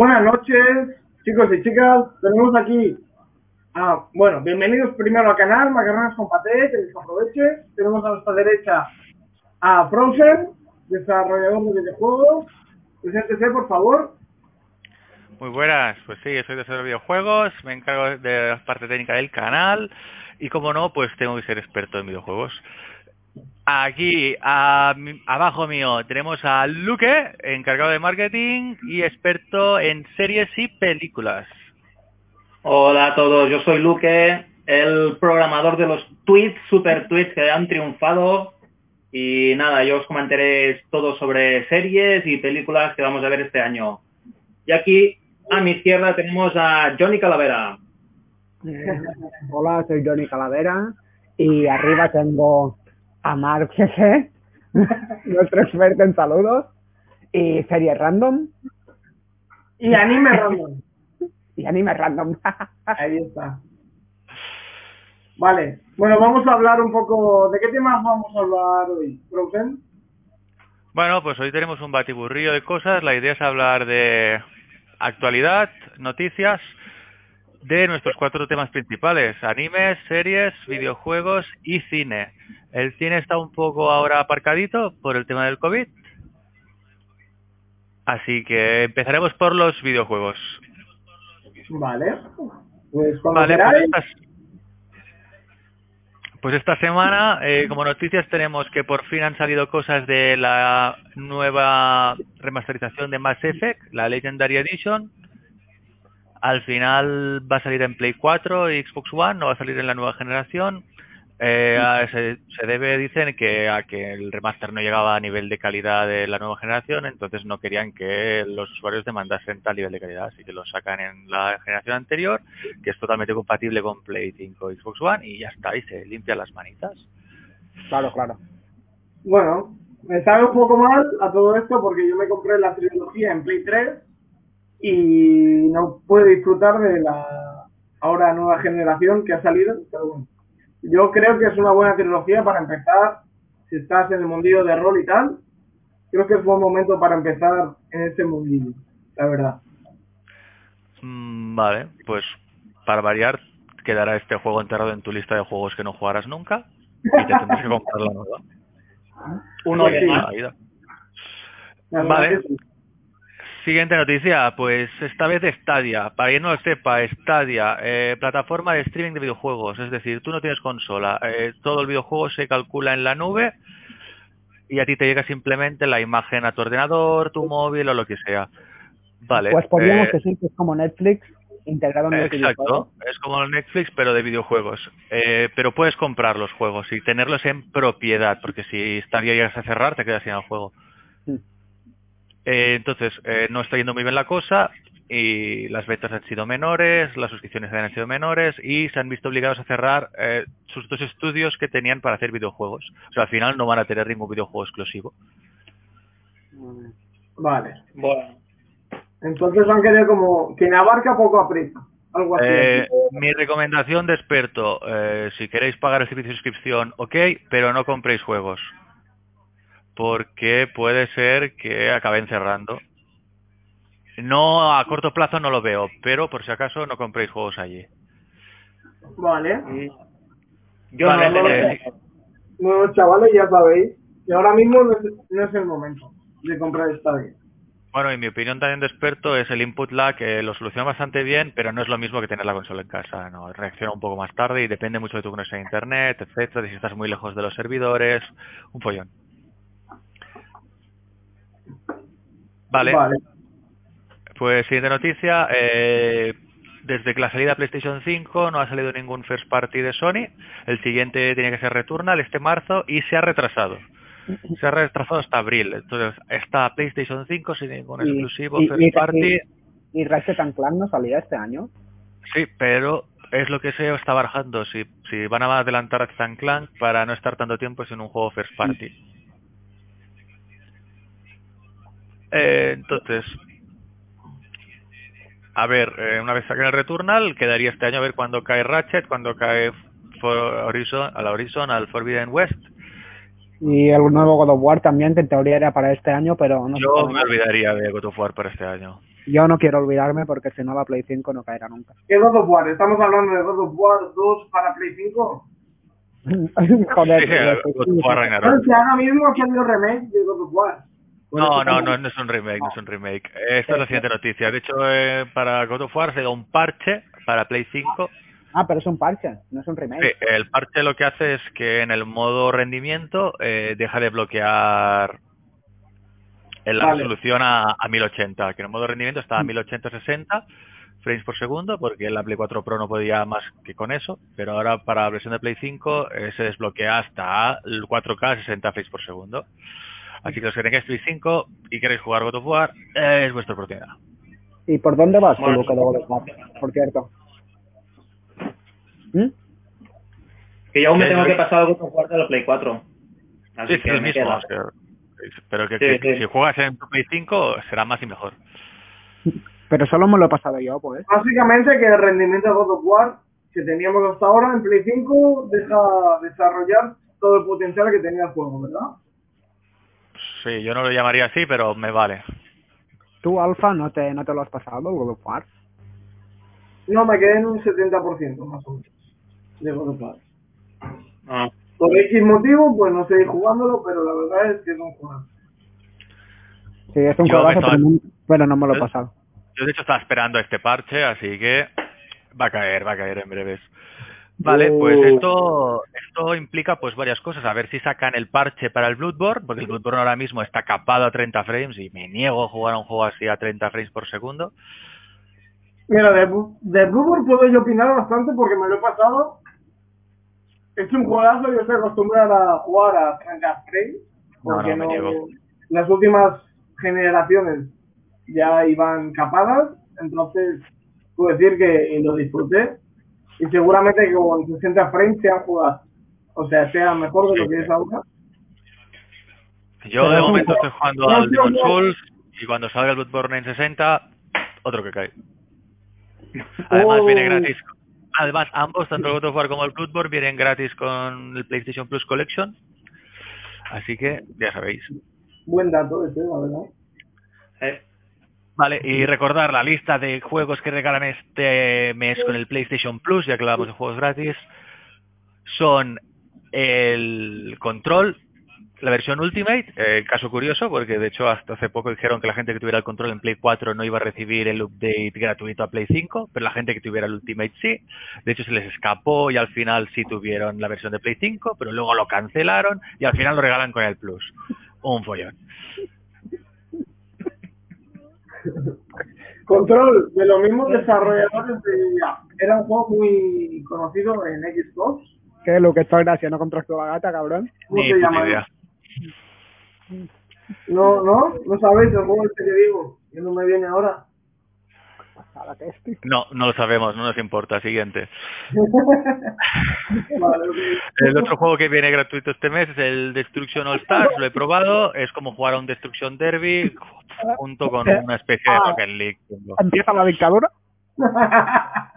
Buenas noches, chicos y chicas. Tenemos aquí, ah, bueno, bienvenidos primero al canal Macarrones con Paté, que les aproveche. Tenemos a nuestra derecha a Frozen, desarrollador de videojuegos. Preséntese, por favor. Muy buenas, pues sí, soy desarrollador de videojuegos, me encargo de la parte técnica del canal y como no, pues tengo que ser experto en videojuegos. Aquí, a, abajo mío, tenemos a Luque, encargado de marketing y experto en series y películas. Hola a todos, yo soy Luque, el programador de los tweets, super tweets que han triunfado. Y nada, yo os comentaré todo sobre series y películas que vamos a ver este año. Y aquí, a mi izquierda, tenemos a Johnny Calavera. Hola, soy Johnny Calavera. Y arriba tengo a Mark Jeje, nuestro experto en saludos, y series random. Y anime random. y anime random. Ahí está. Vale, bueno, vamos a hablar un poco, ¿de qué temas vamos a hablar hoy? ¿Frozen? Bueno, pues hoy tenemos un batiburrillo de cosas. La idea es hablar de actualidad, noticias, de nuestros cuatro temas principales, animes, series, videojuegos y cine. El cine está un poco ahora aparcadito por el tema del COVID. Así que empezaremos por los videojuegos. Vale. Pues cuando Vale, pues esta, pues esta semana, eh, como noticias, tenemos que por fin han salido cosas de la nueva remasterización de Mass Effect, la Legendary Edition. Al final va a salir en Play 4 y Xbox One, no va a salir en la nueva generación. Eh, se debe, dicen, que a que el remaster no llegaba a nivel de calidad de la nueva generación, entonces no querían que los usuarios demandasen tal nivel de calidad, así que lo sacan en la generación anterior, que es totalmente compatible con Play 5 y Xbox One, y ya está, y se limpian las manitas. Claro, claro. Bueno, me sabe un poco mal a todo esto porque yo me compré la trilogía en Play 3 y no pude disfrutar de la ahora nueva generación que ha salido, pero bueno. Yo creo que es una buena trilogía para empezar, si estás en el mundillo de rol y tal, creo que es buen momento para empezar en ese mundillo, la verdad. Mm, vale, pues para variar, quedará este juego enterrado en tu lista de juegos que no jugarás nunca, y te tendrás que comprar la nueva. Uno Pues de sí. más. Vale. Siguiente noticia, pues esta vez Stadia. Para quien no lo sepa, Stadia, eh, plataforma de streaming de videojuegos. Es decir, tú no tienes consola, eh, todo el videojuego se calcula en la nube y a ti te llega simplemente la imagen a tu ordenador, tu móvil o lo que sea. Vale. Pues podríamos eh, decir que es como Netflix integrado en Exacto, videojuegos. es como Netflix pero de videojuegos. Eh, pero puedes comprar los juegos y tenerlos en propiedad, porque si Stadia llegas a cerrar te quedas sin el juego. Mm. Eh, entonces, eh, no está yendo muy bien la cosa y las ventas han sido menores, las suscripciones han sido menores y se han visto obligados a cerrar eh, sus dos estudios que tenían para hacer videojuegos. O sea, al final no van a tener ningún videojuego exclusivo. Vale. Bueno, Entonces han querido como quien abarca poco aprieta, algo así. Eh, mi recomendación de experto, eh, si queréis pagar el servicio de suscripción, ok, pero no compréis juegos. Porque puede ser que acaben cerrando. No, a corto plazo no lo veo, pero por si acaso no compréis juegos allí. Vale. yo Vale, no, no lo eh, sé. Bueno, chavales, ya sabéis que ahora mismo no es, no es el momento de comprar esta vez. Bueno, y mi opinión también de experto es el input lag, que lo soluciona bastante bien, pero no es lo mismo que tener la consola en casa. No, reacciona un poco más tarde y depende mucho de tu conexión a internet, etcétera, de si estás muy lejos de los servidores, un follón. Vale. Vale. Pues siguiente noticia, eh, desde que la salida de PlayStation 5 no ha salido ningún first party de Sony, el siguiente tiene que ser Returnal este marzo y se ha retrasado. Se ha retrasado hasta abril, entonces está PlayStation 5 sin ningún Y- exclusivo y- first y- party, ¿Y Ratchet Clank no salía este año? sí, pero es lo que se está barajando, si, si van a adelantar a Clank para no estar tanto tiempo sin un juego first party. Eh, entonces, a ver, eh, una vez saquen el Returnal, quedaría este año a ver cuándo cae Ratchet, cuándo cae For Horizon, a la Horizon, al Forbidden West. Y el nuevo God of War también, que en teoría era para este año, pero no Yo me olvidaría de God of War para este año. Yo no quiero olvidarme porque si no la Play 5 no caerá nunca. ¿Qué God of War? ¿Estamos hablando de God of War 2 para Play 5? Joder, Sí, God of War Ragnarok. ahora mismo ha salido remake de God of War. No, no, no, no es un remake, no es un remake. Esta es la siguiente noticia. De hecho, eh, para God of War se da un parche para Play 5. Ah, pero es un parche, no es un Sí, remake. el parche lo que hace es que en el modo rendimiento eh, deja de bloquear en la Vale. resolución a, a 1080, que en el modo rendimiento está a 1080-60 frames por segundo, porque la Play 4 Pro no podía más que con eso, pero ahora para la versión de Play 5 eh, se desbloquea hasta el 4K 60 frames por segundo. Así que los que tengáis Play 5 y queréis jugar God of War, eh, es vuestra oportunidad. ¿Y por dónde vas tú, de God of War, por cierto? ¿Mm? Que yo aún me tengo que pasar algo con cuarto de la Play 4. Así Sí, que el me mismo. pero que, Sí, que- sí. si juegas en tu Play 5 será más y mejor. Pero solo me lo he pasado yo, pues. Básicamente que el rendimiento de God of War que teníamos hasta ahora en Play 5 deja desarrollar todo el potencial que tenía el juego, ¿verdad? Sí, yo no lo llamaría así, pero me vale. ¿Tú, Alfa, no te, no te lo has pasado, el God of War? No, me quedé en un 70% más o menos de God of War. Ah. Por X motivo, pues no seguí jugándolo, pero la verdad es que un juego. Sí, es un juegazo, estaba- pero no, pero no me lo he ¿Eh? pasado. Yo de hecho estaba esperando este parche, así que va a caer, va a caer en breves. Vale, pues Uh. esto esto implica pues varias cosas. A ver si sacan el parche para el Bloodborne, porque el Bloodborne ahora mismo está capado a 30 frames y me niego a jugar a un juego así a 30 frames por segundo. Mira, de, de Bloodborne puedo yo opinar bastante porque me lo he pasado. Es un juegazo, yo estoy acostumbrado a jugar a 30 frames. Porque no, me niego. las últimas generaciones ya iban capadas, entonces puedo decir que lo disfruté. Y seguramente que con 60 frames sea jugado. O sea, sea mejor de lo que es ahora. Yo Pero de momento estoy jugando no, al Demon no. Souls y cuando salga el Bloodborne en 60, otro que cae. Además Oh. viene gratis. Además, ambos, tanto el God of War como el Bloodborne, vienen gratis con el PlayStation Plus Collection. Así que, ya sabéis. Buen dato ese, la verdad. Eh, Vale, y recordar la lista de juegos que regalan este mes con el PlayStation Plus, ya que hablamos de juegos gratis, son el Control, la versión Ultimate, eh, caso curioso, porque de hecho hasta hace poco dijeron que la gente que tuviera el Control en Play 4 no iba a recibir el update gratuito a Play 5, pero la gente que tuviera el Ultimate sí. De hecho se les escapó y al final sí tuvieron la versión de Play 5, pero luego lo cancelaron y al final lo regalan con el Plus. Un follón. Control, de los mismos desarrolladores de... Era un juego muy conocido en Xbox. ¿Qué es lo que estoy haciendo contra tu gata, cabrón? ¿Cómo se llama? idea. No, no, no sabéis el juego este que digo. Que no me viene ahora. No, no lo sabemos, no nos importa. Siguiente. El otro juego que viene gratuito este mes es el Destruction All Stars, lo he probado, es como jugar a un Destruction Derby junto con una especie de Ah. Rocket League. ¿Empieza la dictadura?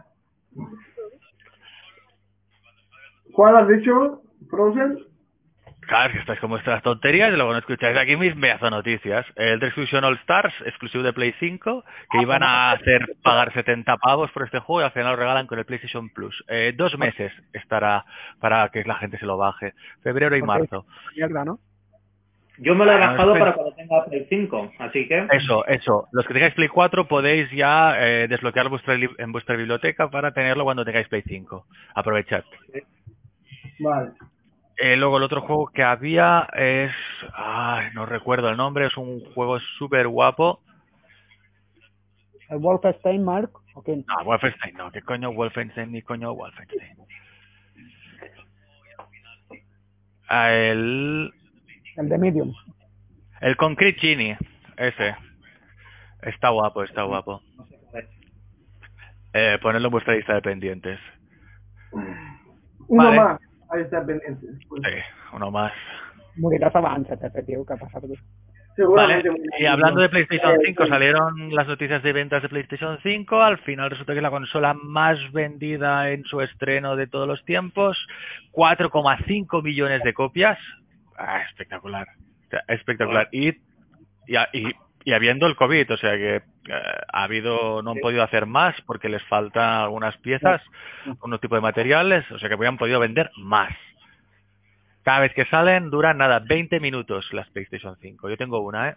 ¿Cuál has dicho? ¿Frozen? Claro, que estáis con vuestras tonterías y luego no escucháis aquí mis pedazo noticias. El Destruction All Stars, exclusivo de Play 5, que iban a hacer pagar 70 pavos por este juego y al final lo regalan con el PlayStation Plus. Eh, dos meses estará para que la gente se lo baje. Febrero y marzo. Mierda, ¿no? yo me lo he bajado para cuando tenga Play 5, así que... Eso, eso. Los que tengáis Play 4 podéis ya eh, desbloquear vuestra en vuestra biblioteca para tenerlo cuando tengáis Play 5. Aprovechad. Vale. Eh, luego el otro juego que había es... Ay, no recuerdo el nombre, es un juego súper guapo. ¿El Wolfenstein, Mark? ¿O quién? No, Wolfenstein, no. ¿Qué coño Wolfenstein ni coño Wolfenstein? Ah, el... El de Medium. El Concrete Genie, ese. Está guapo, está guapo. Eh, ponedlo en vuestra lista de pendientes. Uno Vale. más. Pues, Sí, uno más. Morirás abans, este tío, ¿qué pasa? Vale, seguramente. y hablando de PlayStation Eh, 5, sí. salieron las noticias de ventas de PlayStation 5. Al final resulta que es la consola más vendida en su estreno de todos los tiempos. 4,5 millones de copias. Ah, espectacular. O sea, Espectacular. Y, y, y y habiendo el COVID, o sea que eh, ha habido, no han podido hacer más porque les faltan algunas piezas, unos tipos de materiales, o sea que habían podido vender más. Cada vez que salen duran nada, 20 minutos las PlayStation 5. Yo tengo una, ¿eh?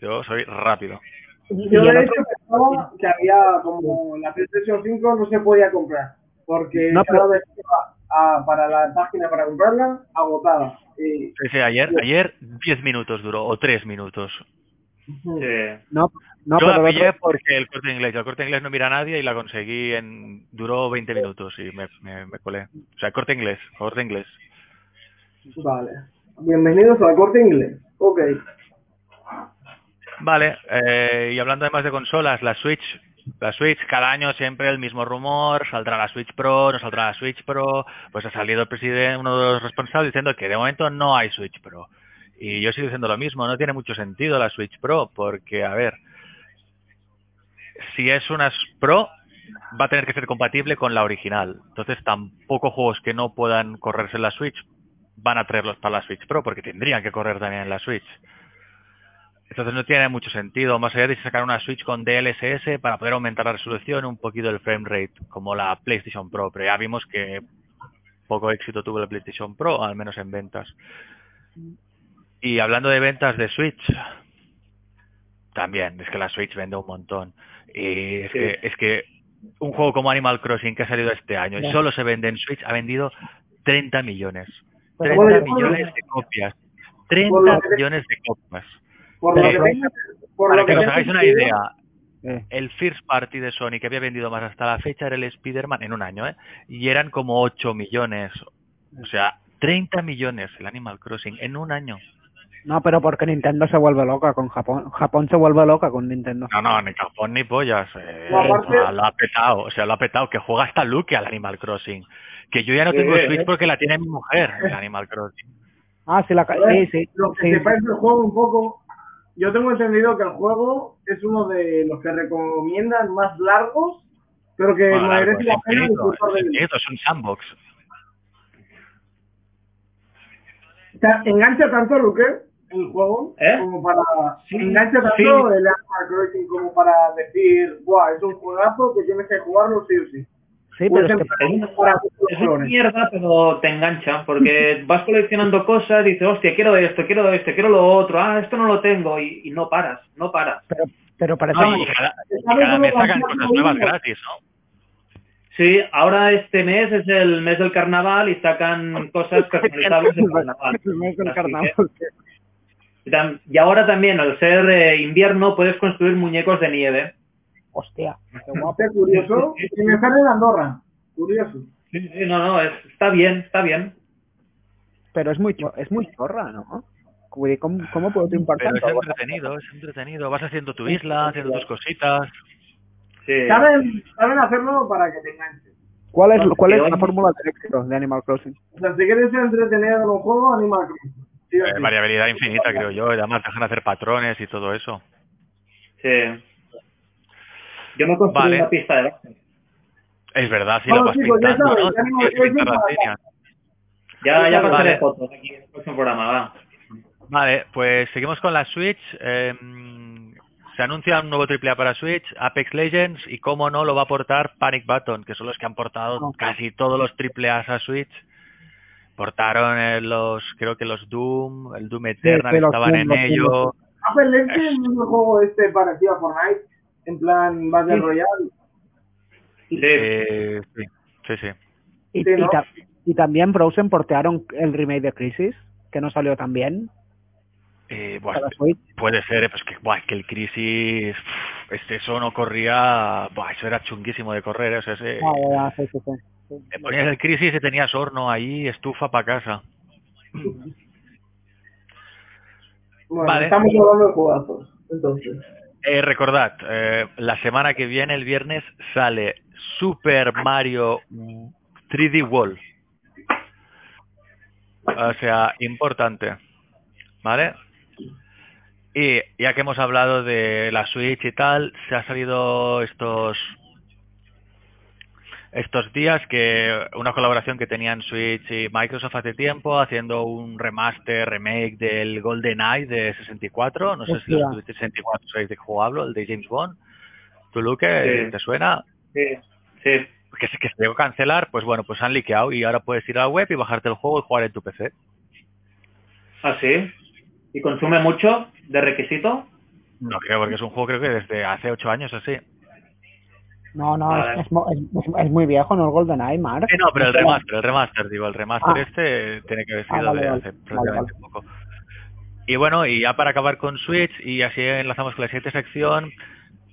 Yo soy rápido. Yo de hecho pensaba que había como la PlayStation 5 no se podía comprar porque No, cada pero- vez que iba a- para la página para comprarla agotada. Y, Sí, sí, ayer, ayer 10 minutos duró, o 3 minutos. Sí. No, no, Yo pero la pillé otro- porque el corte inglés, el corte inglés no mira a nadie y la conseguí en, duró 20 minutos y me, me, me colé. O sea, corte inglés, corte inglés. Vale. Bienvenidos al corte inglés. Ok. Vale, eh, y hablando además de consolas, la Switch, la Switch, cada año siempre el mismo rumor, saldrá la Switch Pro, no saldrá la Switch Pro, pues ha salido el presidente, uno de los responsables diciendo que de momento no hay Switch Pro. Y yo sigo diciendo lo mismo, no tiene mucho sentido la Switch Pro, porque, a ver, si es una Pro, va a tener que ser compatible con la original. Entonces tampoco juegos que no puedan correrse en la Switch van a traerlos para la Switch Pro, porque tendrían que correr también en la Switch. Entonces no tiene mucho sentido, más allá de sacar una Switch con DLSS para poder aumentar la resolución, un poquito el frame rate, como la PlayStation Pro, pero ya vimos que poco éxito tuvo la PlayStation Pro, al menos en ventas. Y hablando de ventas de Switch, también, es que la Switch vende un montón. Y es, Sí. que, es que un juego como Animal Crossing que ha salido este año y solo se vende en Switch ha vendido 30 millones. Pero 30 bueno, millones de copias. Por 30 lo que- millones de copias. Para que os hagáis una idea, eh, el first party de Sony que había vendido más hasta la fecha era el Spider-Man en un año, ¿eh? Y eran como 8 millones. O sea, 30 millones el Animal Crossing en un año. No, pero porque Nintendo se vuelve loca con Japón. Japón se vuelve loca con Nintendo. No, no, ni Japón ni pollas. eh, aparte- lo ha petado, o sea, lo ha petado. Que juega hasta Luke al Animal Crossing. Que yo ya no tengo Sí. Switch porque la tiene mi mujer, el Animal Crossing. Ah, sí, la sí, sí. Lo que sí. sepáis del juego un poco, yo tengo entendido que el juego es uno de los que recomiendan más largos, pero que Bueno, merece es la pena disfrutar es de él. infinito, es un sandbox. O sea, engancha tanto, Luque, el juego, ¿Eh? como para... Sí, engancha tanto sí. el Animal Crossing como para decir, Buah, es un juegazo que tienes que jugarlo sí o sí. Sí, pero es que Es una, mierda, pero te engancha, porque vas coleccionando cosas, dices, hostia, quiero esto, quiero esto, quiero lo otro, ah, esto no lo tengo, y, y no paras, no paras. pero, pero para eso No, y cada, y cada mes sacan cosas nuevas gratis, ¿no? Sí, ahora este mes es el mes del carnaval y sacan cosas personalizables del carnaval. el mes del carnaval. Y ahora también, al ser eh, invierno, puedes construir muñecos de nieve. Hostia, qué curioso. Y me sale en Andorra. Curioso. Sí, sí, no, no, es- está bien, está bien. Pero es muy, es muy chorra, ¿no? ¿Cómo, cómo puedo triunfar Pero es tanto? entretenido, es entretenido. Vas haciendo tu isla, haciendo tus cositas. Sí. Saben, saben hacerlo para que te enganches. ¿Cuál es, cuál es la fórmula del éxito de Animal Crossing? O sea, si quieres ser entretenido en un juego, Animal Crossing. Sí Eh, sí. variabilidad infinita, creo yo. Además dejan hacer patrones y todo eso. Sí. Yo me construí Vale. una pista de básquet. Es verdad, si No, lo vas chicos, ya pintando, sabes, ¿no? ya no pasaré Vale. fotos aquí en el próximo programa, va. Vale, pues seguimos con la Switch. Eh, se anuncia un nuevo AAA para Switch, Apex Legends, y cómo no lo va a portar Panic Button, que son los que han portado Ah. casi todos los AAAs a Switch. Portaron eh, los, creo que los Doom, el Doom Eternal sí, estaban en ello. Apple Legends es un juego este parecido a Fortnite, en plan Battle Sí. Royale. Sí. Eh, sí, sí, sí. Y, Sí, y ta- y también Frozen portearon el remake de Crisis, que no salió tan bien Eh, puede ser, eh, pues que, que el Crisis, pff, este eso no corría, buah, eso era chunguísimo de correr, o sea, ese- Ah, ya, sí, sí, sí. te ponías el Crisis y tenías horno ahí, estufa para casa. Bueno, Vale. estamos hablando de jugazos. Entonces, Eh, recordad, eh, la semana que viene, el viernes, sale Super Mario 3D World. O sea, importante. ¿Vale? Y ya que hemos hablado de la Switch y tal, se ha salido estos estos días que una colaboración que tenían Switch y Microsoft hace tiempo haciendo un remaster, remake del GoldenEye de 64. No sé si Hostia. de 64 sabéis de qué juego hablo, el de James Bond. ¿Tú, Luke, Sí. te suena? Sí, sí. Que se, que se llegó a cancelar, pues bueno, pues han liqueado y ahora puedes ir a la web y bajarte el juego y jugar en tu PC. ¿Ah, sí? ¿Y consume mucho de requisito? No creo, porque es un juego creo que desde hace ocho años así. No, no, Vale. es, es, mo- es- es muy viejo, ¿no? El GoldenEye, Mark. Sí, no, pero el remaster, el remaster, digo, el remaster Ah. este tiene que haber Ah, sido vale, de vale. hace Vale, relativamente poco. Y bueno, y ya para acabar con Switch, y así enlazamos con la siguiente sección,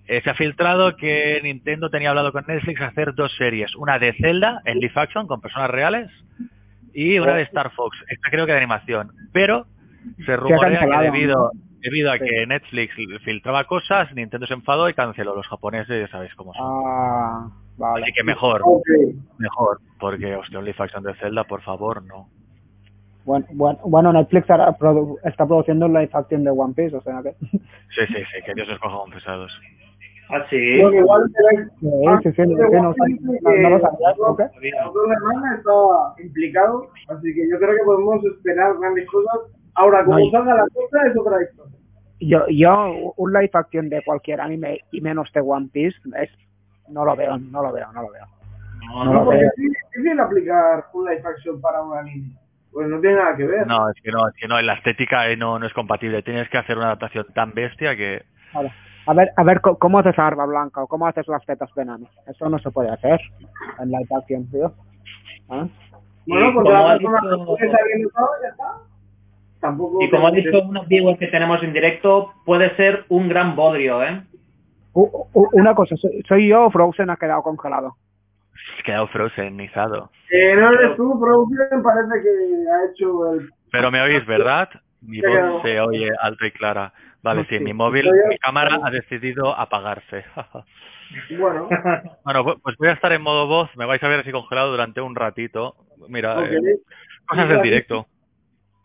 eh, se ha filtrado que Nintendo tenía hablado con Netflix hacer dos series, una de Zelda en live action con personas reales y una de Star Fox, esta creo que de animación, pero se rumorea que debido, debido a Sí. que Netflix filtraba cosas, Nintendo se enfadó y canceló. Los japoneses ya sabéis cómo son. Ah, vale. Así que mejor, Ok. mejor, porque hostia, un live action de Zelda, por favor, no. Bueno, bueno, bueno, Netflix ahora produ- está produciendo live action de One Piece, o sea que... Sí, sí, sí, que Dios os coja con pesados. ¿Ah, sí? Bueno, igual tenéis- Sí, Ah, sí, sí, no, de sí, no, no, no lo sabías, ¿o qué? Nosotros hermana está implicado, así que yo creo que podemos esperar grandes cosas. Ahora, como No, salga la cosa, es otra historia. Yo, yo, un live action de cualquier anime y menos de One Piece, es, no lo veo, no lo veo, no lo veo. No, No No, lo porque veo. es difícil aplicar un live action para un anime. Pues no tiene nada que ver. No, es que no, es que no, la estética eh, no, no es compatible. Tienes que hacer una adaptación tan bestia que... Vale. A ver, a ver, ¿cómo haces la barba blanca o cómo haces las tetas de Nami? Eso no se puede hacer en live action, tío. ¿Ah? Bueno, pues la ha persona que está viendo todo, ya está. Tampoco. Y como ha dicho unos viewers que tenemos en directo, puede ser un gran bodrio, ¿eh? Una cosa, soy, soy yo o Frozen ha quedado congelado. Ha quedado frozenizado. Eh, no eres tú, producción, parece que ha hecho el. Pero me oís, ¿verdad? Mi voz se oye alta y clara. Vale, sí, Sí. mi móvil, mi cámara ha decidido apagarse. Bueno, bueno, pues- voy a estar en modo voz. Me vais a ver así congelado durante un ratito. Mira, eh, cosas del directo.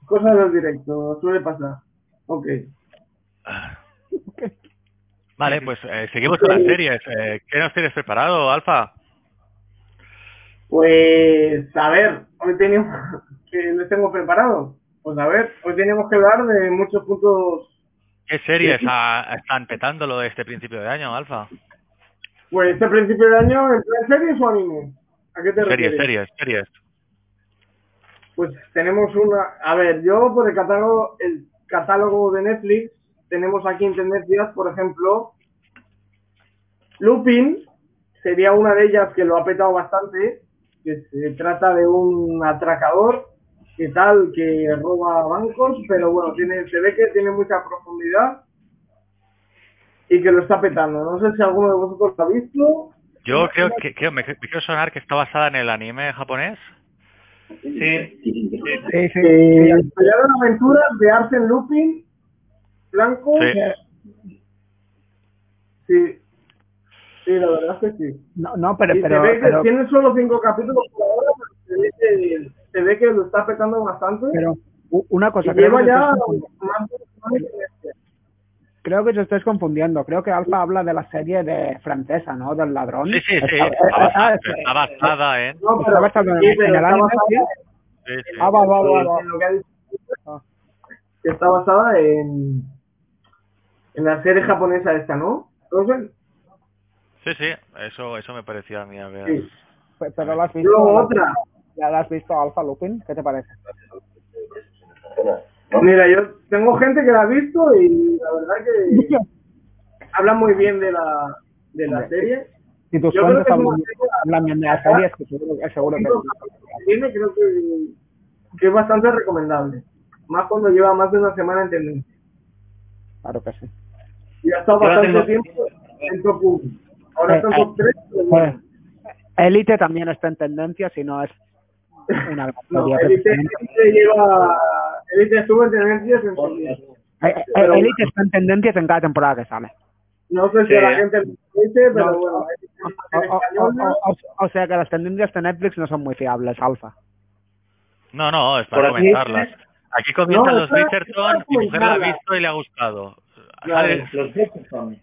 Cosas del directo, suele pasar. Ok. Vale, pues eh, seguimos con las series. Eh, ¿Qué nos tienes preparado, Alfa? Pues, a ver, hoy tenemos. que les tengo preparado? Pues a ver, hoy tenemos que hablar de muchos puntos. ¿Qué series ah, están petándolo este principio de año, Alfa? Pues este principio de año, ¿en plan series o anime? ¿A qué te Series, refieres? series, series. Pues tenemos una, a ver, yo por el catálogo, el catálogo de Netflix, tenemos aquí en tendencias, por ejemplo, Lupin, sería una de ellas que lo ha petado bastante, que se trata de un atracador, que tal, que roba bancos, pero bueno, tiene, se ve que tiene mucha profundidad y que lo está petando. No sé si alguno de vosotros ha visto. Yo creo que, me, me quiero sonar que está basada en el anime japonés. Sí. Sí, sí. Eh, aventuras de Arsene Lupin, Blanco. Sí. Sí. Sí, la verdad es que sí. No, no, pero, Y pero, se ve que pero, tiene solo cinco capítulos por ahora, pero se ve que, se ve que lo está petando bastante. pero una y cosa, lleva que, ya estáis confundiendo. más más de meses. Creo que os estáis confundiendo. Creo que Alfa habla de la serie de francesa, ¿no? Del ladrón. Sí, sí, sí. Está- basada, está basada en... No, pero, en el está anime, basada sí. Sí, sí. Ah, va, va, va, en- lo que está basada en, en la serie japonesa esta, ¿no? Sí, sí, eso, eso me parecía a mí. A ver. Sí. Pe- Pero la has visto. Luego otra. ¿Ya la has visto Alfa Lupin? ¿Qué te parece? Mira, yo tengo gente que la ha visto y la verdad que habla muy bien de la, de la serie. Si tus Yo creo fuentes que es hablan, bien de la serie, es que seguro, es seguro que creo que, que es bastante recomendable. Más cuando lleva más de una semana en tendencia. Claro que sí. Y ha estado bastante tengo- tiempo en top 1. Ahora Eh, está en eh, top 3, pero bueno. Elite también está en tendencia, si no es una No, Elite. Elite lleva. Elite en tendencias en. Eh, eh, pero- Elite está en tendencias en cada temporada que sale. No sé si Sí. a la gente le dice, pero No, bueno. o, o- o- o- sea que las tendencias de Netflix no son muy fiables, Alfa. No, no, es para Por aquí- comentarlas. Aquí comienzan No, los está y mujer la ha comentarlas. visto y le ha gustado. Claro. Los Bridgerton.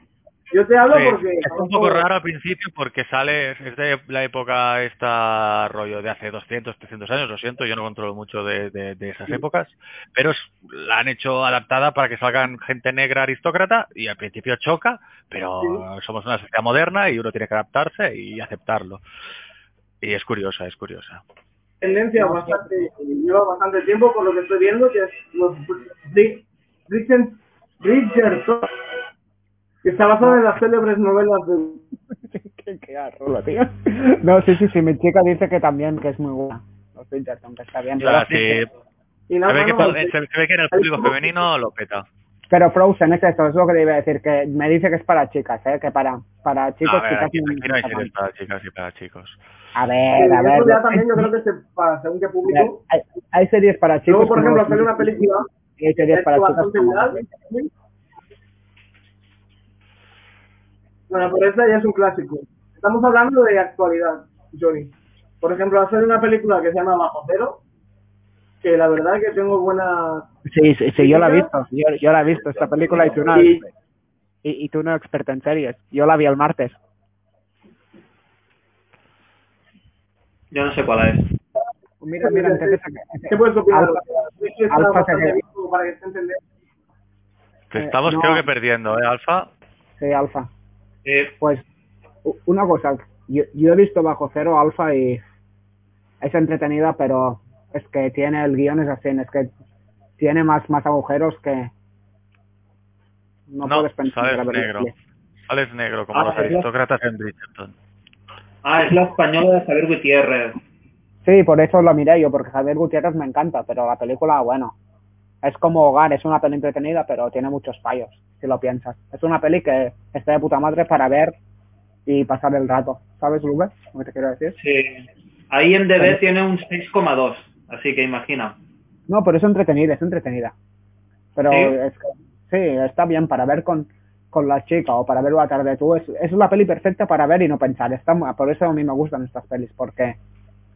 Yo te hablo Sí, porque... es un poco raro al principio porque sale, es de la época esta rollo de hace 200, 300 años, lo siento, yo no controlo mucho de, de- de esas épocas, pero es- la han hecho adaptada para que salgan gente negra aristócrata y al principio choca, pero somos una sociedad moderna y uno tiene que adaptarse y aceptarlo. Y es curiosa, es curiosa. tendencia bastante, lleva bastante tiempo por lo que estoy viendo, que es los Bri- Bridgerton, está basado en las célebres novelas de... qué, qué arrulo, tío. No, sí, sí, sí, mi chica dice que también, que es muy buena. Los Bridgerton, que está bien. O sea, pero, sí, Y se, nada, ve que, no, se, se ve que en el público femenino lo peta. pero Frozen es esto, es lo que te iba a decir, que me dice que es para chicas, ¿eh? Que para, para chicos a ver, quizás aquí, aquí no hay series para chicas y para chicos. A Sí, ver, a ver. ya también yo creo que se, para según qué público. hay, hay series para chicos. Luego, por ejemplo, hacer una película y hay series es para chicas. como- Bueno, pero esta ya es un clásico. Estamos hablando de actualidad, Johnny. Por ejemplo, hacer una película que se llama Bajo Cero, que la verdad que tengo buena... Sí, sí, sí, yo la he visto, yo, yo la he visto, esta película y tú no, Y- y, y tú no experta en series, yo la vi el martes. Yo no sé cuál es. Mira, mira, entonces, ¿Qué puedes opinar? Alfa- Es Alfa para que se. Te Eh, estamos no. creo que perdiendo, ¿eh, Alfa? sí, Alfa. Eh, Pues, una cosa, yo, yo he visto Bajo Cero Alfa y es entretenida, pero es que tiene el guion es así, es que tiene más, más agujeros que no, No, puedes pensar sales que la negro. Sales negro, como Ah, los la- aristócratas en Bridgerton. ah, es la española de Javier Gutiérrez. Sí, por eso lo miré yo, porque Javier Gutiérrez me encanta, pero la película, bueno, es como Hogar, es una peli entretenida, pero tiene muchos fallos, si lo piensas. Es una peli que está de puta madre para ver y pasar el rato. ¿Sabes, Lupe? Lo que te quiero decir. Sí. Ahí en DB tiene un 6,2, así que imagina. No, pero es entretenida, es entretenida. Pero ¿Sí? es que, sí, está bien para ver con, con la chica o para ver la tarde tú. Es, es la peli perfecta para ver y no pensar. Está, por eso a mí me gustan estas pelis, porque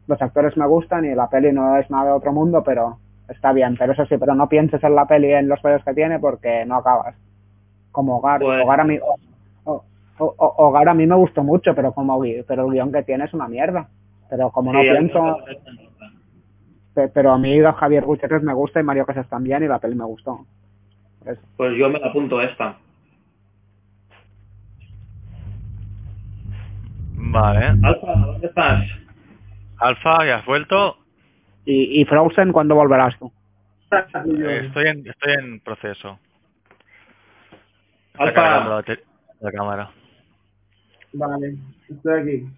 los actores me gustan y la peli no es nada de otro mundo, pero está bien. Pero eso sí, pero no pienses en la peli en los fallos que tiene porque no acabas. Como Hogar. Pues- Hogar a mí... o- o- o- Hogar a mí me gustó mucho, pero como pero el guion que tiene es una mierda. Pero como no Sí, pienso... Pe- Pero a mí Javier Gutiérrez me gusta y Mario Casas también y la peli me gustó. Pues yo me la apunto esta. Vale. Alfa, ¿dónde estás? Alfa, ¿ya has vuelto? Y, y Frozen, ¿cuándo volverás tú? Estoy en, estoy en proceso. Está cargando la, la cámara. Vale, estoy aquí.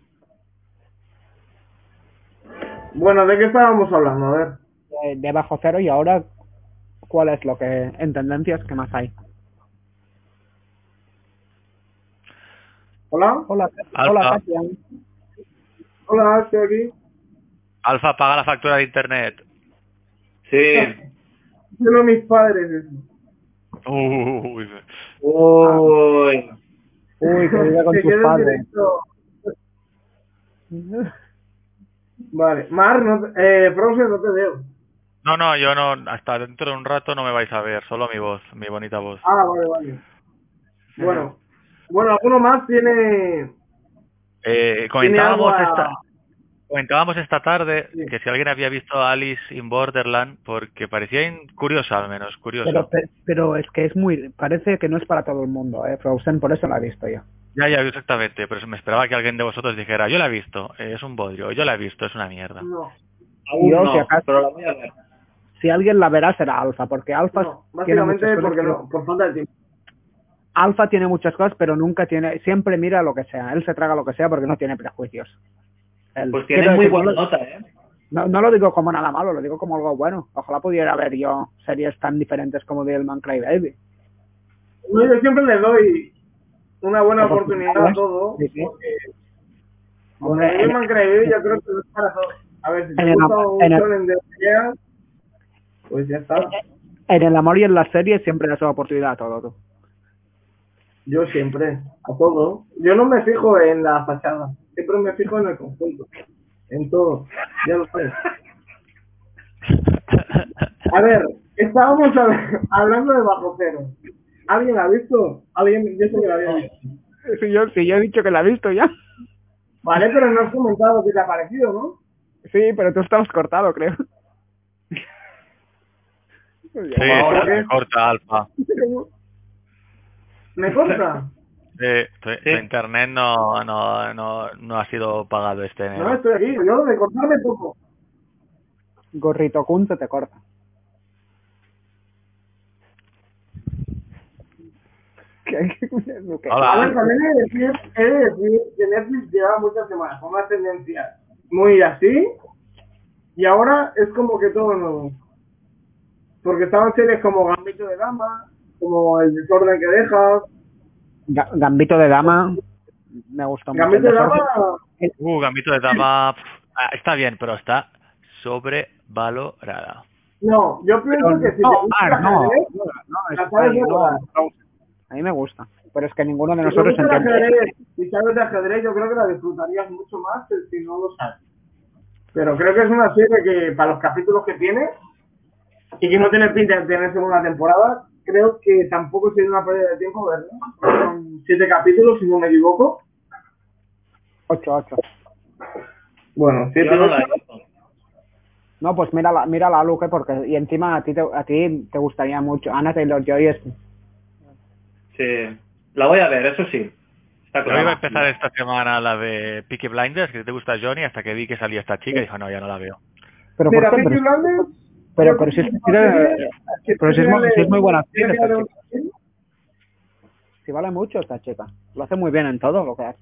Bueno, ¿de qué estábamos hablando? A ver. De, de bajo cero y ahora, ¿cuál es lo que en tendencias que más hay? ¿Hola? Hola, Alfa. hola, Katia. Hola, estoy aquí. Alfa, paga la factura de internet. Sí. Solo mis padres. Uy, Uy. Uy, que vive con sus padres. Vale, Mar, no te- eh, Frozen, no te veo. No, no, yo no, hasta dentro de un rato no me vais a ver, solo mi voz, mi bonita voz. Ah, vale, vale. Bueno, bueno, alguno más tiene. Eh, comentábamos algo a- esta, comentábamos esta tarde Sí. que si alguien había visto Alice in Borderland, porque parecía in- curiosa al menos, curiosa. Pero, pe- pero es que es muy, parece que no es para todo el mundo, eh, Frozen, por eso la he visto yo. Ya, ya, exactamente, pero me esperaba que alguien de vosotros dijera, yo la he visto, eh, es un bodrio, yo la he visto, es una mierda. No, Aún Yo, no, si acaso- pero la voy a ver. Si alguien la verá será Alfa, porque Alfa no, tiene básicamente muchas cosas porque que- no, por falta de tiempo. Alfa tiene muchas cosas, pero nunca tiene, siempre mira lo que sea. Él se traga lo que sea porque no tiene prejuicios. Él- Pues tiene muy buena no lo- nota, ¿eh? No, no lo digo como nada malo, lo digo como algo bueno. Ojalá pudiera ver yo series tan diferentes como Devilman Crybaby. No, Yo siempre le doy una buena oportunidad a todo. Sí, sí. Porque Hombre, Como en, Devilman Crybaby, yo creo que no es para todo. A ver, si te En el gusta un en el- shonen de pues ya está. en el amor y en las series siempre das oportunidad a todo. Tú. Yo siempre, a todo. Yo no me fijo en la fachada, siempre me fijo en el conjunto. En todo, ya lo sabes. A ver, estábamos hab- hablando de Bajo Cero. ¿Alguien la ha visto? ¿Alguien? Yo sé que la había visto. Si yo, si yo he dicho que la he visto ya. Vale, pero no has comentado qué te ha parecido, ¿no? Sí, pero tú estabas cortado, creo. Sí, Ahora, se ¿qué? corta alfa. ¿Me corta? Sí, tu, internet no, no, no, no ha sido pagado este No, estoy aquí. Yo de cortarme poco. Gorrito Kun se te corta. ¿Qué? ¿Qué? Hola. A ver, también he de decir, he de decir que Netflix lleva muchas semanas con unas tendencias muy así y ahora es como que todo nuevo. Porque estaban series como Gambito de Dama, como El desorden que dejas. Ga- Gambito de dama me gustó mucho. Gambito de El Dama, Uh, Gambito de Dama pf, ah, está bien, pero está sobrevalorada. no, yo pienso pero que si no, te gusta no, ajedrez, no, no, es- sabes no, a mí me gusta, pero es que ninguno de si te nosotros el entiende. ajedrez y sabes de ajedrez, yo creo que la disfrutarías mucho más que si no lo sabes. Pero creo que es una serie que, para los capítulos que tiene, y que no tiene pinta de tener segunda temporada, creo que tampoco sería una pérdida de tiempo verla. Son siete capítulos, si no me equivoco. 8, 8. Bueno, siete, Yo no la he ocho. visto. No, pues mírala, mírala, Luque, porque y encima a ti te, a ti te gustaría mucho. Anna Taylor-Joy es... Sí. La voy a ver, eso sí. Está Yo iba a claro. empezar esta semana la de Peaky Blinders, que te gusta Johnny, hasta que vi que salía esta chica y dijo, no, ya no la veo. Pero, Mira. Peaky Blinders, pero, pero si es, pero si es, muy- si es muy buena actriz esta chica. Si vale mucho esta chica. Lo hace muy bien en todo lo que hace.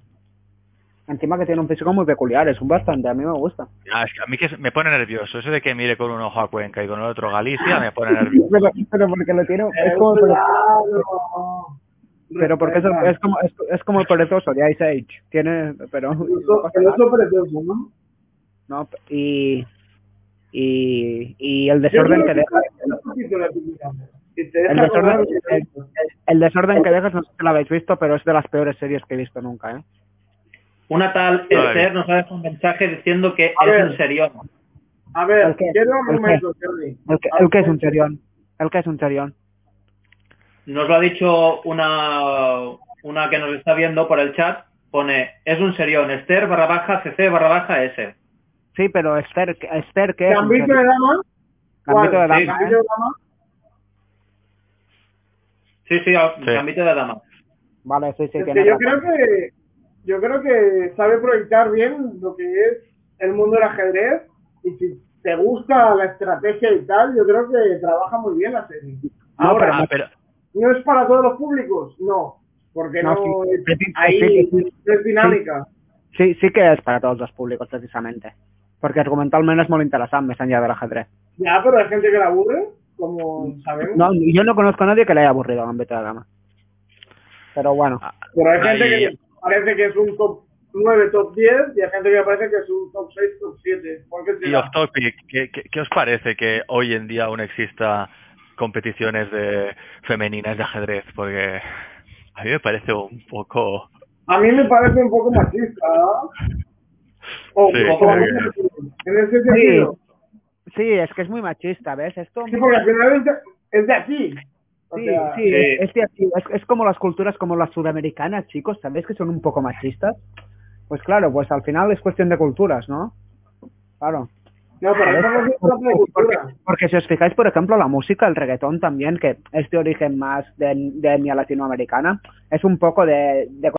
Encima que tiene un físico muy peculiar, es un bastante, a mí me gusta. Ah, es que a mí que me pone nervioso. Eso de que mire con un ojo a Cuenca y con el otro Galicia me pone nervioso. Pero, pero porque lo tiene... Es como, claro. pero porque es, Respeta. es como es, es como el perezoso de Ice Age. Tiene... Pero... El oso- el oso precioso, ¿no? No, y... Y, y el desorden que deja... Si te deja El desorden, comer, el, el desorden que dejas, no sé si lo habéis visto, pero es de las peores series que he visto nunca, ¿eh? Una tal Esther nos ha dejado un mensaje diciendo que A es ver. un serión. A ver, ¿El qué? quiero Jordi. El que, el que es un serión. El que es un serión. Nos lo ha dicho una, una que nos está viendo por el chat. Pone, es un serión, Esther barra baja CC barra baja S. Sí, pero Esther, Esther ¿qué es? un Gambito de dama. Gambito de ¿cuál? dama, Sí, Gambito ¿eh? de dama. Sí, sí, Sí. gambito de dama. Vale, sí, sí, Es que yo creo que yo creo que sabe proyectar bien lo que es el mundo del ajedrez y si te gusta la estrategia y tal, yo creo que trabaja muy bien la serie. No, Ahora, Ah, pero ¿no es para todos los públicos? No, porque no, No, sí. es, Sí, sí, ahí sí, sí. no es dinámica. Sí, sí que es para todos los públicos, precisamente. Porque argumentalment és molt interessant, més enllà de l'ajedrez. Ya, pero hay gente que la aburre, como sabemos. No, yo no conozco a nadie que le haya aburrido Gambito de Dama. Pero bueno, Pero hay gente Ahí- que parece que es un top 9, top 10 y hay gente que parece que es un top 6, top 7. ¿Por qué y off topic, ¿qué, qué, qué os parece que hoy en día aún exista competiciones de femeninas de ajedrez? Porque a mí me parece un poco... A mí me parece un poco machista, ¿no? O, Sí, o- sí. en ese sentido. sí, es que es muy machista, ¿ves? Esto... Sí, porque al final es de, es de aquí. Sí, sea, sí, sí. Es, de aquí. Es, es como las culturas como las sudamericanas, chicos, ¿sabéis que son un poco machistas? Pues claro, pues al final es cuestión de culturas, ¿no? Claro. No, pero no es Porque, porque- porque si os fijáis, por ejemplo, la música, el reggaetón también, que es de origen más de, de etnia latinoamericana, es un poco de... de-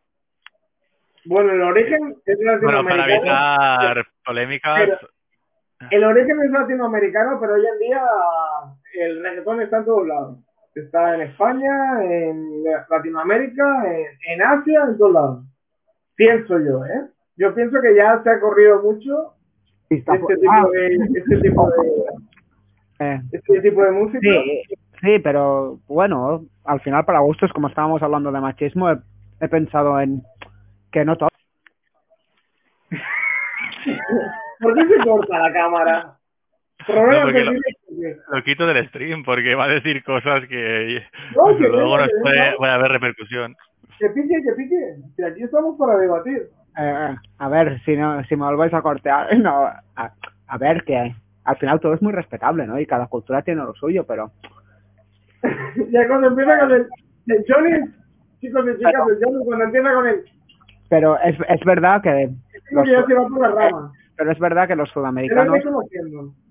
Bueno, el origen es Bueno, para latinoamericano. evitar polémicas... Pero- El origen es latinoamericano, pero hoy en día el reggaetón está en todos lados. Está en España, en Latinoamérica, en, en Asia, en todos lados. Pienso yo, ¿eh? Yo pienso que ya se ha corrido mucho este tipo Ah, de, este tipo de, eh, este tipo de música. sí, sí, pero bueno, al final para gustos, como estábamos hablando de machismo, he, he pensado en que no todo... ¿Por qué se corta la cámara? No, lo- quito del stream porque va a decir cosas que No, que luego nos que puede, haber repercusión. Que pique, que pique. Si aquí estamos para debatir. Eh, a ver, si no, si me volvéis a cortear, no, a, a ver, que al final todo es muy respetable, ¿no? Y cada cultura tiene lo suyo, pero ya cuando empieza con el, el Johnny, chicos y chicas, el Johnny cuando empieza con el... Pero es, es verdad que Es como que ya se va por las ramas. pero es verdad que los sudamericanos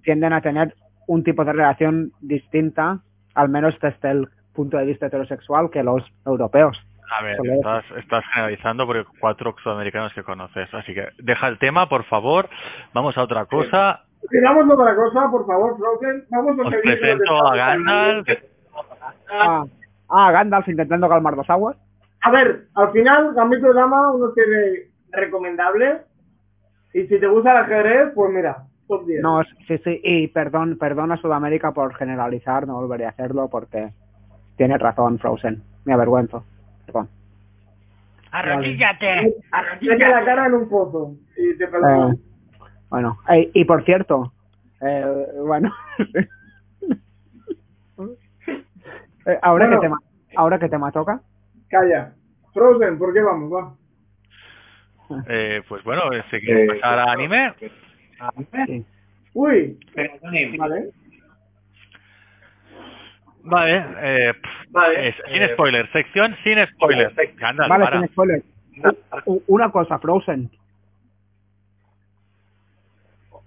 tienden a tener un tipo de relación distinta, al menos desde el punto de vista heterosexual, que los europeos. A ver, estás, estás generalizando porque cuatro sudamericanos que conoces. Así que deja el tema, por favor. Vamos a otra cosa. Otra cosa, por favor, Frozen. Vamos a Os presento a Gandalf. Ah, ah, Gandalf intentando calmar dos aguas. A ver, al final, Gambito de Dama, uno tiene recomendables. Y si te gusta el ajedrez, pues mira, top 10. No, sí, sí, y perdón, perdón a Sudamérica por generalizar, no volveré a hacerlo porque tiene razón Frozen, me avergüenzo, perdón. Arrodíllate, Mete la cara en un pozo y te. Eh, bueno, eh, y por cierto, eh, bueno, Eh, ahora, Bueno. que tema, ahora que tema toca, Calla. Frozen, ¿por qué vamos? Va. Eh, pues bueno, si quieres pasar a anime. sí. Uy, vale. Vale, eh, pff, Vale. es- sin spoilers, sección sin spoilers. Vale, para. sin spoiler. U- u- Una cosa, Frozen.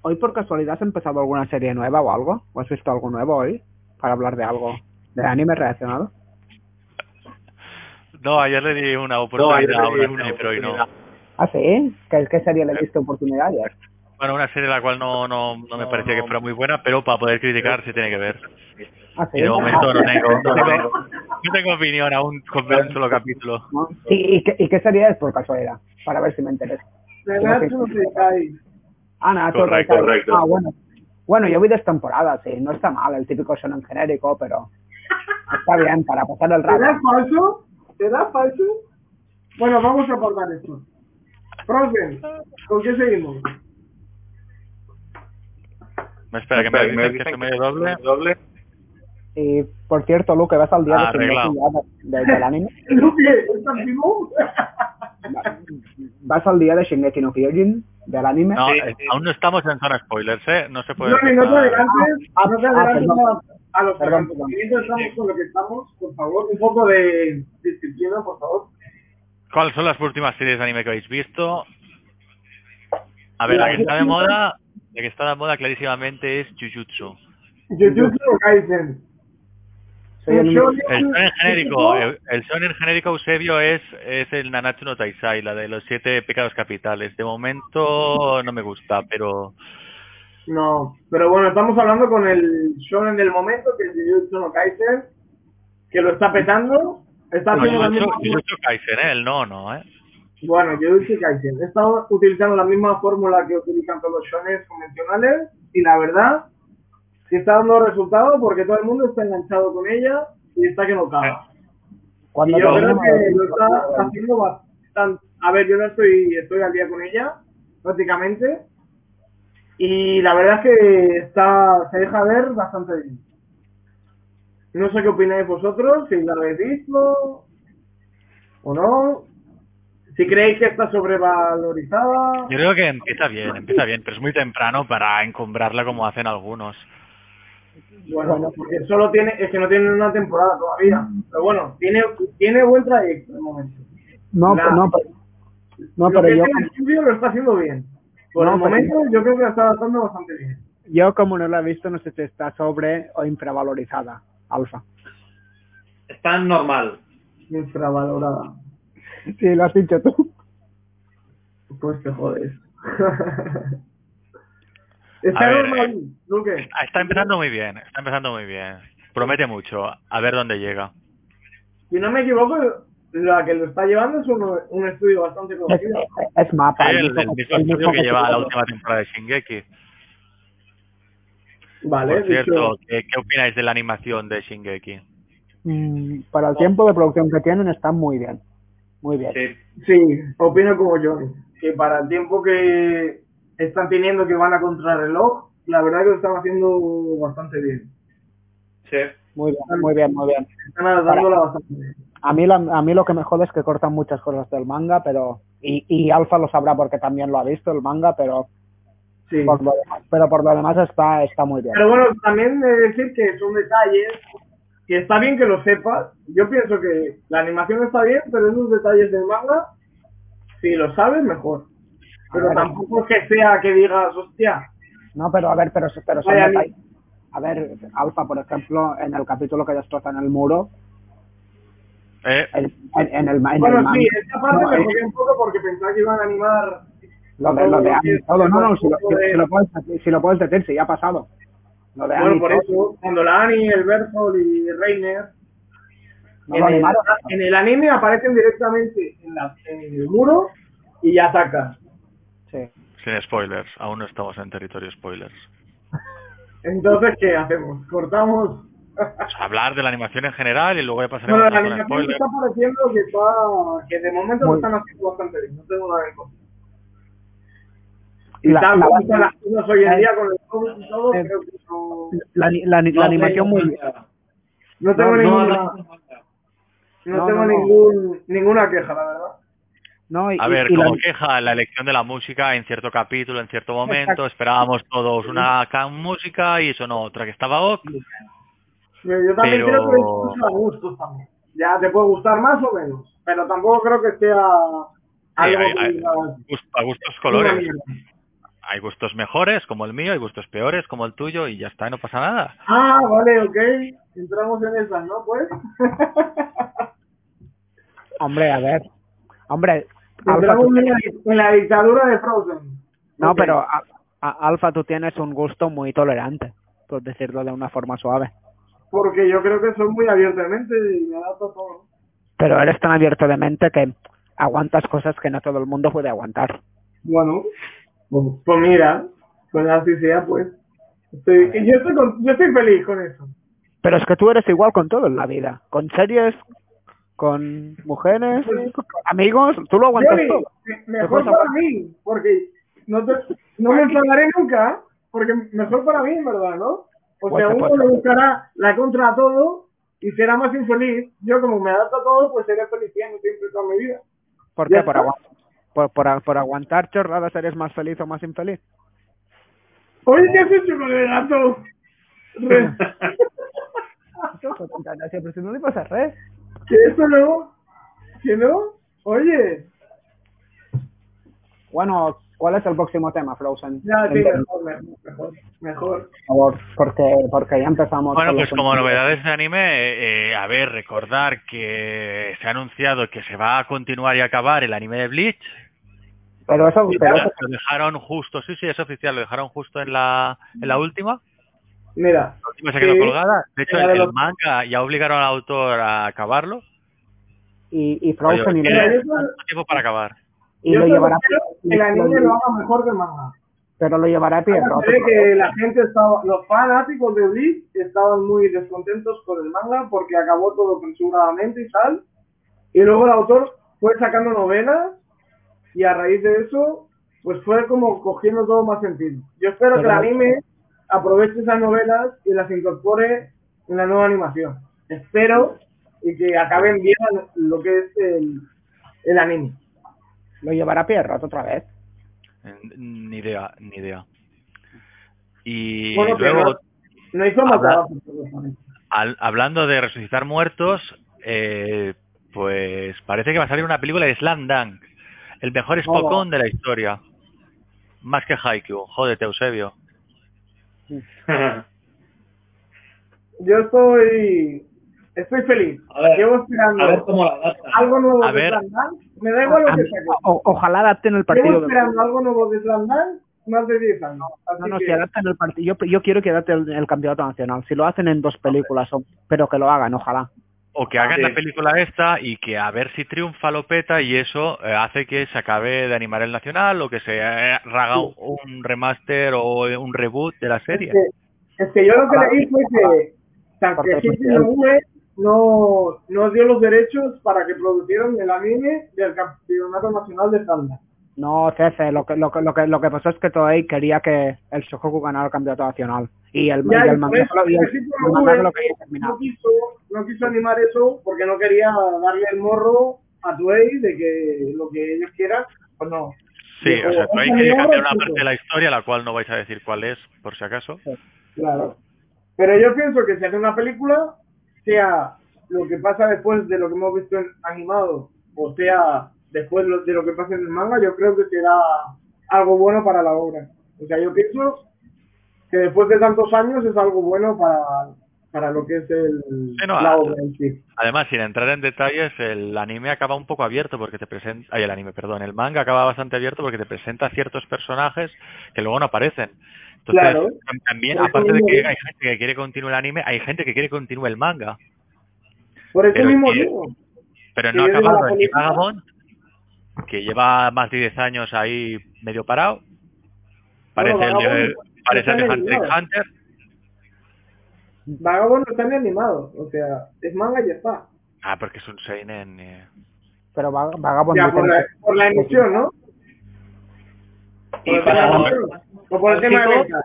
¿Hoy por casualidad has empezado alguna serie nueva o algo? ¿O has visto algo nuevo hoy? Para hablar de algo de anime relacionado. No, ayer le di una oportunidad a una pero hoy no. Ah, sí. ¿Qué, qué serie le diste oportunidad ayer? Bueno, una serie la cual no, no, no me parecía que fuera muy buena, pero para poder criticar se tiene que ver. Ah, sí. Y de momento no tengo, no tengo, no tengo opinión aún con ver un solo capítulo. ¿No? ¿Y, y, qué, ¿Y qué serie es por casualidad? Para ver si me interesa. De. Ah, nada, Correcto, correcto. Ah, bueno. Bueno, yo vi dos temporadas, sí. No está mal el típico shonen genérico, pero está bien para pasar el ¿Te da rato. falso? ¿Te da falso? Bueno, vamos a abordar esto. Frozen, ¿con qué seguimos? Me espera, que me dicen que se me doble. Y, por cierto, Luke, ¿vas al día Ah, de de- de- del anime? Luque, ¿estás vivo? ¿Vas al día de Shingeki no Kyojin del anime? No, Sí, eh, sí. aún no estamos en zona spoilers, ¿eh? No se puede... Johnny, no te empezar. adelantes, Ah, no te ah, adelantes perdón. A, los Perdón, acontecimientos, estamos con lo que estamos, por favor, un poco de disciplina, por favor. ¿Cuáles son las últimas series de anime que habéis visto? A ver, la que está de moda, la que está de moda clarísimamente es Jujutsu. Jujutsu Kaisen. Soy el shonen genérico, el shonen genérico Eusebio es, es el Nanatsu no Taisai, la de los siete pecados capitales. De momento no me gusta, pero No, pero bueno, estamos hablando con el shonen del momento, que es Jujutsu no Kaisen, que lo está petando. Está no, haciendo la Jujutsu, misma... Jujutsu Kaisen, ¿eh? el no, no, ¿eh? Bueno, Jujutsu Kaisen. Está utilizando la misma fórmula que utilizan todos los shonen convencionales y la verdad que está dando resultados porque todo el mundo está enganchado con ella y está que no caga. Cuando Y yo creo que lo está haciendo bastante. A ver, yo no estoy, estoy al día con ella, prácticamente. Y la verdad es que está, se deja ver bastante bien. No sé qué opináis vosotros, si la habéis visto o no. Si creéis que está sobrevalorizada. Yo creo que empieza bien, empieza bien, pero es muy temprano para encumbrarla como hacen algunos. Bueno, porque solo tiene, es que no tiene una temporada todavía. Pero bueno, tiene, tiene buen trayecto de momento. No, Nah. no, pero, no, lo pero que yo, el estudio lo está haciendo bien. Por No, el pero- momento yo creo que la está adaptando bastante bien. yo como no la he visto, no sé si está sobre o infravalorizada, Alfa. Está normal. Infravalorada. Sí, lo has dicho tú. Pues te jodes. está ver, normal, eh, Luque. Ah, Está empezando muy bien, está empezando muy bien. Promete mucho, a ver dónde llega. Si no me equivoco, la que lo está llevando es un, un estudio bastante Es, conocido. es mapa. el, mismo- el mismo el estudio que lleva la última temporada de Shingeki. Vale, Por cierto, dicho- ¿qué, qué opináis de la animación de Shingeki? Mm, para el tiempo de producción que tienen está muy bien. Muy bien. Sí. Sí, opino como Johnny. Que para el tiempo que están teniendo que van a contrarreloj, la verdad que lo están haciendo bastante bien. Sí. Muy bien, muy bien, muy bien. Están adaptándola bastante bien. A mí, la- a mí lo que me jode es que cortan muchas cosas del manga, pero... Y, y Alfa lo sabrá porque también lo ha visto el manga, pero Sí. por lo demás, pero por lo demás está, está muy bien. Pero bueno, también he de decir que son detalles que está bien que lo sepas. Yo pienso que la animación está bien, pero esos detalles del manga, si lo sabes, mejor. Pero ver. tampoco que sea que digas, hostia, No, pero a ver, pero, pero son Vaya, detalles. A ver, Alfa, por ejemplo, en el capítulo que destrozan el muro, Eh, en, en- en el, en el bueno, manga- sí, esta parte no, me eh, jodí un poco porque pensaba que iban a animar lo de, lo de que- todo, no, no, si lo, si- si lo puedes, si lo puedes decir, si ya ha pasado. Lo de Bueno, por todo, eso, cuando la Annie, el Berthold y Reiner no en, el, en el anime aparecen directamente en, la- en el muro y ya atacan. Sí. sin spoilers, aún no estamos en territorio spoilers. Entonces, ¿qué hacemos? ¿Cortamos? O sea, hablar de la animación en general y luego ya pasaremos Bueno, la a con animación me spoilers. está pareciendo que está, que de momento lo Muy- están haciendo bastante bien, no tengo nada en contra. Y La- tal la- las cosas hoy en día con el cómic y todo, eh, creo que no, La, la, la, No animación tengo muy manga. no tengo no, ninguna, no no, tengo no, no. ningún, ninguna queja, la verdad. no y, A ver, y la- como queja la elección de la música en cierto capítulo, en cierto momento, Exacto. esperábamos todos una ca- música y sonó otra que estaba ok. Yo también Pero- creo que incluso a gustos también. Ya te puede gustar más o menos, pero tampoco creo que sea algo hay- que hay- a gustos "Una colores. mierda". Hay gustos mejores como el mío, hay gustos peores como el tuyo y ya está, y no pasa nada. Ah, vale, ok. Entramos en esas, ¿no? Pues. Hombre, a ver. Hombre, Entramos tú en la, en la dictadura de Frozen. no, pero a- a- Alfa, tú tienes un gusto muy tolerante, por decirlo de una forma suave. Porque yo creo que soy muy abiertamente y me adapto a todo. Pero eres tan abierto de mente que aguantas cosas que no todo el mundo puede aguantar. Bueno, pues, pues mira, pues así sea, pues. Estoy, y yo, estoy con- yo estoy feliz con eso. Pero es que tú eres igual con todo en la vida. Con series, con mujeres, con amigos, tú lo aguantas todo. me- mejor para aguantar. mí, porque no, te, no me enfadaré nunca, porque mejor para mí, en verdad, ¿no? O Pues sea, te uno le buscará la contra a todo y será más infeliz. Yo, como me adapto a todo, pues seré feliz siempre, toda mi vida. ¿Por qué? Por, agu- por, por, por aguantar chorradas eres más feliz o más infeliz. Oye, ¿qué has hecho con el gato? Re- Siempre si no le pasa res. que eso no, que no. Oye, Bueno, ¿cuál es el próximo tema, Frozen? ya, sí, mejor, mejor, mejor. Por favor, porque, porque ya empezamos. Bueno, pues como novedades de anime, eh, a ver, recordar que se ha anunciado que se va a continuar y acabar el anime de Bleach. Pero eso, pero eso Lo dejaron justo, sí, sí, es oficial, lo dejaron justo en la, en la última. Mira, La última se quedó Sí, colgada. De hecho, el los- manga ya obligaron al autor a acabarlo. y, y Frozen Oye, y, creo- tanto tiempo para acabar. y yo lo llevará el anime lo haga mejor que el manga. Pero lo llevará a pie roto. que la gente estaba, los fanáticos de Bleach estaban muy descontentos con el manga porque acabó todo apresuradamente y tal. Y luego el autor fue sacando novelas y a raíz de eso, pues fue como cogiendo todo más sentido. Yo espero Pero que el anime aproveche esas novelas y las incorpore en la nueva animación. Espero y que acaben bien lo que es el, el anime. Lo llevará a pie roto otra vez. Ni idea, ni idea. Y Bueno, luego, no, no hizo mal Habla- trabajo. al- hablando de resucitar muertos, eh, pues parece que va a salir una película de Slam Dunk. El mejor Spokon de la historia. Más que Haikyuu. Jódete, Eusebio. Yo estoy estoy feliz. A ver, Llevo esperando A ver cómo la adaptan. algo nuevo A de ver. Slam Dunk. Me da igual lo que o- ojalá adapten el Llevo partido. de- esperando algo nuevo de Dunk más de 10 años. Así No, no, que, si adaptan el partido. Yo, yo quiero que adapten el, el campeonato nacional. Si lo hacen en dos películas, o- pero que lo hagan, ojalá. O que hagan Sí. la película esta y que a ver si triunfa lo peta y eso eh, hace que se acabe de animar el nacional o que se eh, haga Sí. un remaster o un reboot de la es, serie. que, es que yo lo que leí fue que Porque Takeshi es- No, no dio los derechos para que producieran el anime del Campeonato Nacional de Dunk. No, Cefe, lo que, lo que, lo que, lo que pasó es que Toei quería que el Shohoku ganara el campeonato nacional. Y el, Ya, y el manga, y el, Takeshi el Inoue manga lo quería terminar. no quiso, no quiso animar eso porque no quería darle el morro a Toei de que lo que ellos quieran, pues no. Sí, o sea, O- hay o- que o- cambiar una parte de la historia, la cual no vais a decir cuál es, por si acaso. Claro. Pero yo pienso que si hace una película, sea lo que pasa después de lo que hemos visto en animado, o sea después de lo que pasa en el manga, yo creo que será algo bueno para la obra. O sea, yo pienso que después de tantos años es algo bueno para, para lo que es el, Sí, no, la obra en sí. Además, sin entrar en detalles, el anime acaba un poco abierto porque te presenta, ay, el anime, perdón, el manga acaba bastante abierto porque te presenta ciertos personajes que luego no aparecen. Entonces, Claro. tam- también, Por aparte de que digo. hay gente que quiere que continúe el anime, hay gente que quiere que continúe el manga. Por eso Pero mismo que- digo. Pero no ha acabado política. Vagabond, que lleva más de 10 años ahí medio parado. Parece el de, Vagabond parece el de Hunter x. Hunter. Vagabundo no está ni animado, o sea, es manga y ya está. Ah, porque es un seinen. eh. Pero va- Vagabond Ya, dicen por la, por la emisión, ¿no? Y el O por el tema de ventas.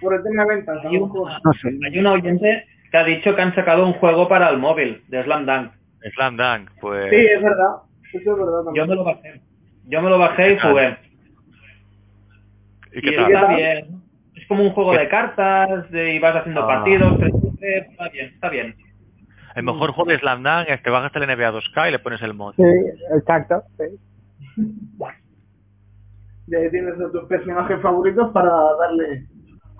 Por el tema de ventas, hay lo mejor. una, No sé. hay una oyente que ha dicho que han sacado un juego para el móvil de Slam Dunk. Slam Dunk, pues. Sí, es verdad. Eso es verdad Yo me lo bajé. Yo me lo bajé y ¿Qué tal? jugué. ¿Y Y qué está tal? bien. Es como un juego de cartas de, y vas haciendo Ah. partidos, tres veces, está bien, está bien. El mejor juego de Slam Dunk es que bajas el NBA 2K y le pones el mod. Sí, exacto. sí. Y ahí tienes a tus personajes favoritos para darle.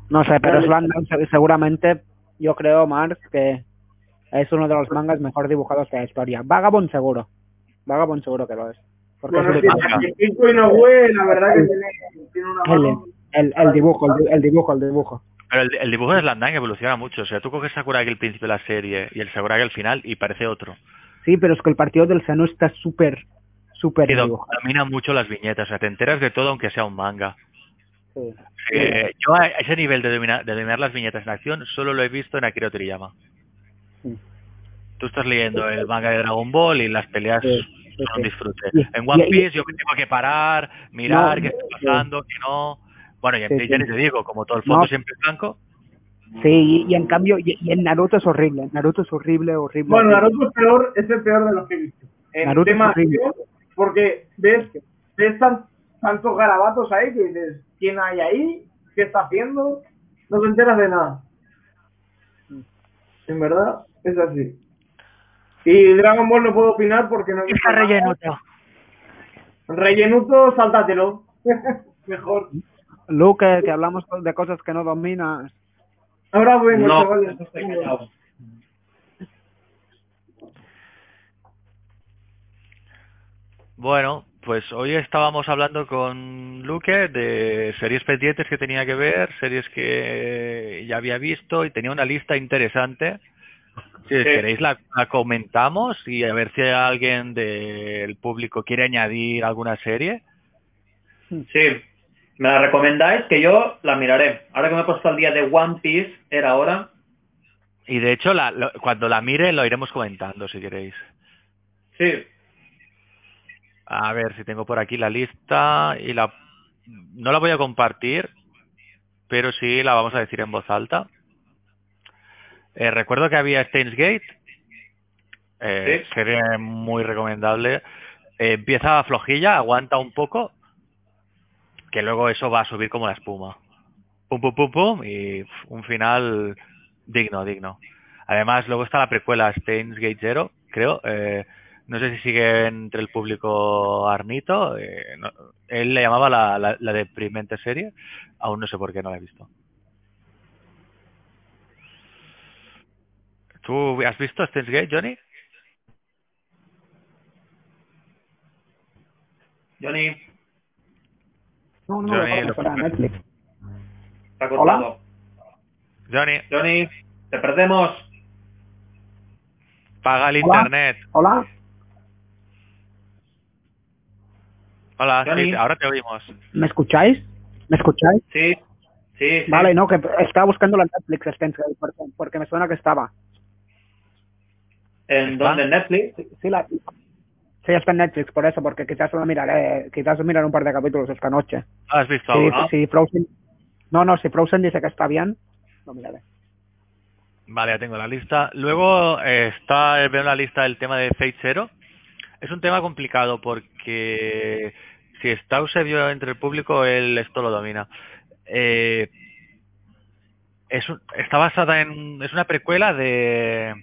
No sé, pero. Slam se- seguramente, yo creo, Mark, que es uno de los mangas mejor dibujados de la historia. Vagabond seguro. Vagabond seguro que lo es. Porque Bueno, es el Pico Inoue, la verdad que tiene, tiene una el, mano. el, el dibujo, el, di- el dibujo, el dibujo. Pero el, el dibujo de Slam Dunk evoluciona mucho. O sea, tú coges Sakuragi el principio de la serie y el Sakuragi al final y parece otro. Sí, pero es que el partido del seno está súper, súper Y do- dibujado. domina mucho las viñetas. O sea, te enteras de todo aunque sea un manga. Sí. Eh, yo a ese nivel de dominar, de dominar las viñetas en acción solo lo he visto en Akira Toriyama. Sí. Tú estás leyendo el manga de Dragon Ball y las peleas Sí, son sí, un sí. disfrute. Y- En One Piece yo que tengo que parar, mirar No, qué está sí. pasando, qué no. Bueno, y en Sí, Bleach ya sí. ni te digo, como todo el fondo No. siempre es blanco. Sí, y, y en cambio, y, y en Naruto es horrible. Naruto es horrible, horrible. Bueno, horrible. Naruto es peor, es el peor de los que he visto. En Naruto es tema horrible. Porque ves, ves tan- tantos garabatos ahí que dices, ¿quién hay ahí? ¿Qué está haciendo? No te enteras de nada. En verdad, es así. Y Dragon Ball no puedo opinar porque no visto nada. Rellenuto, sáltatelo. Mejor. Luke, que hablamos de cosas que no dominas. Ahora vengo, No, chavales estoy callado. Bueno, pues hoy estábamos hablando con Luque de series pendientes que tenía que ver, series que ya había visto y tenía una lista interesante. Si Sí. queréis la, la comentamos y a ver si alguien del público quiere añadir alguna serie. Sí. ¿Me la recomendáis? Que yo la miraré. Ahora que me he puesto al día de One Piece, era hora. Y de hecho, la- lo- cuando la mire lo iremos comentando si queréis. Sí. A ver si tengo por aquí la lista y la no la voy a compartir, pero sí la vamos a decir en voz alta. Eh, recuerdo que había Steins Gate, eh, Sí. muy recomendable. Eh, empieza flojilla, aguanta un poco, que luego eso va a subir como la espuma. Pum, pum, pum, pum, y un final digno, digno. Además, luego está la precuela Steins Gate Zero, creo. No sé si sigue entre el público Arnito. eh, no- él le llamaba la, la, la deprimente serie. Aún no sé por qué no la he visto. ¿Tú has visto Steins Gate, Johnny? Johnny, No, no, Johnny, lo lo- para Netflix. está cortado. Johnny, Johnny, te perdemos. paga el Hola. internet. Hola. Hola, sí, ahora te oímos. ¿Me escucháis? ¿Me escucháis? Sí. Sí, sí. Vale, no, que estaba buscando la Netflix porque, porque me suena que estaba. ¿En dónde? ¿En Netflix? Sí, la, sí, está en Netflix, por eso, porque quizás lo miraré, quizás miraré un par de capítulos esta noche. ¿No lo has visto? ¿no? si Frozen, no, no, si Frozen dice que está bien, lo miraré. Vale, ya tengo la lista. Luego eh, está, veo la lista del tema de Fate Zero. Es un tema complicado porque si está Eusebio entre el público, él esto lo domina. Eh, es está basada en... es una precuela de,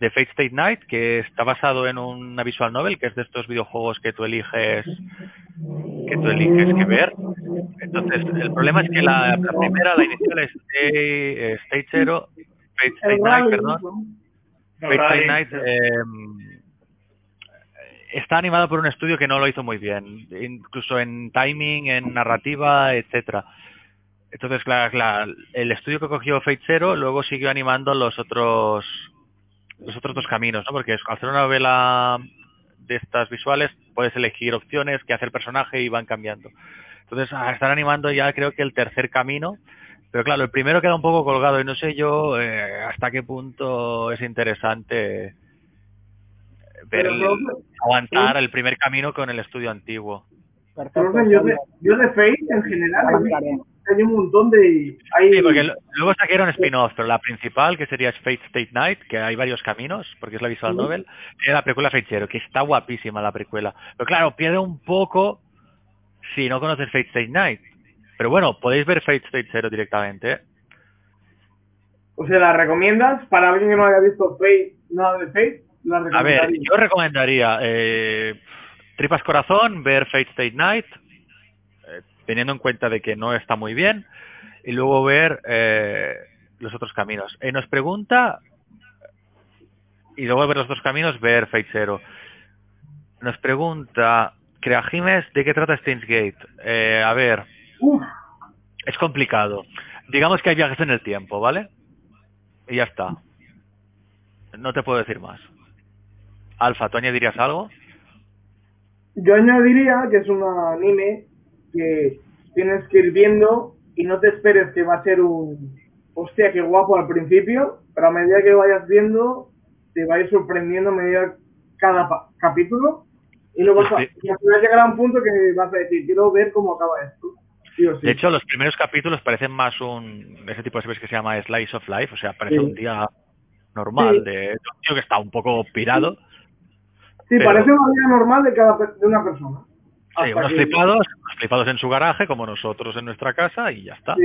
de Fate State Night, que está basado en una visual novel, que es de estos videojuegos que tú eliges que tú eliges que ver. Entonces, el problema es que la, la primera, la inicial, es State, State Zero, Fate State Night, perdón. Fate State Night eh, está animado por un estudio que no lo hizo muy bien, incluso en timing, en narrativa, etcétera. Entonces, claro, claro, el estudio que cogió Fate Zero luego siguió animando los otros los otros dos caminos, ¿no? Porque al hacer una novela de estas visuales puedes elegir opciones que hace el personaje y van cambiando. Entonces, ah, están animando ya creo que el tercer camino, pero claro, el primero queda un poco colgado y no sé yo eh, hasta qué punto es interesante ver el, aguantar el primer camino con el estudio antiguo. Perfecto. Yo de, yo de Fate en general hay un montón de... Hay... Sí, porque luego sacaron spin-off, pero la principal, que sería Fate State Night, que hay varios caminos, porque es la visual novel, era la precuela Fate Zero, que está guapísima la precuela. Pero claro, pierde un poco si no conoces Fate State Night. Pero bueno, podéis ver Fate State Zero directamente. ¿eh? O sea, ¿la recomiendas para alguien que no haya visto Fate, nada de Fate? ¿La A ver, yo recomendaría eh, Tripas Corazón, ver Fate State Night, teniendo en cuenta de que no está muy bien, y luego ver eh, los otros caminos. Eh, nos pregunta, y luego ver los otros caminos, ver Fate Zero. Nos pregunta, Creajimes, ¿de qué trata Steins Gate? Eh, a ver, es complicado. Digamos que hay viajes en el tiempo, ¿vale? Y ya está. No te puedo decir más. Alfa, ¿tú añadirías algo? Yo añadiría que es un anime que tienes que ir viendo y no te esperes que va a ser un hostia, qué guapo al principio, pero a medida que vayas viendo, te va a ir sorprendiendo a medida cada capítulo y luego vas a, llegar a un punto que vas a decir, quiero ver cómo acaba esto. De hecho, los primeros capítulos parecen más un ese tipo de series que se llama Slice of Life, o sea, parece un día normal de, un tío que está un poco pirado. Sí, parece una vida normal de cada de una persona. Sí, unos flipados, flipados en su garaje, como nosotros en nuestra casa, y ya está.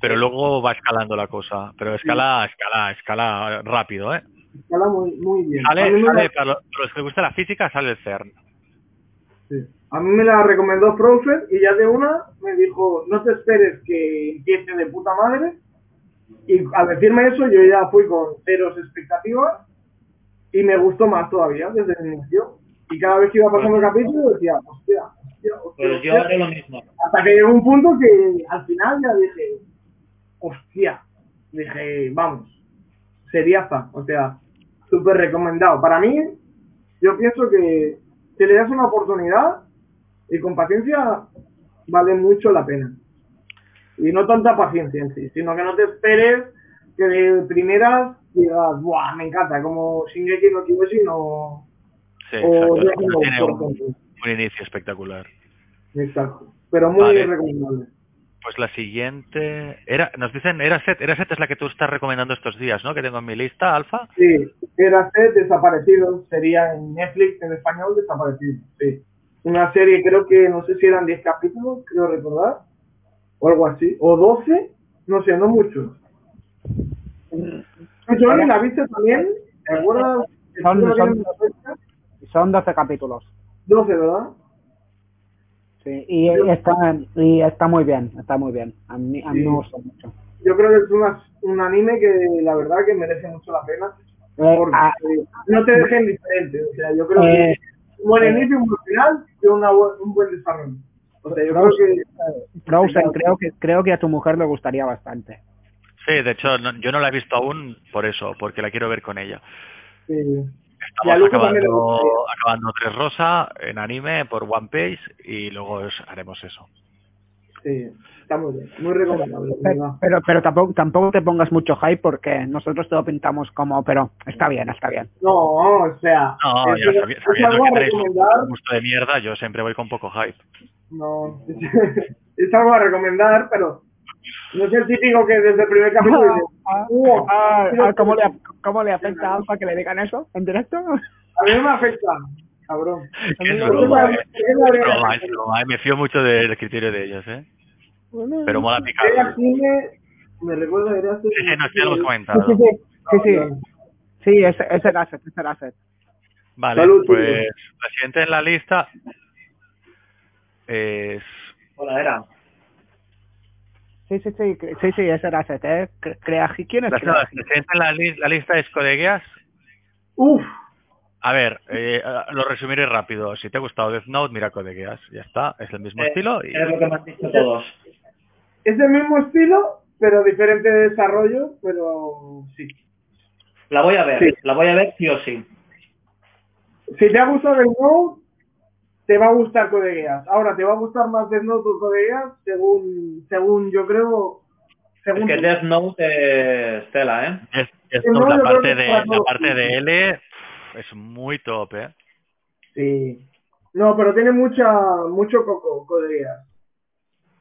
Pero luego va escalando la cosa. Pero escala, escala, escala rápido, ¿eh? Escala muy, muy bien. Sale, sale para, los, que gusta la física, sale el CERN. Sí. A mí me la recomendó Frozen y ya de una me dijo, no te esperes que empiece de puta madre. Y al decirme eso, yo ya fui con ceros expectativas y me gustó más todavía desde el inicio. Y cada vez que iba pasando el capítulo decía, hostia, hostia, hostia. Pues yo haré lo mismo. Hasta que llegó un punto que al final ya dije, hostia, dije, vamos, sería fa, o sea, súper recomendado. Para mí, yo pienso que si le das una oportunidad y con paciencia, vale mucho la pena. Y no tanta paciencia en sí, sino que no te esperes que de primeras digas, ¡buah! Me encanta, como Shingeki no sino Sí, exacto. Tiene un, inicio espectacular. Exacto. Pero muy recomendable. Pues la siguiente, era, nos dicen, Eraset, Eraset es la que tú estás recomendando estos días, ¿no? Que tengo en mi lista, Alfa. Sí, Eraset desaparecido, sería en Netflix en español desaparecido, sí. Una serie, creo que, no sé si eran 10 capítulos, creo recordar, o algo así, o 12, no sé, no mucho. Johnny, ¿la viste también? ¿Te acuerdas? Son 12 capítulos. 12, ¿verdad? Sí, y está, y está muy bien, está muy bien. A mí, a mí me gusta mucho. Yo creo que es una, un anime que la verdad que merece mucho la pena. Eh, porque ah, no te dejen diferente. O sea, yo creo que eh, un buen eh, inicio, un buen final y una, un buen desarrollo. O sea, yo creo que... Frozen, creo que, creo que a tu mujer le gustaría bastante. Sí, de hecho, yo no la he visto aún por eso, porque la quiero ver con ella. Sí. Estamos acabando, acabando Tres Rosa en anime por One Piece y luego haremos eso. Sí, está muy bien, muy recomendable. Pero, pero, tampoco, tampoco te pongas mucho hype porque nosotros te lo pintamos como, pero está bien, está bien. No, o sea. No, ya sabiendo que tenéis un gusto de mierda, yo siempre voy con poco hype. No, es algo a recomendar, pero no es el típico que desde el primer capítulo ah, ah, ah, ¿cómo, le, ¿Cómo le afecta a Alfa que le digan eso en directo? A mí no me afecta, cabrón. Es broma, es broma, es broma. Me fío mucho del criterio de ellos, ¿eh? Pero mola picar. Me recuerda Sí, sí, no, ya lo hemos comentado. Sí, sí, sí. Sí, ese, ese era Asset, ese era Asset. Vale, Salud, pues la siguiente en la lista es... Hola, era. Sí, sí, sí, sí, sí, ese era ¿eh? Cre- Creaji, ¿quién es La, no, la Creaji? siguiente en la, li- la lista es Codeguías. Uf, A ver, eh, lo resumiré rápido. Si te ha gustado Death Note, mira Codeguías. Ya está, es el mismo Eh, estilo. Y... Es lo que me han dicho todos. es el mismo estilo, pero diferente de desarrollo, pero sí. La voy a ver, Sí. la voy a ver sí o sí. Si te ha gustado Death Note, te va a gustar Code Geass. Ahora, te va a gustar más Death Note o según, según yo creo, Es según que. Death Note es tela, ¿eh? Es, es No, top, la parte de la parte de L es muy top, ¿eh? Sí. No, pero tiene mucha, mucho coco, Code Geass.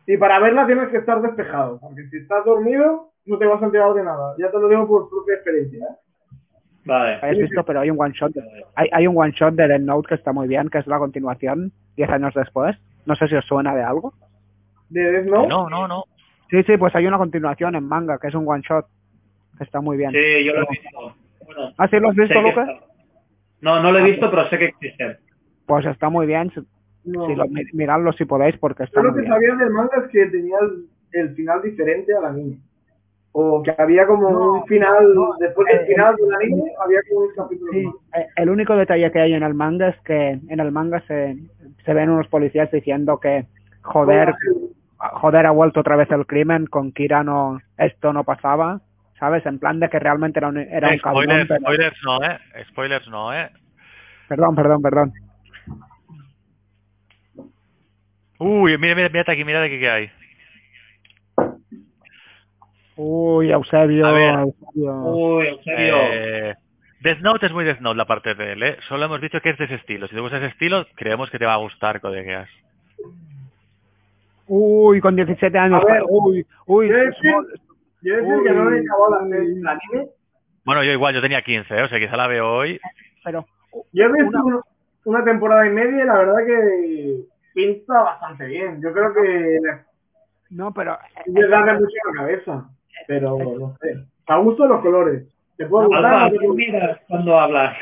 Y para verla tienes que estar despejado, porque si estás dormido, no te vas a enterar de nada. Ya te lo digo por propia experiencia. ¿eh? Vale. ¿Habéis visto? Pero hay un one shot. Hay, hay un one shot de Death Note que está muy bien, que es la continuación, 10 años después. No sé si os suena de algo. De Death Note, No, no, no. Sí, sí, pues hay una continuación en manga, que es un one shot, que está muy bien. Sí, yo lo he visto. Bueno, ¿Ah, sí lo has visto, Lucas? No, no lo he visto, pero sé que existe. Pues está muy bien. No. si lo, mi- miradlo si podéis, porque está Yo lo que bien. sabía del manga es que tenía el, el final diferente al anime. O que había como No, un final, no, después eh, del final del anime, había como un capítulo Sí, más. eh, el único detalle que hay en el manga es que en el manga se, se ven unos policías diciendo que joder, joder ha vuelto otra vez el crimen, con Kira no, esto no pasaba, ¿sabes? En plan de que realmente era un, era un Eh, cabrón, spoilers, pero- spoilers no, ¿eh? Spoilers no, ¿eh? Perdón, perdón, perdón. Uy, mira, mira, mira aquí, mira aquí que hay. Uy, Eusebio, A ver. Eusebio. Uy, en serio. Eh, Death Note es muy Death Note la parte de él, ¿eh? Solo hemos dicho que es de ese estilo. Si te gusta ese estilo, creemos que te va a gustar Codeguías. Uy, con 17 años. A ver, uy, uy, yo decir- Yo que no la anime. Bueno, yo igual, yo tenía 15, ¿eh? O sea, quizá la veo hoy. pero Yo he visto Una- una, temporada y media y la verdad que pinta bastante bien. Yo creo que no, pero es de darle mucho la cabeza. Pero no sé. A gusto los colores. ¿Te puedo gustar? Alba, ¿a ¿No te quién miras cuando hablas?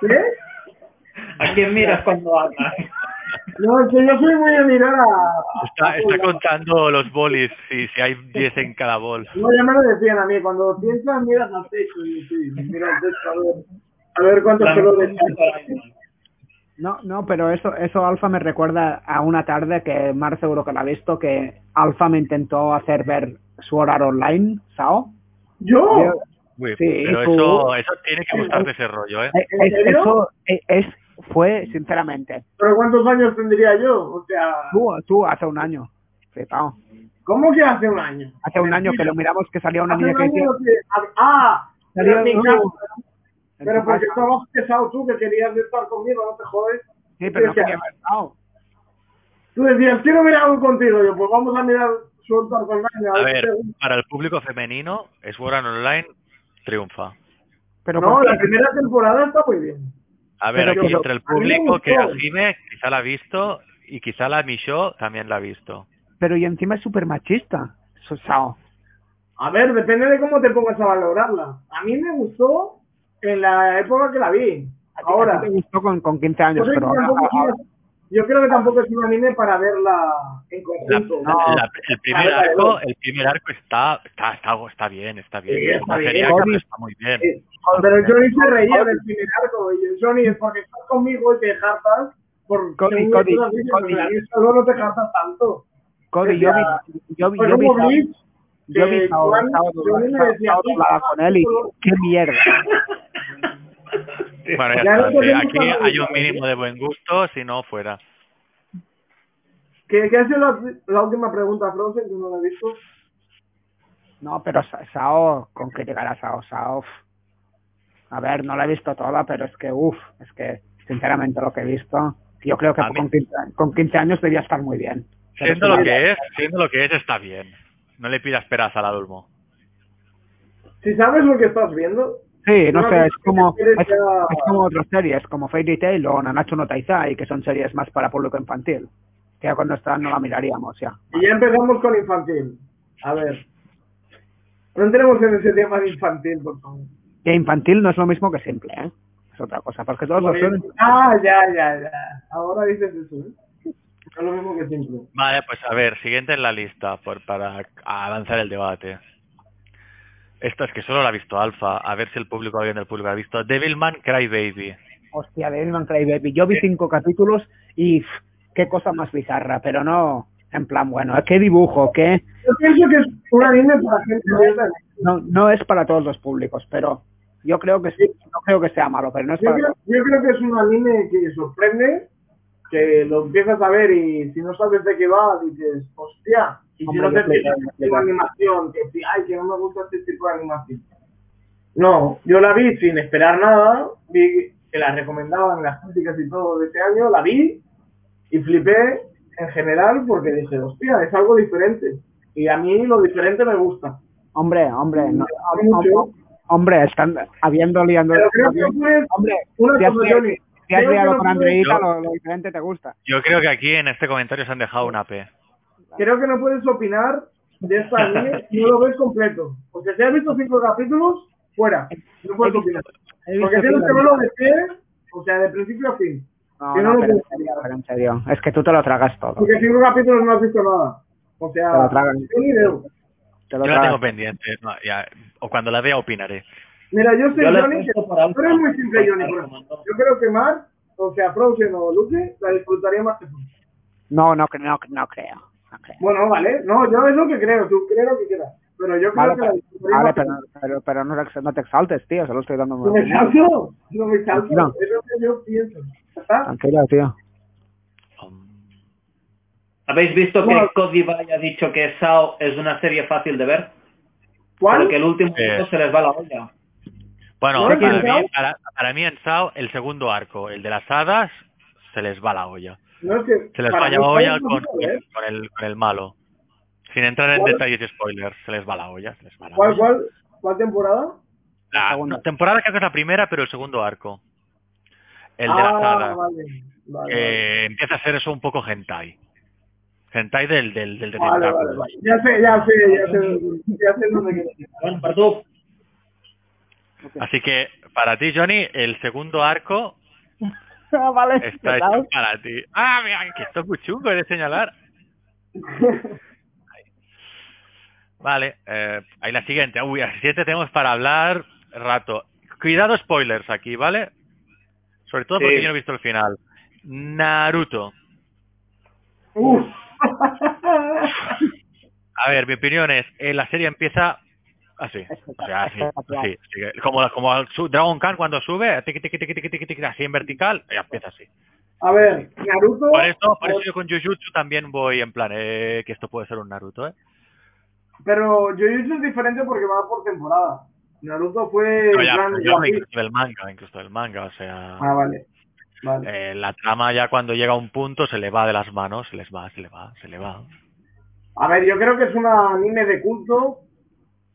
¿Qué? ¿A quién miras cuando hablas? No, es que yo soy muy a mirar a... Está, está contando los bolis, si, si hay 10 en cada bol. No, ya me lo decían a mí. Cuando piensas, miras al techo. Y sí, mira al techo a ver, a ver cuántos colores mejor No, no, pero eso, eso Alfa me recuerda a una tarde que Mar seguro que la ha visto, que Alfa me intentó hacer ver Sword Art Online, ¿sao? ¿Yo? Yo- Uy, Sí, pero tú- eso, eso tiene que gustarte ese rollo, ¿eh? eh, ¿En es- eso eh, es, fue, sinceramente, ¿Pero cuántos años tendría yo? O sea, tú, tú hace un año, flipao. ¿cómo que hace un año? Hace un año que lo miramos que salía una Hace niña un que año Ah, en mi casa, pero porque casa. estabas pesado tú que querías estar conmigo, no te jodes. sí, pero no quería. Tú decías, quiero mirar algo contigo. Yo, pues vamos a mirar Sword Art Online. A ver ver, para el público femenino, Sword Art Online triunfa. Pero No, la primera temporada está muy bien. A ver, Pero aquí que- entre el a público que a Jime quizá la ha visto y quizá la Micho también la ha visto. pero y encima es súper machista, Eso, Sao. A ver, depende de cómo te pongas a valorarla. A mí me gustó en la época que la vi. A ti- Ahora, a ti te gustó con, con 15 años, yo, creo pero ahora, ahora- yo creo que tampoco es un anime para verla en conjunto. la- No. la- el primer arco, el primer arco está, está, está, está bien, está bien. Sí, está bien. muy bien. Sí, Pero Johnny se reía del primer arco. Y Johnny es porque estás conmigo y te hartas. Por Cody, Cody, solo no te hartas tanto. Cody, yo vi, yo vi, yo vi, yo vi que Sao- Juan- Sao Johnny me Sao- decía, Sao doblada con él y qué mierda. Bueno, ya Ya está. no sí, podemos Aquí hay un mínimo de buen gusto, si no fuera. ¿Qué, qué ha sido la, la última pregunta, Frozen, que no la he visto? No, pero Sa- Sao, con que llegará Sao, Sao. uf. A ver, no la he visto toda, pero es que, uff, es que, sinceramente, lo que he visto, yo creo que A con 15, con 15 años debía estar muy bien. Pero Siendo lo que es, siendo lo que es, está bien. No le pidas peras al adulmo. Si sabes lo que estás viendo, Sí, no sé, es como, es, como otras series, como Fairy Tail o Nanatsu no Taizai, que son series más para público infantil. Que ya cuando están no la miraríamos, ya. y ya empezamos con infantil. A ver. No entremos en ese tema de infantil, por favor. Que infantil no es lo mismo que simple, ¿eh? Es otra cosa, porque todos los son... Ah, ya, ya, ya. Ahora dices eso, ¿eh? No es lo mismo que simple. Vale, pues a ver, siguiente en la lista por, para avanzar el debate. Esta es que solo la ha visto Alfa, a ver si el público, alguien del público ha visto. Devilman Crybaby. Hostia, Devilman Crybaby. Yo vi cinco capítulos y pff, qué cosa más bizarra, pero no en plan, bueno, qué dibujo, qué... Yo pienso que es un anime para gente No, no es para todos los públicos, pero yo creo que sí, no creo que sea malo, pero no es Yo para creo, yo creo que es un anime que sorprende, que lo empiezas a ver y si no sabes de qué va, dices, hostia. Y si Hombre, no te en tipo de animación, que si, ay, que no me gusta este tipo de animación. No, yo la vi sin esperar nada, vi que la recomendaban las críticas y todo de este año, la vi y flipé en general porque dije, hostia, es algo diferente. Y a mí lo diferente me gusta. Hombre, hombre, no, mucho. hombre, están habiendo liando... Pero creo que fue Hombre, una si has, si has liado con Andreita, lo, lo diferente te gusta. Yo creo que aquí en este comentario se han dejado una P. creo que no puedes opinar de esta anime si no lo ves completo. Porque si has visto cinco capítulos, fuera. No puedes opinar. Porque tienes cinco que verlo de pie, o sea, de principio a fin. No, que no, no lo pero en serio, pero en serio, es que tú te lo tragas todo. Porque cinco capítulos no has visto nada. O Te sea, lo tragan. yo ni veo. Te lo Yo la tengo tragas. pendiente, no, ya, o cuando la vea opinaré. Mira, yo sé, Yo Johnny, que tú eres muy simple, Johnny. Yo creo que Mar, o sea, Frozen o Luke, la disfrutaría más que tú. No, no, no, no creo. No creo. Bueno, vale. No, yo es lo que creo. Tú crees lo que quieras. Pero yo creo Vale, que la pero, disfrutaría vale, pero, pero, pero no, te- no te exaltes, tío, solo estoy dando No me salto. No me salto. Tranquilo. Es lo que yo pienso. ¿Ya ¿Está? Tranquilo, tío. ¿Habéis visto que Bueno. Codivay ha dicho que Sao es una serie fácil de ver? ¿Cuál? Porque el último Eh. se les va la olla. Bueno, ¿No para mí, para, para mí en Sao, el segundo arco, el de las hadas, se les va la olla. No, es que Se les para va la olla con, ¿eh? con el, con el malo. Sin entrar en ¿Cuál? detalles y spoilers, se les va la olla. Se les va la ¿Cuál, olla. cuál, cuál temporada? La segunda. temporada creo que es la primera, pero el segundo arco. El de ah. Vale, vale, que empieza a ser eso un poco hentai. Hentai del, del, del, del vale, vale, tentáculo. vale. Ya sé, ya sé, ya sé, ya sé dónde. Bueno, perdón. Así que para ti, Johnny, el segundo arco Ah, vale, está hecho para ti. Ah, mira, que esto es muy chungo de señalar. Vale, eh, ahí la siguiente. Uy, la siguiente tenemos para hablar rato. Cuidado spoilers aquí, ¿vale? Sobre todo porque Sí. yo no he visto el final. Naruto. Uf. A ver, mi opinión es, eh, la serie empieza así. O sea, así, así, así, como, como el Dragon Khan cuando sube, tiqui, tiqui, tiqui, así en vertical, ya empieza así. A ver, Naruto. Por eso, por eso yo con Jujutsu también voy en plan, eh, que esto puede ser un Naruto, ¿eh? Pero Jujutsu es diferente porque va por temporada. Naruto fue. No, ya, pero yo incluso manga, incluso el manga, o sea, Ah, vale. Vale. eh, la trama ya cuando llega a un punto se le va de las manos, se les va, se le va, se le va. A ver, yo creo que es un anime de culto,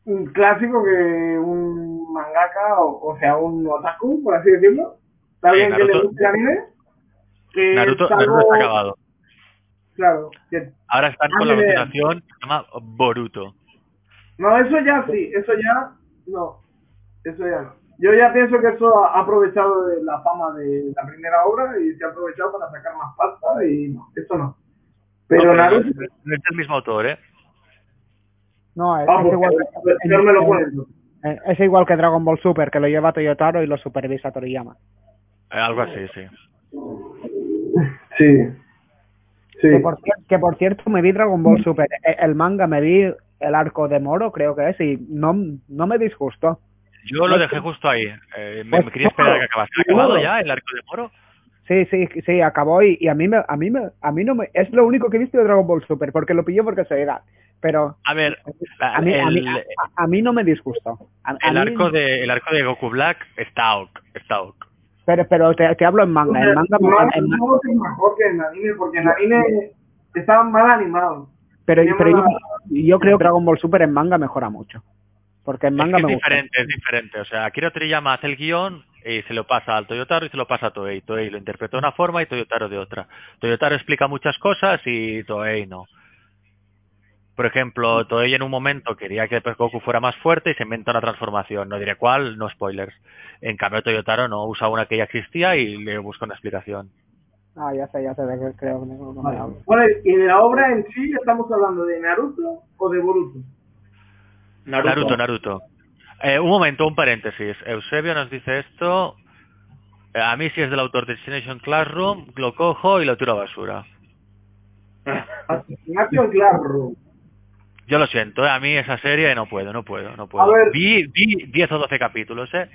un clásico que un mangaka, o, o sea, un otaku, por así decirlo, de alguien que le Naruto- guste el anime, que Naruto, es algo- Naruto está acabado. Claro, que- Ahora están con la continuación que se llama Boruto. no, eso ya sí, eso ya, no, eso ya no. Yo ya pienso que eso ha aprovechado de la fama de la primera obra y se ha aprovechado para sacar más pasta y no, eso no. Pero No, Naruto, no, no es el mismo autor, ¿eh? No, es, ah, es pues, igual, pues, peor me lo eh, es igual que Dragon Ball Super, que lo lleva Toyotaro y lo supervisa Toriyama. Eh, Algo así, sí. Sí. Sí. Que, por, cier- que por cierto, me vi Dragon Ball Super, eh, el manga, me vi el arco de Moro, creo que es, y no, no me disgustó. Yo lo dejé justo ahí. Eh, me, Pues, me quería esperar a que acabase. ¿Ha acabado ya el arco de Moro? Sí, sí, sí, acabó y, y a mí me, a mí me, a mí no me, es lo único que he visto de Dragon Ball Super, porque lo pilló porque soy edad, pero A ver, la- a mí, a, mí, el, a- a mí no me disgustó. A- a el mí- arco de el arco de Goku Black está ok, está ok. Pero, pero te, te hablo en manga, en manga, no, en- en- no, es mejor que en anime, porque en anime está mal animado. pero, Yo pero yo, yo creo que Dragon Ball Super en manga mejora mucho, porque en Es manga que es me gusta. diferente, es diferente. O sea, Akira Toriyama hace el guion y se lo pasa al Toyotaro y se lo pasa a Toei. Toei lo interpreta de una forma y Toyotaro de otra. Toyotaro explica muchas cosas y Toei no. Por ejemplo, Toei en un momento quería que Goku fuera más fuerte y se inventa una transformación. No diré cuál, no spoilers. En cambio, Toyotaro no usa una que ya existía y le busca una explicación. Ah, ya sé, ya sé creo que no me Vale. hablo. Bueno, y de la obra en sí, ¿estamos hablando de Naruto o de Boruto? Naruto. Naruto, Naruto. Eh, un momento, un paréntesis. Eusebio nos dice esto. Eh, A mí si es del autor de Destination Classroom, lo cojo y lo tiro a basura. Asesinato en Classroom. Yo lo siento, eh, a mí esa serie no puedo, no puedo, no A puedo. ver. Vi, vi 10 o 12 capítulos, ¿eh?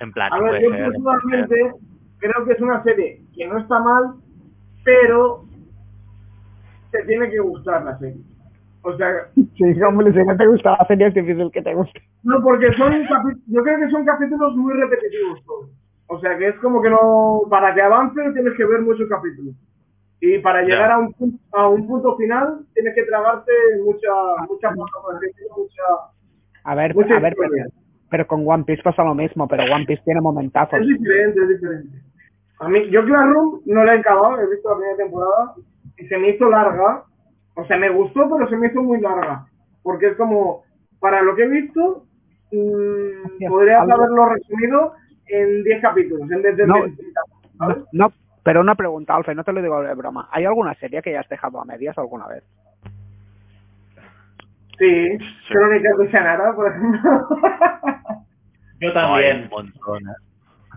En plan, A no ver, puede yo ser, no puede ser. personalmente creo que es una serie que no está mal, pero te tiene que gustar la serie. O sea, Sí, hombre, si no te gusta la serie es difícil que te guste. no, porque son yo creo que son capítulos muy repetitivos todos. O sea, que es como que no, para que avance tienes que ver muchos capítulos. Y para llegar a un, pun- a un punto final tienes que tragarte mucha, mucha, mucha, A ver, mucha a ver, pero, pero con One Piece pasa lo mismo, pero One Piece tiene momentazos. Es diferente, es diferente. A mí, yo Classroom no la he acabado, he visto la primera temporada y se me hizo larga. O sea, me gustó, pero se me hizo muy larga. Porque es como, para lo que he visto, mm, Hostia, podrías haberlo resumido en 10 capítulos, en vez de No. 20, ¿sabes? No, no, pero una pregunta, Alfa, y no te lo digo de broma. ¿Hay alguna serie que hayas dejado a medias alguna vez? Sí, Crónicas de Shannara, por ejemplo. Yo también. un montón, ¿eh?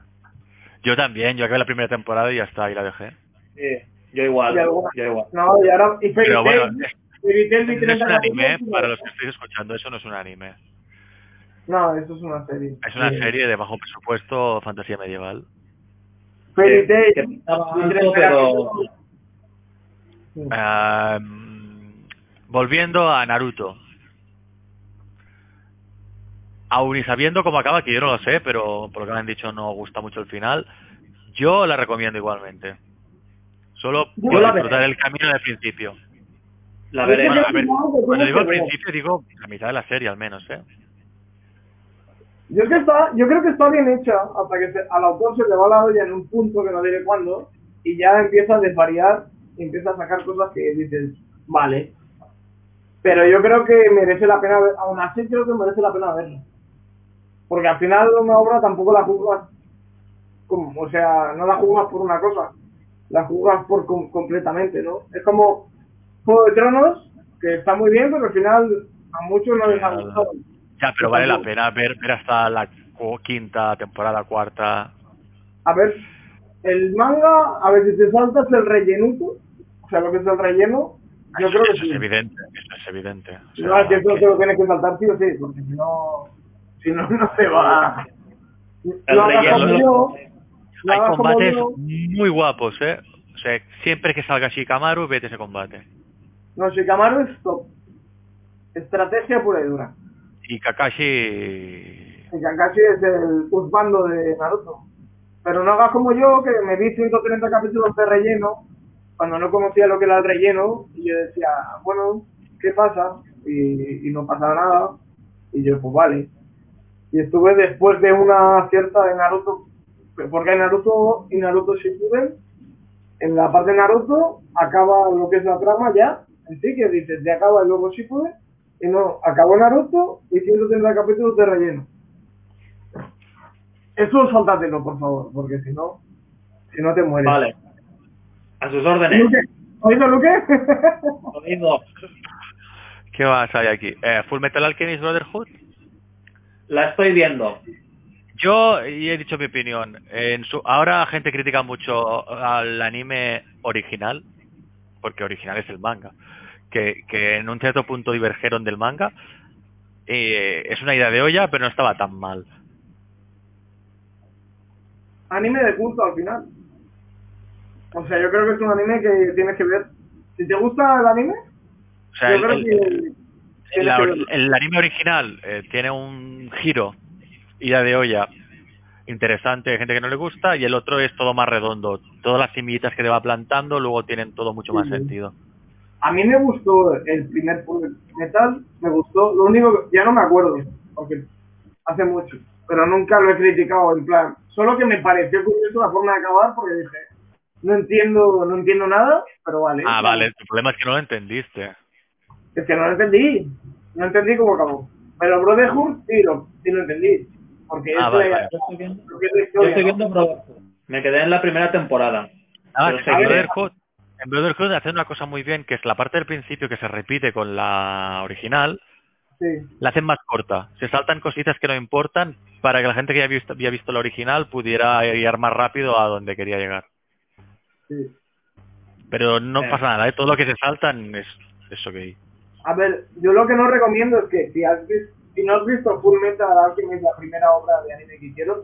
Yo también, yo acabé la primera temporada y ya está, y la dejé. Sí, yo igual. Yo igual. no, y ahora, y Pero bueno, es- No es 30 un anime, para lo- los que estéis escuchando, eso no es un anime. No, eso es una serie. Es una Sí. serie de bajo presupuesto, fantasía medieval. Fairy Que- Tail, que estaba vi alto, 30 pero-. Ah, volviendo a Naruto. Aún y sabiendo cómo acaba, que yo no lo sé, pero por lo que me han dicho no gusta mucho el final, yo la recomiendo igualmente. Solo Yo por disfrutar veré. el camino del principio. La veré. Bueno, a ver, cuando digo ver. principio, digo la mitad de la serie al menos, ¿eh? Yo, es que está, yo creo que está bien hecha hasta que se- al autor se le va la olla en un punto que no diré cuándo y ya empieza a desvariar y empieza a sacar cosas que dices, vale. Pero yo creo que merece la pena, ver, aún así creo que merece la pena verlo. Porque al final una obra tampoco la juzgas, como, o sea, no la juzgas por una cosa, la juzgas por com- completamente, ¿no? Es como Juego de Tronos, que está muy bien, pero al final a muchos no les ha gustado. Ya, pero vale la pena ver, ver hasta la quinta temporada, cuarta. A ver, el manga, a ver si te saltas el rellenuto, o sea, lo que es el relleno, yo eso, creo que eso sí. es evidente, eso es evidente. O sea, No, es que eso que- te lo tienes que saltar sí o sí, porque si no, si no, no te va. El Lo relleno yo, lo Hay combates yo. muy guapos, ¿eh? O sea, siempre que salga Shikamaru, vete ese combate. No, Shikamaru es top. Estrategia pura y dura. Y Kakashi... Y Kakashi es el Uzbando de Naruto. Pero no hagas como yo, que me vi 130 capítulos de relleno, cuando no conocía lo que era el relleno, y yo decía, bueno, ¿qué pasa? Y, no pasaba nada. Y yo, pues vale. Y estuve después de una cierta de Naruto, porque Naruto y Naruto Shippuden, en la parte de Naruto, acaba lo que es la trama ya, en sí, que dices, ya acaba y luego Shippuden, y no, acabó Naruto y 130 capítulos de relleno. Eso sáltatelo, por favor, porque si no, si no te mueres. Vale. A sus órdenes. Luque, ¿Oído, Luque? Oído. ¿Qué más hay aquí? Eh, Full Metal Alchemist Brotherhood. La estoy viendo. Yo y he dicho mi opinión. En su, ahora gente critica mucho al anime original, porque original es el manga, que, que en un cierto punto divergieron del manga. Eh, es una idea de olla, pero no estaba tan mal. anime de culto al final. O sea, yo creo que es un anime que tienes que ver. Si te gusta el anime, O sea, yo el, creo el- que la- el anime original eh, tiene un giro, idea de olla, interesante, hay gente que no le gusta, y el otro es todo más redondo. Todas las semillitas que te va plantando luego tienen todo mucho más Sí. sentido. A mí me gustó el primer Full Metal, me gustó. Lo único que ya no me acuerdo, porque hace mucho, pero nunca lo he criticado en plan. Solo que me pareció curioso la forma de acabar, porque dije, no entiendo, no entiendo nada, pero vale. Ah, vale, tu problema es que no lo entendiste. Es que no lo entendí. No entendí cómo acabó. Pero Brotherhood sí lo, sí lo entendí. Porque Ah, es vale, la- vale. Yo estoy viendo, porque es la yo historia, estoy ¿no? viendo Brotherhood. Me quedé en la primera temporada. Ah, Pero seguiré. Brotherhood, en Brotherhood hacen una cosa muy bien, que es la parte del principio que se repite con la original, Sí. la hacen más corta. Se saltan cositas que no importan para que la gente que ya había visto, había visto la original pudiera llegar más rápido a donde quería llegar. Sí. Pero no Eh. pasa nada, ¿eh? todo lo que se saltan es eso que hay. A ver, yo lo que no recomiendo es que si, has vis- si no has visto Full Metal Alchemist, la primera obra de anime que hicieron,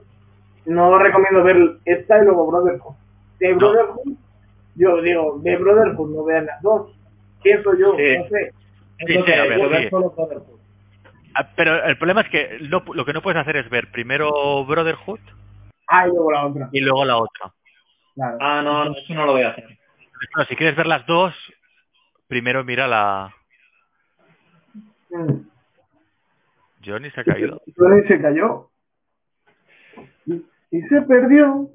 no recomiendo ver esta y luego Brotherhood. De No. Yo digo, de Brotherhood, no vean las dos. Pienso yo, Sí. no sé. Es Sí, lo sí, ver, yo sí. solo Brotherhood. Ah, Pero el problema es que no- lo que no puedes hacer es ver primero Brotherhood Ah, y luego la otra. y luego la otra. Claro. Ah, no, no, eso no lo voy a hacer. Bueno, si quieres ver las dos, primero mira la... Mm. Johnny se ha caído. Tony se cayó. Y se perdió.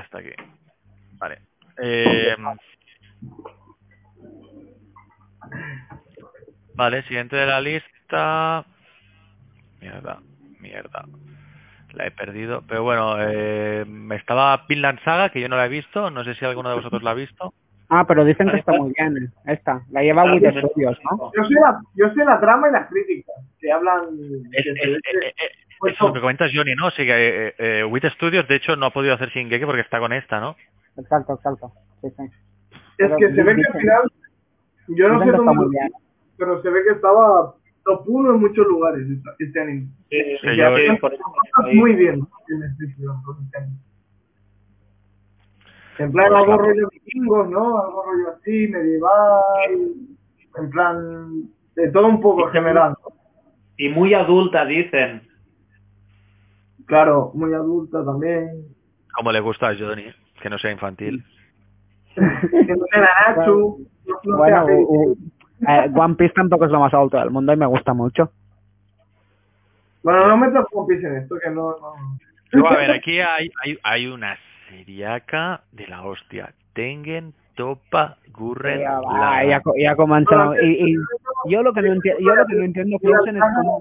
Está aquí. Vale. Eh, vale, siguiente de la lista. Mierda, mierda. La he perdido. Pero bueno, eh, me estaba Vinland Saga, que yo no la he visto. No sé si alguno de vosotros la ha visto. Ah, pero dicen que está muy bien. Esta. La lleva Ah, Wit sí, Studios, ¿no? Yo sé, la, yo sé la trama y las críticas que hablan. Es, que es- se dice- pues eso es lo que comentas Johnny, ¿no? Sí que eh, eh, Wit Studios, de hecho, no ha podido hacer Shingeki porque está con esta, ¿no? Exacto, exacto. Sí, sí. es que se ve que al final. Yo no sé cómo. muy bien. Pero se ve que estaba top 1 en muchos lugares este anime. Sí, Sí, sí, yo- por eso muy bien en este anime. En plan, algo claro. rollo vikingos, ¿no? Algo rollo así, medieval. En plan, de todo un poco en general. ¿no? Y muy adulta, dicen. Claro, muy adulta también. Como le gusta a Johnny, que no sea infantil. que no Nacho. Bueno, sea u- u- eh, One Piece tampoco es lo más alto del mundo y me gusta mucho. Bueno, no metas compis en esto, que no... no. A ver, aquí hay, hay, hay una seriaca de la hostia. Tengen, Topa, Gurren, Ya, va, ya, ya comenzado. Y, y yo lo que no entiendo, yo lo que no entiendo, Frozen, es cómo,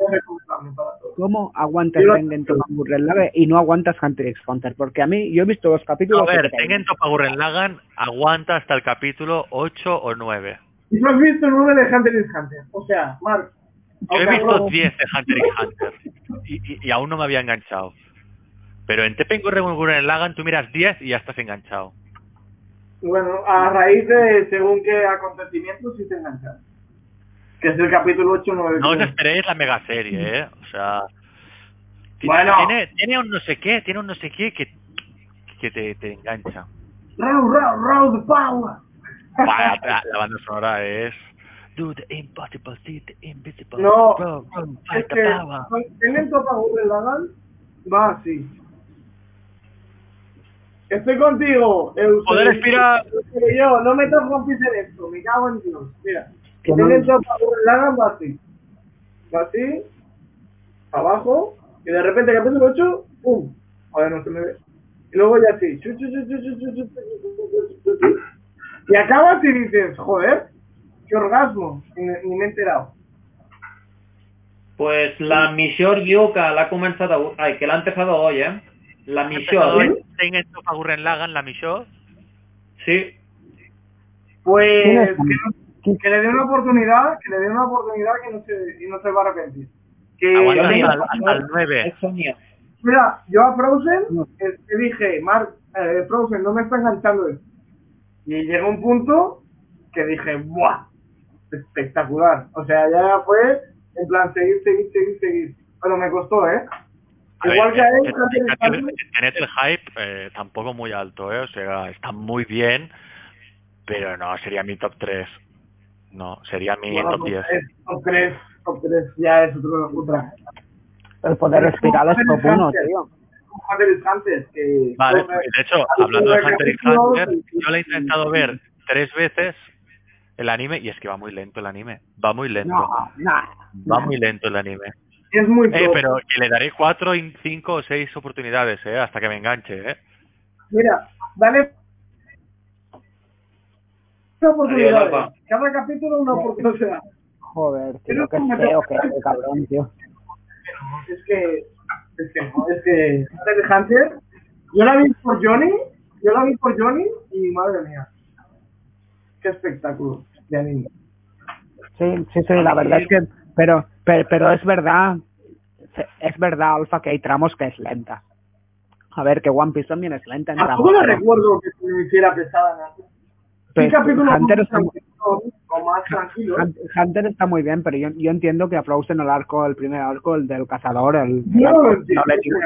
cómo aguantas Yo- Tengen Toppa Gurren Lagann y no aguantas Hunter x Hunter. Porque a mí, yo he visto los capítulos. A ver, Tengen, Topa, Gurren, Lagann aguanta hasta el capítulo 8 o 9. ¿Y tú has visto el 9 de Hunter x Hunter? O sea, Mark... Yo he visto no- 10 de Hunter x Hunter y, y, y aún no me había enganchado. Pero en Teppen, Gurren, Gurren, Lagann tú miras 10 y ya estás enganchado. Bueno, a raíz de según qué acontecimientos sí te enganchas. Que es el capítulo 8 9 No os esperéis la mega serie, ¿eh? O sea... Bueno. Tiene, tiene un no sé qué, tiene un no sé qué que, que te, te engancha. Raw, raw, raw the power. Vaya, la, la banda sonora es... Do the impossible, see the invisible. No, Row, row, Es que power. tienen topa Lagan, va así. Estoy contigo, Eusebio. Poder. Eusebio, Yo, no metas compis en esto, me cago en Dios. Mira, tienen el así. Así, abajo, y de repente capítulo 8, ¡pum! Ahora no se me ve. Y luego ya así. Y acabas y dices, joder, qué orgasmo, ni, me he enterado. Pues la misión Yuka la ha comenzado, ay, que la ha empezado hoy, ¿eh? La misión. ¿En esto Lagan, la misión? Sí. Pues, que le dé una oportunidad, que le dé una oportunidad que no se, y no se va a arrepentir. Que Aguanta 9. Es Sonia. mira, yo a Frozen eh, te dije, Mark, eh, Frozen no me está enganchando esto. Y llegó un punto que dije, ¡buah! Espectacular. O sea, ya fue en plan seguir, seguir, seguir, seguir. Pero me costó, ¿eh? A Igual ver, que a él, eh, x tened- Hunter, tened el hype eh, tampoco muy alto, ¿eh? O sea, está muy bien, pero no, sería mi top 3. No, sería mi bueno, top top 10. tres, top 3, top 3, ya es otro, otra. El poder espiral es top 1, tío. Hunter Hunter, que... Vale, de hecho, hablando de Hunter x Hunter, yo le he intentado ver tres veces el anime y es que va muy lento el anime. Va muy lento. No, no. Va muy lento el anime. Es muy Eh, pero que le daré cuatro, cinco o seis oportunidades, ¿eh? Hasta que me enganche, ¿eh? Mira, dale. Una oportunidad. Adiós, Rafa. Cada capítulo una oportunidad. Joder, tío, Pero qué feo que es, cabrón, tío. Es que, es que no, es que Hunter x Hunter, yo la vi por Johnny, yo la vi por Johnny y madre mía, qué espectáculo de anime. Sí, sí, sí, la verdad es que, pero, pero, pero es verdad, es verdad, Alfa, que hay tramos que es lenta. A ver, que One Piece también es lenta en tramos. Tampoco no pero- recuerdo que se me hiciera pesada nada. ¿Qué pues, Hunter está, mu- tranquilo o más tranquilo? Hunter está muy bien, pero yo, yo entiendo que a Frozen el arco, el primer arco, el del cazador, el, no lo no le digo-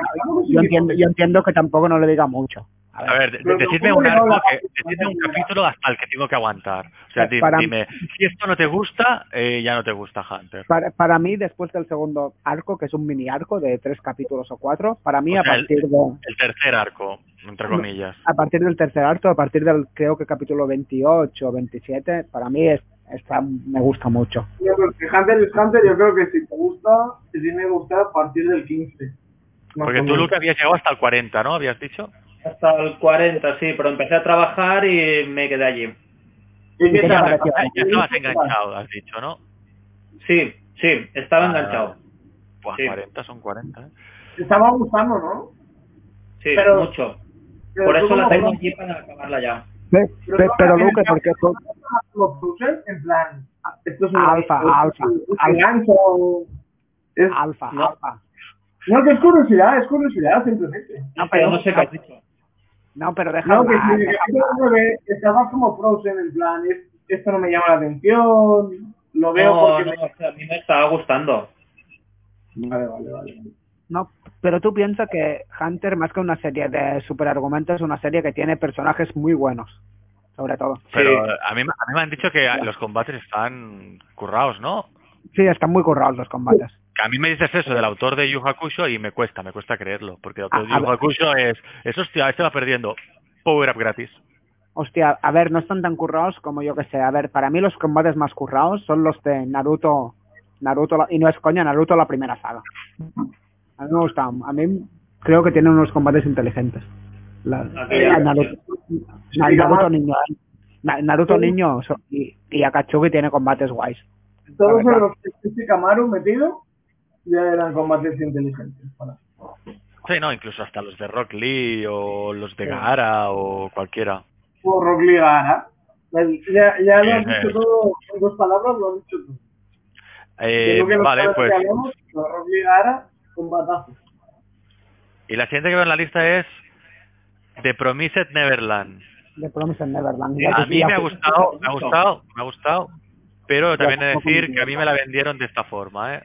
yo entiendo, yo entiendo que tampoco no le diga mucho. A ver, A ver, de- decidme un arco, que, decidme un capítulo hasta el que tengo que aguantar. O sea, dime, si esto no te gusta, eh, ya no te gusta Hunter. para, para mí, después del segundo arco, que es un mini arco de tres capítulos o cuatro, para mí O a sea, el- partir de El tercer arco, entre comillas. a partir del tercer arco, a partir del creo que capítulo 28 o 27, para mí es, está, me gusta mucho. Yo creo que Hunter x Hunter, yo creo que si te gusta, te tiene que gustar a partir del 15. más Porque tú. Luke, habías llegado hasta el 40, ¿no? ¿Habías dicho? Hasta el 40, sí, pero empecé a trabajar y me quedé allí. ¿Y ¿Qué tal? Ya estabas enganchado, has dicho, ¿no? Sí, sí, estaba Ah, enganchado. Pues Sí. 40 son 40, ¿eh? Te estaba gustando, ¿no? Sí, Pero- mucho. Pero Por eso la tengo aquí para acabarla ya. Pe- Pero pero Luke, caso- porque tú, Como Frozen, en plan, esto es un Alfa, alfa, un alfa. alfa, no. alfa. No, que es curiosidad, es curiosidad simplemente. No, pero pero no sé qué has dicho. No, pero deja No, que yo estaba como Frozen, en plan, es- esto no me llama la atención, lo veo No, porque... no, o sea, a mí me estaba gustando. me- Vale, vale, vale. No, pero tú piensas que Hunter, más que una serie de superargumentos, es una serie que tiene personajes muy buenos, sobre todo. Pero Sí. a, mí, a mí me han dicho que los combates están currados, ¿no? Sí, están muy currados los combates. A mí me dices eso del autor de Yu Hakusho y me cuesta, me cuesta creerlo. Porque el autor de A- a Yu ver. Hakusho es, es hostia, este va perdiendo. Power up gratis. Hostia, a ver, no están tan currados como yo que sé. A ver, para mí los combates más currados son los de Naruto, Naruto, la- y no es coña, Naruto la primera saga. A mí me gusta, a mí creo que tienen unos combates inteligentes. La, eh, Naruto, Na- Naruto niño, eh. Na- Naruto niño y, y Akatsuki tiene combates guays. Todos verdad. los que este Kamaru metido ya eran combates inteligentes. Para. Sí, no, incluso hasta los de Rock Lee o los de Gaara o cualquiera. O Rock Lee Gaara. El- Ya, ya lo has Sí, dicho sí. todo, en dos palabras lo has dicho tú. Eh, que vale, pues. que hablamos, los Rock Lee Gaara, combatazo. Y la siguiente que veo en la lista es The Promised Neverland. De Promise Neverland. A mí me ha gustado, me ha gustado, me ha gustado, pero también he de decir que a mí me la vendieron de esta forma, ¿eh?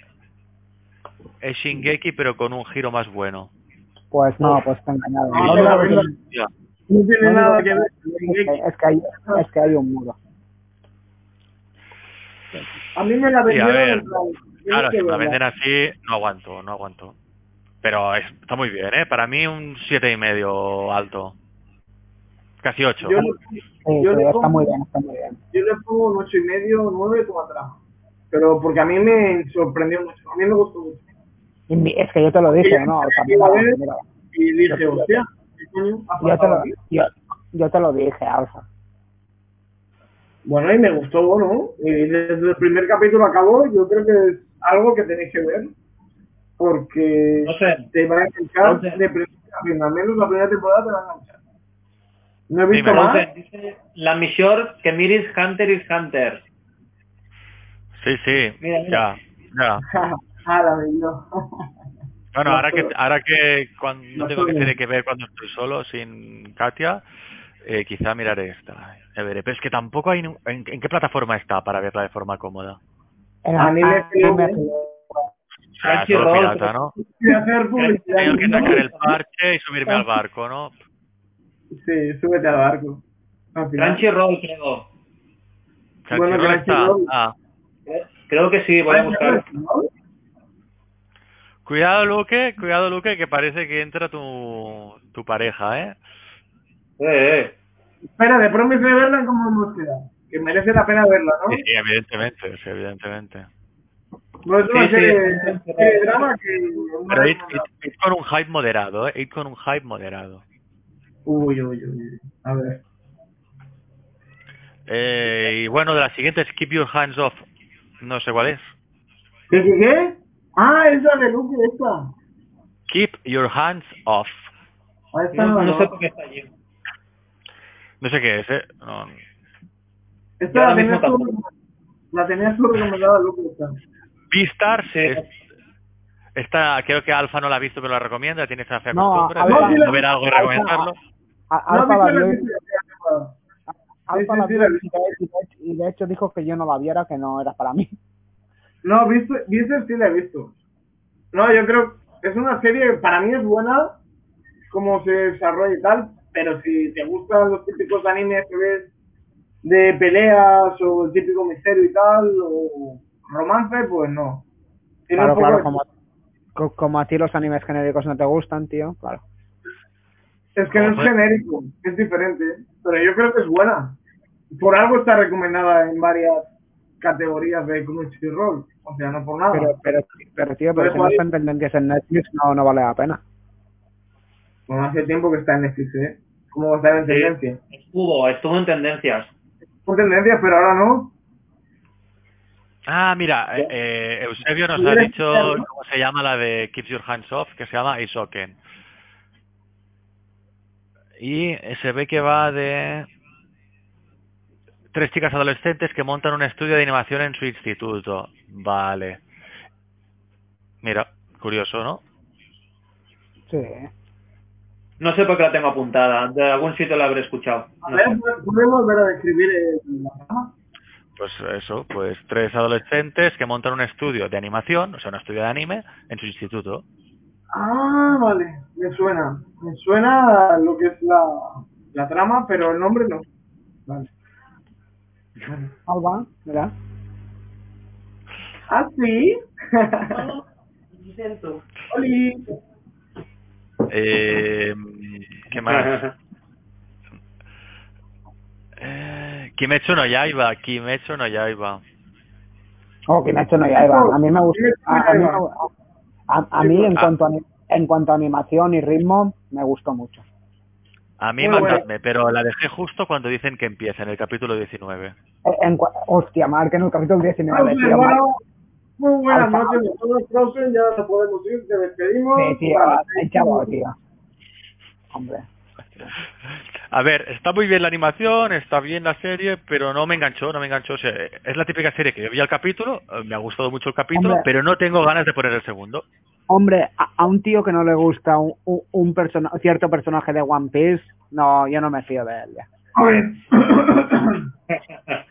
Es Shingeki, pero con un giro más bueno. Pues no, pues he engañado. No que- Ya. No tiene no nada que ver es que hay, es que hay un muro. A mí me la Sí, a vendieron ver, Claro, si me la venden así, no aguanto, no aguanto. Pero es- está muy bien, ¿eh? Para mí un siete y medio alto. Casi ocho. Yo, le- Sí, Yo sí, le está pongo- muy bien, está muy bien. yo le pongo un ocho y medio, nueve como trama. Pero porque a mí me sorprendió mucho, a mí me gustó mucho. Y mi- es que yo te lo dije, Yo ¿no? Y dije, hostia, ¿qué coño ha yo, te lo, yo, yo te lo dije, Alfa. Bueno, y me gustó, ¿no? Y desde el primer capítulo acabó, yo creo que es algo que tenéis que ver. Porque No sé. te va a enganchar No sé. de principio a fin. Al menos la primera temporada te va a enganchar. No he visto Dime, más. Dice la misión que miris Hunter is Hunter. Sí, sí, Mira, ya, mira. ya. ah, la. Bueno, No, ahora que, ahora que cuando, no tengo que tener que ver cuando estoy solo, sin Katia, eh, quizá miraré esta. Ya veré. Pero es que tampoco hay... ¿En, en qué plataforma está para verla de forma cómoda? En Club. O sea, solo Crunchyroll, pirata, ¿no? A. Tengo que sacar el parche y subirme al barco, ¿no? Sí, súbete al barco. Crunchyroll, creo. Bueno, Crunchyroll está. Crunchyroll. Ah. Creo que sí, voy a buscar. ¿no? Cuidado, Luque, cuidado, Luque, que parece que entra tu, tu pareja, ¿eh? Eh, eh. Espera, de Promise de verla, ¿cómo hemos quedado? Que merece la pena verla, ¿no? Sí, sí, evidentemente, sí, evidentemente. No es una Sí, serie, sí, serie de drama que... Pero id, id- id con un hype moderado, ¿eh? Id con un hype moderado. Uy, uy, uy. A ver. Eh, y bueno, de las siguientes, Keep Your Hands Off. No sé cuál es. ¿Qué, qué, qué? Ah, esa de Luke, esta. Keep Your Hands Off. Ahí está, No, no no. sé por qué está allí. No sé qué es, ¿eh? No. Esta la tenías tú, la tenías tú recomendada, Luke, esta. Beastars, Sí. es- esta, creo que Alfa no la ha visto, pero la recomienda. Tiene esa fea No, costumbre Alfa- de, de ver algo y recomendarlo. A- No, Alfa la la vio, viste la temporada. Alfa sí, la sí, vio la y, vi. de, y hecho dijo que yo no la viera, que no era para mí. No, viste sí la he visto. No, yo creo es una serie que para mí es buena, como se desarrolla y tal, pero si te gustan los típicos animes que ves de peleas o el típico misterio y tal, o romance, pues no. Tiene Claro, claro, como, co- como a ti los animes genéricos no te gustan, tío, claro. Es que no es Joder. genérico, es diferente, pero yo creo que es buena. Por algo está recomendada en varias categorías de Crunchyroll, o sea, no por nada. Pero, pero, pero tío, pero Pero si no ¿cuál- está en tendencias en Netflix, no, no vale la pena. Bueno, hace tiempo que está en Netflix, ¿eh? ¿Cómo va a estar en Sí. tendencia? Estuvo, estuvo en tendencias. Por tendencia, pero ahora no. Ah, mira, eh, eh, Eusebio nos ¿Tú ha dicho cómo se llama la de Keep Your Hands Off, que se llama Isoken. Y se ve que va de tres chicas adolescentes que montan un estudio de animación en su instituto. Vale. Mira, curioso, ¿no? Sí. No sé por qué la tengo apuntada. De algún sitio la habré escuchado. A No ver, sé. ¿podemos volver a describir la? Pues eso, pues tres adolescentes que montan un estudio de animación, o sea, un estudio de anime, en su instituto. Ah, vale, me suena. Me suena lo que es la, la trama, pero el nombre no. Vale. Alba, mira. ¿Ah, sí? Oli. Eh, ¿Qué más? Eh, Kimetsu no Yaiba, Kimetsu no Yaiba. Oh, Kimetsu no Yaiba. A mí me gusta. A, a mí, me- a- a mí en, Ah. cuanto a, en cuanto a animación y ritmo, me gustó mucho. A mí Muy matadme, pero la dejé justo cuando dicen que empieza, en el capítulo 19. En, en cua- hostia, Mark, en el capítulo 19, Frozen, tío, Mark. bueno, muy buenas noches a todos, Frozen, ya nos podemos ir, te despedimos. Sí, tío, Vale. chavo, tío. Hombre. A ver, está muy bien la animación, está bien la serie, pero no me enganchó, no me enganchó. O sea, es la típica serie que yo vi al capítulo, eh, me ha gustado mucho el capítulo, Hombre. pero no tengo ganas de poner el segundo. Hombre, a, a un tío que no le gusta un, un, un persona- cierto personaje de One Piece, no, yo no me fío de él. ya. A ver.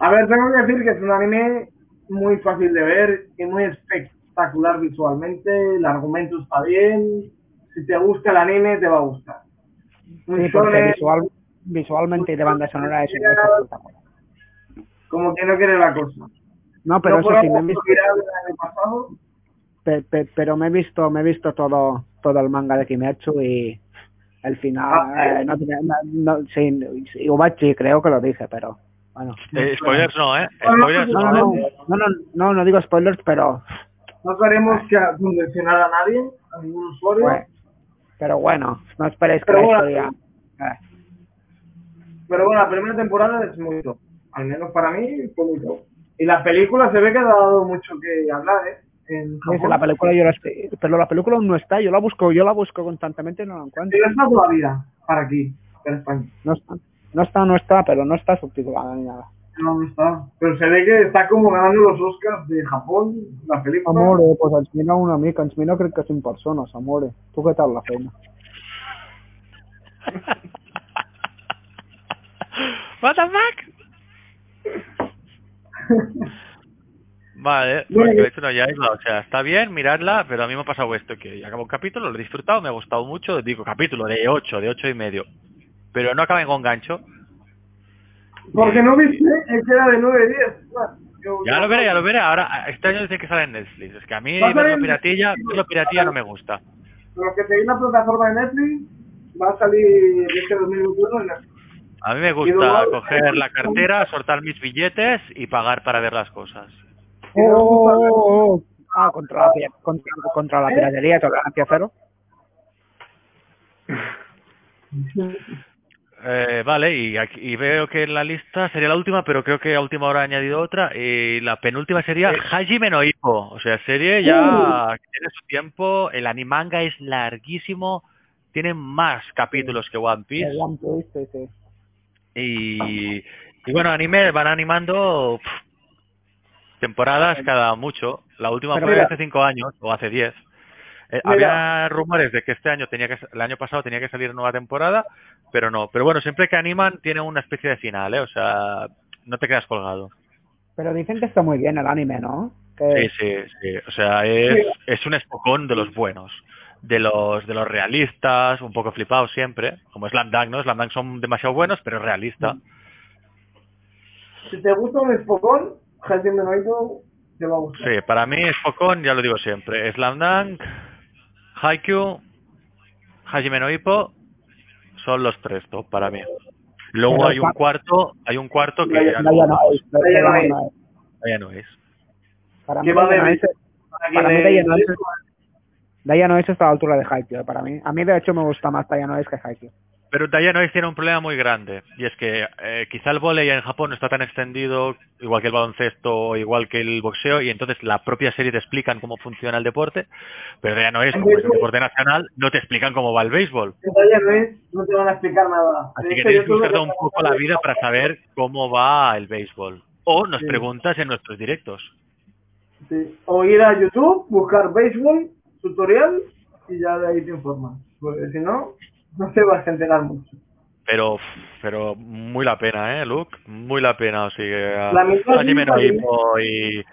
A ver, tengo que decir que es un anime muy fácil de ver y muy espectacular visualmente. El argumento está bien. Si te gusta el anime, te va a gustar. Muy Sí, porque shonen, visual, visualmente y de banda sonora es, espectacular. como que no quiere la cosa. No, pero no eso sí, me he visto, pe- pe- pero me he visto, me he visto todo, todo el manga de Kimetsu y el final, Ah, eh, no, tiene- no, no, sí, sí, Ubachi creo que lo dije, pero bueno. Eh, spoilers no, ¿eh? No, no, Spoilers No, no, no, ¿eh? no, no, no, no, no digo spoilers, pero No queremos que convencionar a nadie, a ningún usuario. bueno, pero bueno, no esperéis que Pero la bueno. historia. eh, Pero bueno, la primera temporada es muy top. Al menos para mí fue muy top. Y la película se ve que ha dado mucho que hablar, ¿eh? En Japón. la película yo la estoy- pero la película no está, yo la busco, yo la busco constantemente y no la encuentro. Pero está todavía para aquí, para España. No está, no está, no está, pero no está subtitulada ni nada. No, no está. Pero se ve que está como ganando los Oscars de Japón, la película. Amore, pues ens mira una mica, ens mira crec que cinc persones, amore. Tu què tal la feina? What the fuck? Vale, Kimetsu no Yaiba, o sea, está bien miradla, pero a mí me ha pasado esto, que acabo un capítulo, lo he disfrutado, me ha gustado mucho, digo capítulo de 8, de 8 y medio, pero no acaben con gancho. Porque no viste el que era de 9 10. Ya lo veré, ya lo veré, ahora este año dice que sale en Netflix, es que a mí verlo en piratilla, verlo piratilla no me gusta. Pero que te la plataforma de Netflix va a salir este 2021 en Netflix. A mí me gusta luego- coger la cartera, soltar mis billetes y pagar para ver las cosas. Gusta ver- Oh, ah, contra la, contra, contra la piratería, tolerancia cero. Eh, vale, y, aquí, y veo que en la lista sería la última, pero creo que a última hora ha añadido otra. Y la penúltima sería Hajime no Ippo. O sea, serie ya que tiene su tiempo. El animanga es larguísimo. Tiene más capítulos que One Piece. El One Piece, sí. Y, y bueno, anime van animando pff, temporadas cada mucho. La última Pero fue mira- hace cinco años o hace diez. Eh, había rumores de que este año tenía que, el año pasado tenía que salir nueva temporada, pero no. Pero bueno, siempre que animan tiene una especie de final, ¿eh? O sea, no te quedas colgado. Pero dicen que está muy bien el anime, ¿no? Que Sí, sí, sí. O sea, es, es un espocón de los buenos. De los, de los realistas, un poco flipados siempre. Como Slam Dunk, ¿no? Slam Dunk son demasiado buenos, pero es realista. Si te gusta un Spokon, Hajime te va a gustar. Sí, para mí Spokon, ya lo digo siempre, Slam Dunk, Haikyuu, Hajime no Ippo, son los tres top para mí. Luego Pero hay un cuarto, hay un cuarto que ya Daya no es. Ya no es. Para ¿Qué mí, va a Daya no es- Para mí le- Daya no es, Daya no es hasta la altura de Haikyuu, eh, para mí. A mí, de hecho, me gusta más Daya no es que Haikyuu. Pero Dianois tiene un problema muy grande, y es que eh, quizá el vóley en Japón no está tan extendido, igual que el baloncesto, igual que el boxeo, y entonces la propia serie te explican cómo funciona el deporte, pero Dianois, como es un deporte nacional, no te explican cómo va el béisbol. que Daya no es, no te van a explicar nada. Así que tienes que buscarte un poco la vida para saber cómo va el béisbol. O nos Sí. preguntas en nuestros directos. Sí. O ir a YouTube, buscar béisbol, tutorial, y ya de ahí te informas. Porque si no, no te vas a enterar mucho. Pero pero muy la pena, ¿eh, Luke? Muy la pena. O sea, La sí. Ippo y,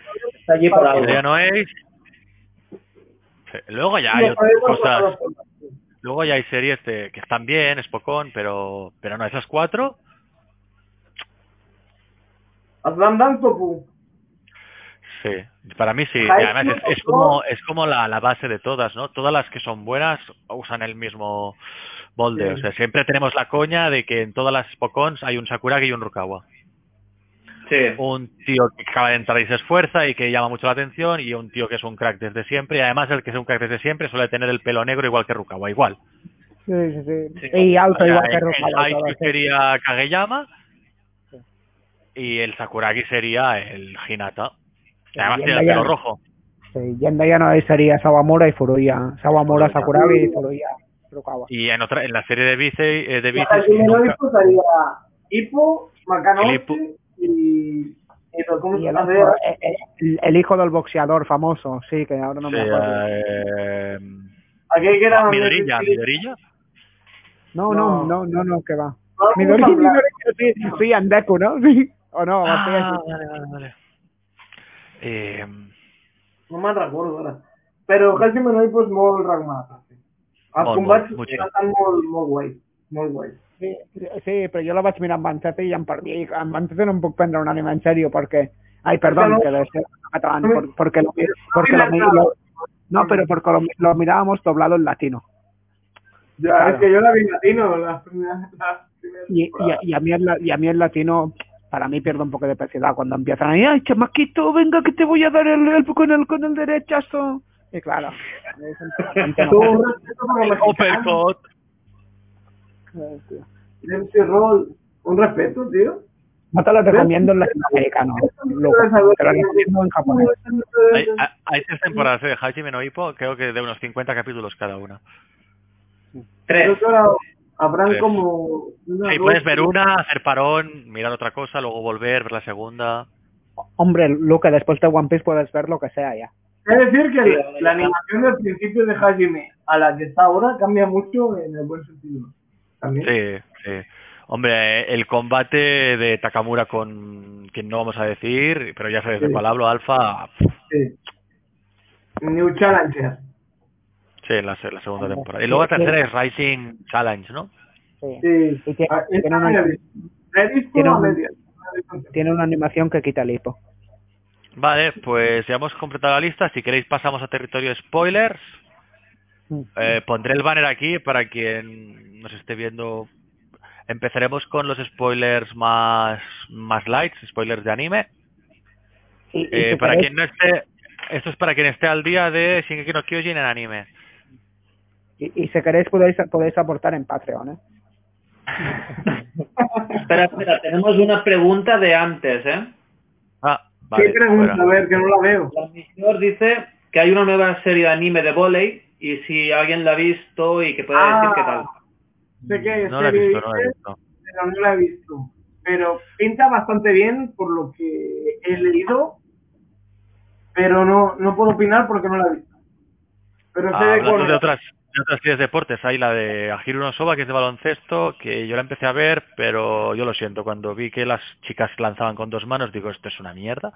allí por Luego ya hay cosas... Luego ya hay series de- que están bien, Spokon, pero pero no, esas cuatro, Slam Dunk Topu. sí, para mí sí. Y además es, es como es como la, la base de todas, ¿no? Todas las que son buenas usan el mismo molde. Sí. O sea, siempre tenemos la coña de que en todas las Spokons hay un Sakuragi y un Rukawa. Sí. Un tío que acaba de entrar y se esfuerza y que llama mucho la atención y un tío que es un crack desde siempre y además el que es un crack desde siempre suele tener el pelo negro igual que Rukawa, igual. Sí, sí, sí. Sí. Y O alto sea, igual que el, el Rukawa, sí. sería Kageyama y el Sakuragi sería el Hinata. Además tiene el el pelo rojo. Sí, y en Daya no sería Sawamura y Furuya. Sawamura. Sakuragi y Furuya. Furukawa. Y en otra en la serie de Vice eh, de Vice nunca- y... lo- ¿Cómo Y se el, llama? otro, el, el hijo del boxeador famoso, sí, que ahora no sí, me acuerdo. eh, Aquel que era... Midorilla, Midorilla. No, no, no. no, no, no, que va. Sí, sí, Andeku, ¿no? Sí. O no, Ah, vale, vale, vale. Eh, No Ippo és molt recomanable. Sí. Els Molt, combats molt, molt estan molt, molt guais. Molt guais. sí, sí, però jo la vaig mirar amb Ancete i em perdí. Amb Ancete no em puc prendre un anime en serio perquè... Ai, perdón, no- que catalán, por- porque lo, porque no lo, no, pero porque lo, lo mirábamos doblado en latino. Ya, Claro. es que yo la vi en latino las primeras, las primeras Y, y, a mí el, la- y a mí el latino para mí pierde un poco de preciedad cuando empiezan ahí, ay chamaquito, venga que te voy a dar el, el con el con el derechazo. Y claro, un- respeto como mexicano, Uppercut. MC Roll, un respeto, tío. No te lo recomiendo en latinoamericano, loco, te lo recomiendo en japonés. Hay, tres temporadas eh, de Hajime no Ippo, creo que de unos 50 capítulos cada una. Tres. Habrán Tres. como... una, Sí, puedes ver una, hacer parón, mirar otra cosa, luego volver, ver la segunda. Hombre, Luke, después de One Piece puedes ver lo que sea ya. Es decir, que Sí, la, la animación del principio de Hajime a la que está ahora cambia mucho en el buen sentido. También. Sí, sí. Hombre, el combate de Takamura con quien no vamos a decir, pero ya sabes de Sí. cuál hablo, Alfa, Sí. New Challenger. sí, en la, la segunda temporada. Y luego la tercera es Rising Challenge, ¿no? Sí. Sí. Y tiene- Ah, una- un-. Tiene una animación que quita el hipo. Vale, pues ya hemos completado la lista. Si queréis pasamos a territorio spoilers. Eh, pondré el banner aquí para quien nos esté viendo. Empezaremos con los spoilers más, más lights, spoilers de anime. Y, y Eh, para quien no esté, esto es para quien esté al día de Shingeki no Kyojin en anime. y, y si queréis podéis, podéis aportar en Patreon, ¿eh? Espera, espera, tenemos una pregunta de antes, ¿eh? Ah, vale. ¿Qué pregunta? fuera. A ver, que no la veo. La dice que hay una nueva serie de anime de volei y si alguien la ha visto y que puede decir Ah. qué tal. Sé que No la he visto, no la he visto. pero no la he visto. Pero pinta bastante bien por lo que he leído, pero no, no puedo opinar porque no la he visto. Pero sé Ah, de hablando cuál- de otras, de otras series de deportes, hay la de Ahiru no Soba, que es de baloncesto, que yo la empecé a ver, pero yo lo siento, cuando vi que las chicas lanzaban con dos manos, digo, esto es una mierda,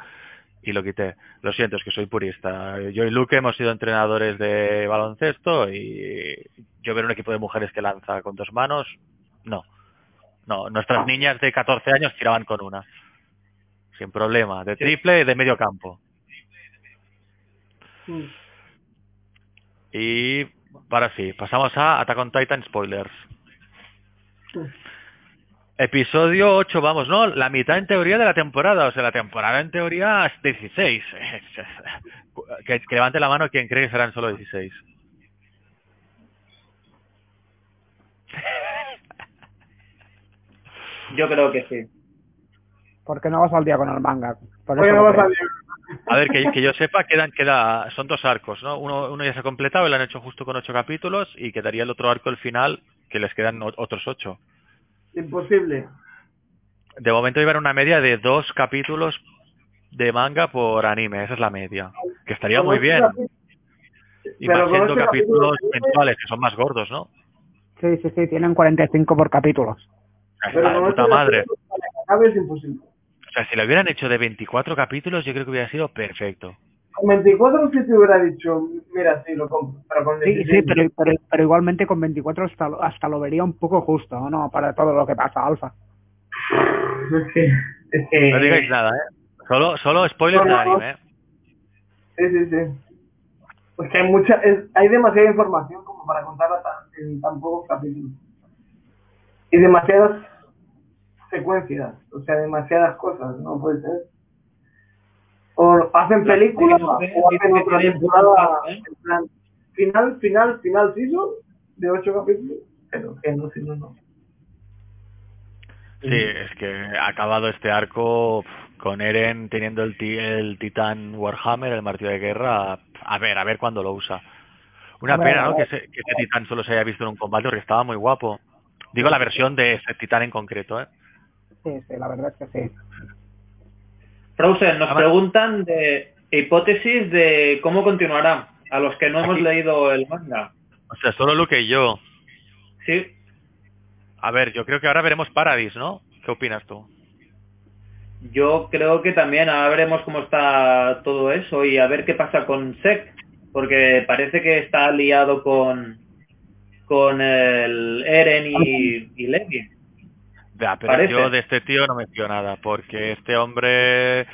y lo quité. Lo siento, es que soy purista. Yo y Luke hemos sido entrenadores de baloncesto y yo ver un equipo de mujeres que lanza con dos manos, no. No, nuestras niñas de 14 años tiraban con una. Sin problema, de triple y de medio campo. Y para sí, pasamos a Attack on Titan spoilers. Episodio 8, vamos, ¿no? La mitad en teoría de la temporada, o sea, la temporada en teoría es 16. Que, que levante la mano quien cree que serán solo 16. Yo creo que sí. Porque no vas al día con el manga. Por Oye, eso no vas a creo. A ver, que, que yo sepa, quedan, queda, son dos arcos, ¿no? Uno, uno ya se ha completado lo han hecho justo con ocho capítulos y quedaría el otro arco, el final, que les quedan otros ocho. Imposible. De momento llevan una media de dos capítulos de manga por anime, esa es la media. Que estaría muy bien. Y pero más con siendo capítulos capítulos- mensuales, que son más gordos, ¿no? Sí, sí, sí, tienen 45 por capítulos. Pero puta madre. es imposible. O sea, si lo hubieran hecho de 24 capítulos, yo creo que hubiera sido perfecto. Con 24 sí te hubiera dicho, mira, sí, lo compro. Pero con Sí, 16, sí, pero, pero, pero igualmente con 24 hasta, lo- hasta lo vería un poco justo, ¿o ¿no? Para todo lo que pasa, Alfa. Es que, es que... No digáis nada, ¿eh? Solo, solo spoilers No, de anime, ¿eh? Sí, sí, sí. Pues que hay mucha, es- hay demasiada información como para contarla tan- en tan pocos capítulos. Y demasiadas secuencias, o sea, demasiadas cosas, no puede ser. O hacen La películas o hacen otra temporada ¿eh? en plan final, final, final season de ocho capítulos, pero que no, si no, no. Sí, es que ha acabado este arco con Eren teniendo el, ti- el titán Warhammer, el martillo de guerra. A ver, a ver cuándo lo usa. Una pena, ¿no? Que ese, que ese titán solo se haya visto en un combate porque estaba muy guapo. Digo la versión de ese titán en concreto, ¿eh? Sí, sí, la verdad es que sí. Frozen, nos Además- preguntan de hipótesis de cómo continuará. A los que no hemos leído el manga. O sea, solo Luke y yo. Sí, A ver, yo creo que ahora veremos Paradis, ¿no? ¿Qué opinas tú? yo creo que también ahora veremos cómo está todo eso y a ver qué pasa con Sek, porque parece que está liado con con el Eren y, y Levi. Ya, pero Parece. yo de este tío no me fío nada, porque este hombre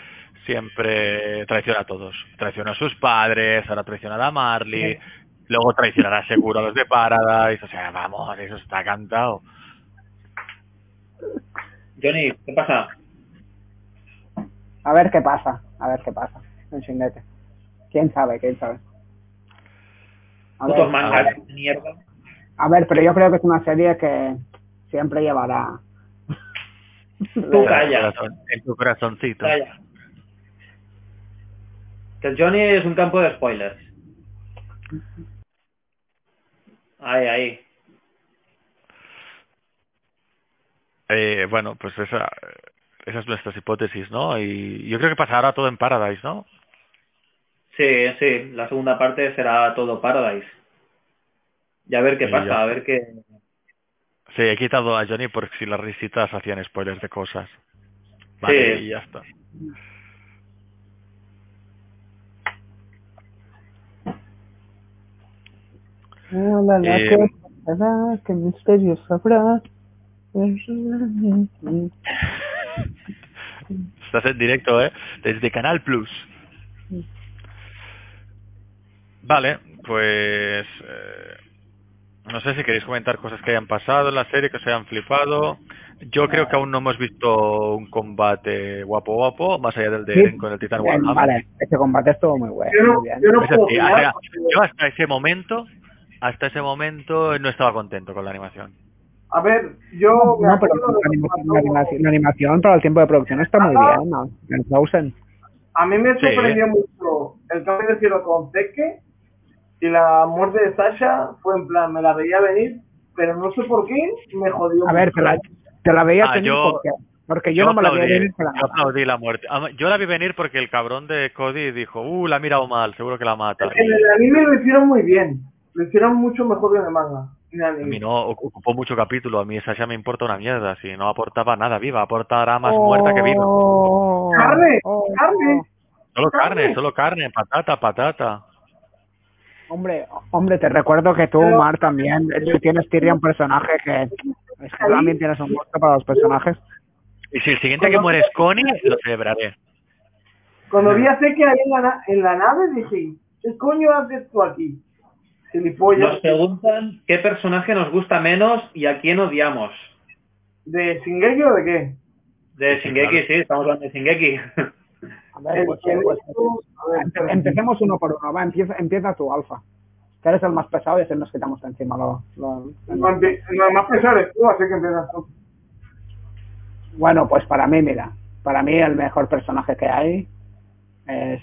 siempre traiciona a todos. Traicionó a sus padres, ahora traiciona a Marley, luego traicionará seguro a los de Paradise, o sea, vamos, eso está cantado. Johnny, ¿qué pasa? A ver qué pasa, a ver qué pasa en Shingeki. ¿Quién sabe, quién sabe? A ver, a ver, pero yo creo que es una serie que siempre llevará... Tú calla. En tu corazón- En tu corazoncito. Calla. Que el Johnny es un campo de spoilers. Ahí, ahí. Eh, bueno, pues esa, esas nuestras hipótesis, ¿no? Y yo creo que pasará todo en Paradise, ¿no? Sí, sí, la segunda parte será todo Paradise. Y a ver qué Y ya. pasa, a ver qué... Sí, he quitado a Johnny porque si las risitas hacían spoilers de cosas. Vale, Sí. y ya está. La, la, Eh, ¿qué pasará? ¿Qué misterios habrá? Estás en directo, ¿eh? Desde Canal Plus. Vale, pues... eh, no sé si queréis comentar cosas que hayan pasado en la serie, que os hayan flipado. Yo creo que aún no hemos visto un combate guapo guapo, más allá del de. Eren con el Titan Eh, Warhammer. Vale, ese combate estuvo muy bueno. Yo no, muy bien. yo no Es puedo decir, opinar hasta- porque- yo hasta ese momento, hasta ese momento no estaba contento con la animación. A ver, yo me No, pero la animación, la, animación, la animación para el tiempo de producción está muy bien, ¿no? Frozen. A mí me Sí. sorprendió mucho el cambio de cielo con Zeke y la muerte de Sasha fue en plan, me la veía venir, pero no sé por qué me jodió. A ver, te la, te la veía Ah, venir yo- porque, porque yo, no me la veía venir para yo aplaudí la muerte. Ah, Yo la vi venir porque el cabrón de Cody dijo, uh, la ha mirado mal, seguro que la mata. En el anime lo hicieron muy bien, lo hicieron mucho mejor que en el manga. A mí no ocu- ocupó mucho capítulo, a mí esa ya me importa una mierda, si no aportaba nada viva, aportará más muerta que viva. Oh, ¡Carne! oh, ¡Carne! Solo carne. carne, solo carne, patata, patata. Hombre, hombre, te recuerdo que tú, Pero- Mar, también eh, tienes Tyrion un personaje que es que tú también tienes un gusto para los personajes. Y si el siguiente que muere es Connie, lo celebraré. Cuando vi a Zeke ahí en la, en la nave dije, ¿qué coño haces tú aquí? Gilipollas. Nos preguntan qué personaje nos gusta menos y a quién odiamos. ¿De Shingeki o de qué? De Sí, Shingeki, claro. sí, estamos hablando de Shingeki. A ver, pues, empecemos uno por uno, va, empieza, empieza tu alfa. Que eres el más pesado y así nos quitamos de encima lo, lo- no, más pesado eres tú, así que empiezas tú. Bueno, pues para mí, mira, para mí el mejor personaje que hay es,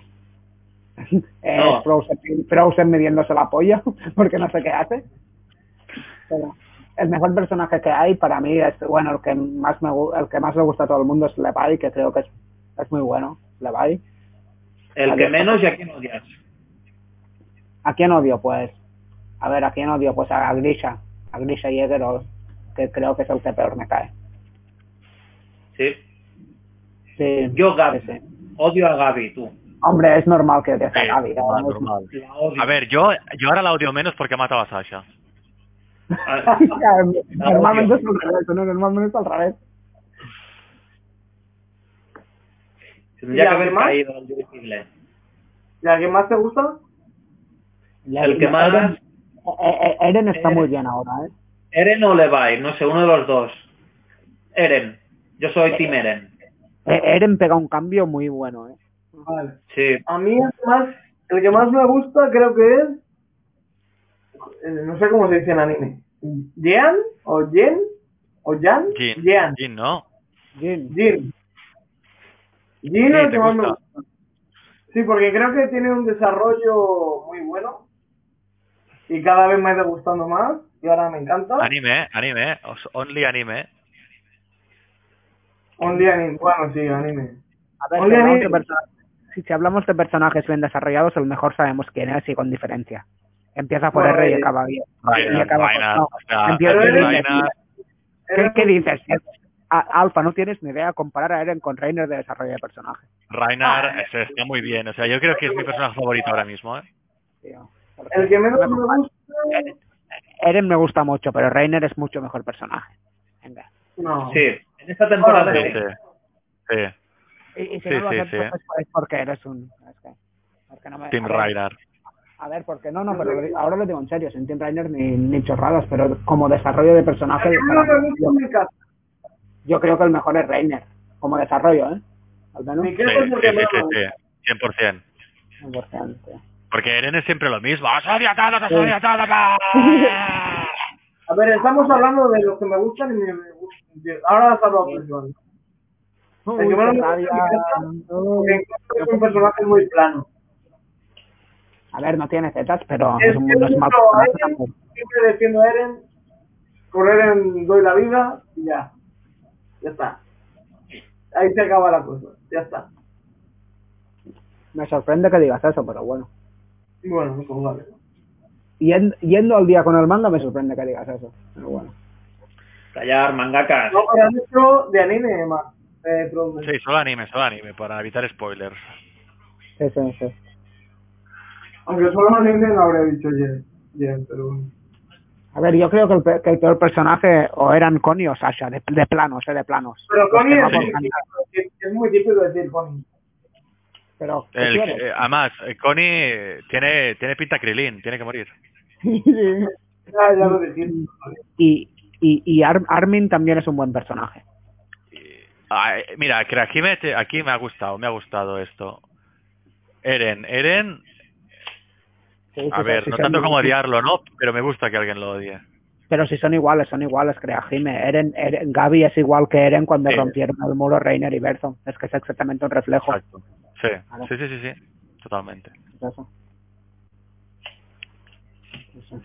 es No. Frozen, Frozen midiéndose la polla, porque no sé qué hace. Pero el mejor personaje que hay para mí es, bueno, el que más me el que más le gusta a todo el mundo es Levi, que creo que es, es muy bueno, Levi. El que menos y a quién odias. ¿A quién odio? Pues, a ver, ¿a quién odio? Pues a Grisha, a Grisha Jäger, o- que creo que es el que peor me cae. Sí. Sí, Yo Gaby. sí, sí. Odio a Gaby, tú. Hombre, es normal que odies a Sí, Gaby. La. A ver, yo, yo ahora la odio menos porque ha matado a Sasha. Normalmente es al revés, ¿no? Normalmente es al revés. Tendría ¿Y que haber además? caído el dirigible. ¿Y a quién más te gusta? El que más... Eren, eh, eh, Eren está Eren. muy bien ahora, ¿eh? Eren o Levi, no sé, uno de los dos. Eren. Yo soy Team Eren. Eh, Eren pega un cambio muy bueno, ¿eh? Vale. Sí. A mí el, más, el que más me gusta creo que es, eh, no sé cómo se dice en anime, Jean o Jen o Jan, Jin. Jean, Jin, ¿no? Jin. Jin. Gusta. Sí, porque creo que tiene un desarrollo muy bueno y cada vez me ha ido gustando más y ahora me encanta. Anime, anime, os- only anime. Only anime, bueno, sí, anime. A ver, Oye, si hablamos, de perso- si, hablamos de personajes bien desarrollados, el mejor sabemos quién es y con diferencia. Empieza por Bueno, R y acaba bien. Y acaba por- Reinhardt, no, o sea, empieza- ¿Qué, dices? A- Alfa, no tienes ni idea comparar a Eren con Reiner de desarrollo de personaje. Reinhardt Ah. es- está muy bien, o sea, yo creo que es mi personaje favorito ahora mismo, ¿eh? tío. El que menos me gusta, Eren me gusta mucho, pero Reiner es mucho mejor personaje. Venga. no. Sí. En esta temporada Sí, sí. sí. Sí, Y, y si Sí, no lo sí, aceptas sí. es, porque eres un... Es que, porque no me, Team a ver, Reinhardt. A ver, porque no, no, pero ahora lo digo en serio, sin Team Rainer ni, ni chorradas, pero como desarrollo de personaje, menos me mí, gusta yo, creo que el mejor es Reiner, como desarrollo, ¿eh? Al menos. Sí, sí, sí, menos sí, me gusta. sí, 100%. 100%. Porque Eren es siempre lo mismo. ¡Os odio a ver, estamos hablando de los que me gustan y me gustan. Ahora has hablado Joan. Uy, es un personaje muy plano. A ver, no tiene zetas, pero Es es un es Eren, tampoco. siempre defiendo a Eren, por Eren doy la vida y ya. Ya está. Ahí se acaba la cosa. Ya está. Me sorprende que digas eso, pero bueno. Y bueno, pues vale. Yendo, yendo al día con el manga me sorprende que digas eso, pero bueno. Callar, mangakas. No, pero has dicho de anime más. Eh. Sí, solo anime, solo anime, para evitar spoilers. Sí, sí, sí. Aunque solo anime no habría dicho Jen, pero bueno. A ver, yo creo que el, que el peor personaje o eran Connie o Sasha, de, de planos, eh, de planos. Pero Connie es, muy es típico decir Connie. Pero, ¿qué El, quieres? eh, además, eh, Connie tiene, tiene pinta Krilin, tiene que morir. Ya lo y y, y Ar- Armin también es un buen personaje. Eh, mira, que aquí me, te- aquí me ha gustado, me ha gustado esto. Eren, Eren, Sí, a sí, ver, no tanto como odiarlo, ¿no? Pero me gusta que alguien lo odie. Pero si son iguales, son iguales, crea Jime. Eren, Eren, Gaby es igual que Eren cuando rompieron el muro Reiner y Berzo. Es que es exactamente un reflejo. Exacto. Sí, sí, sí, sí, sí, totalmente. Es eso. Eso.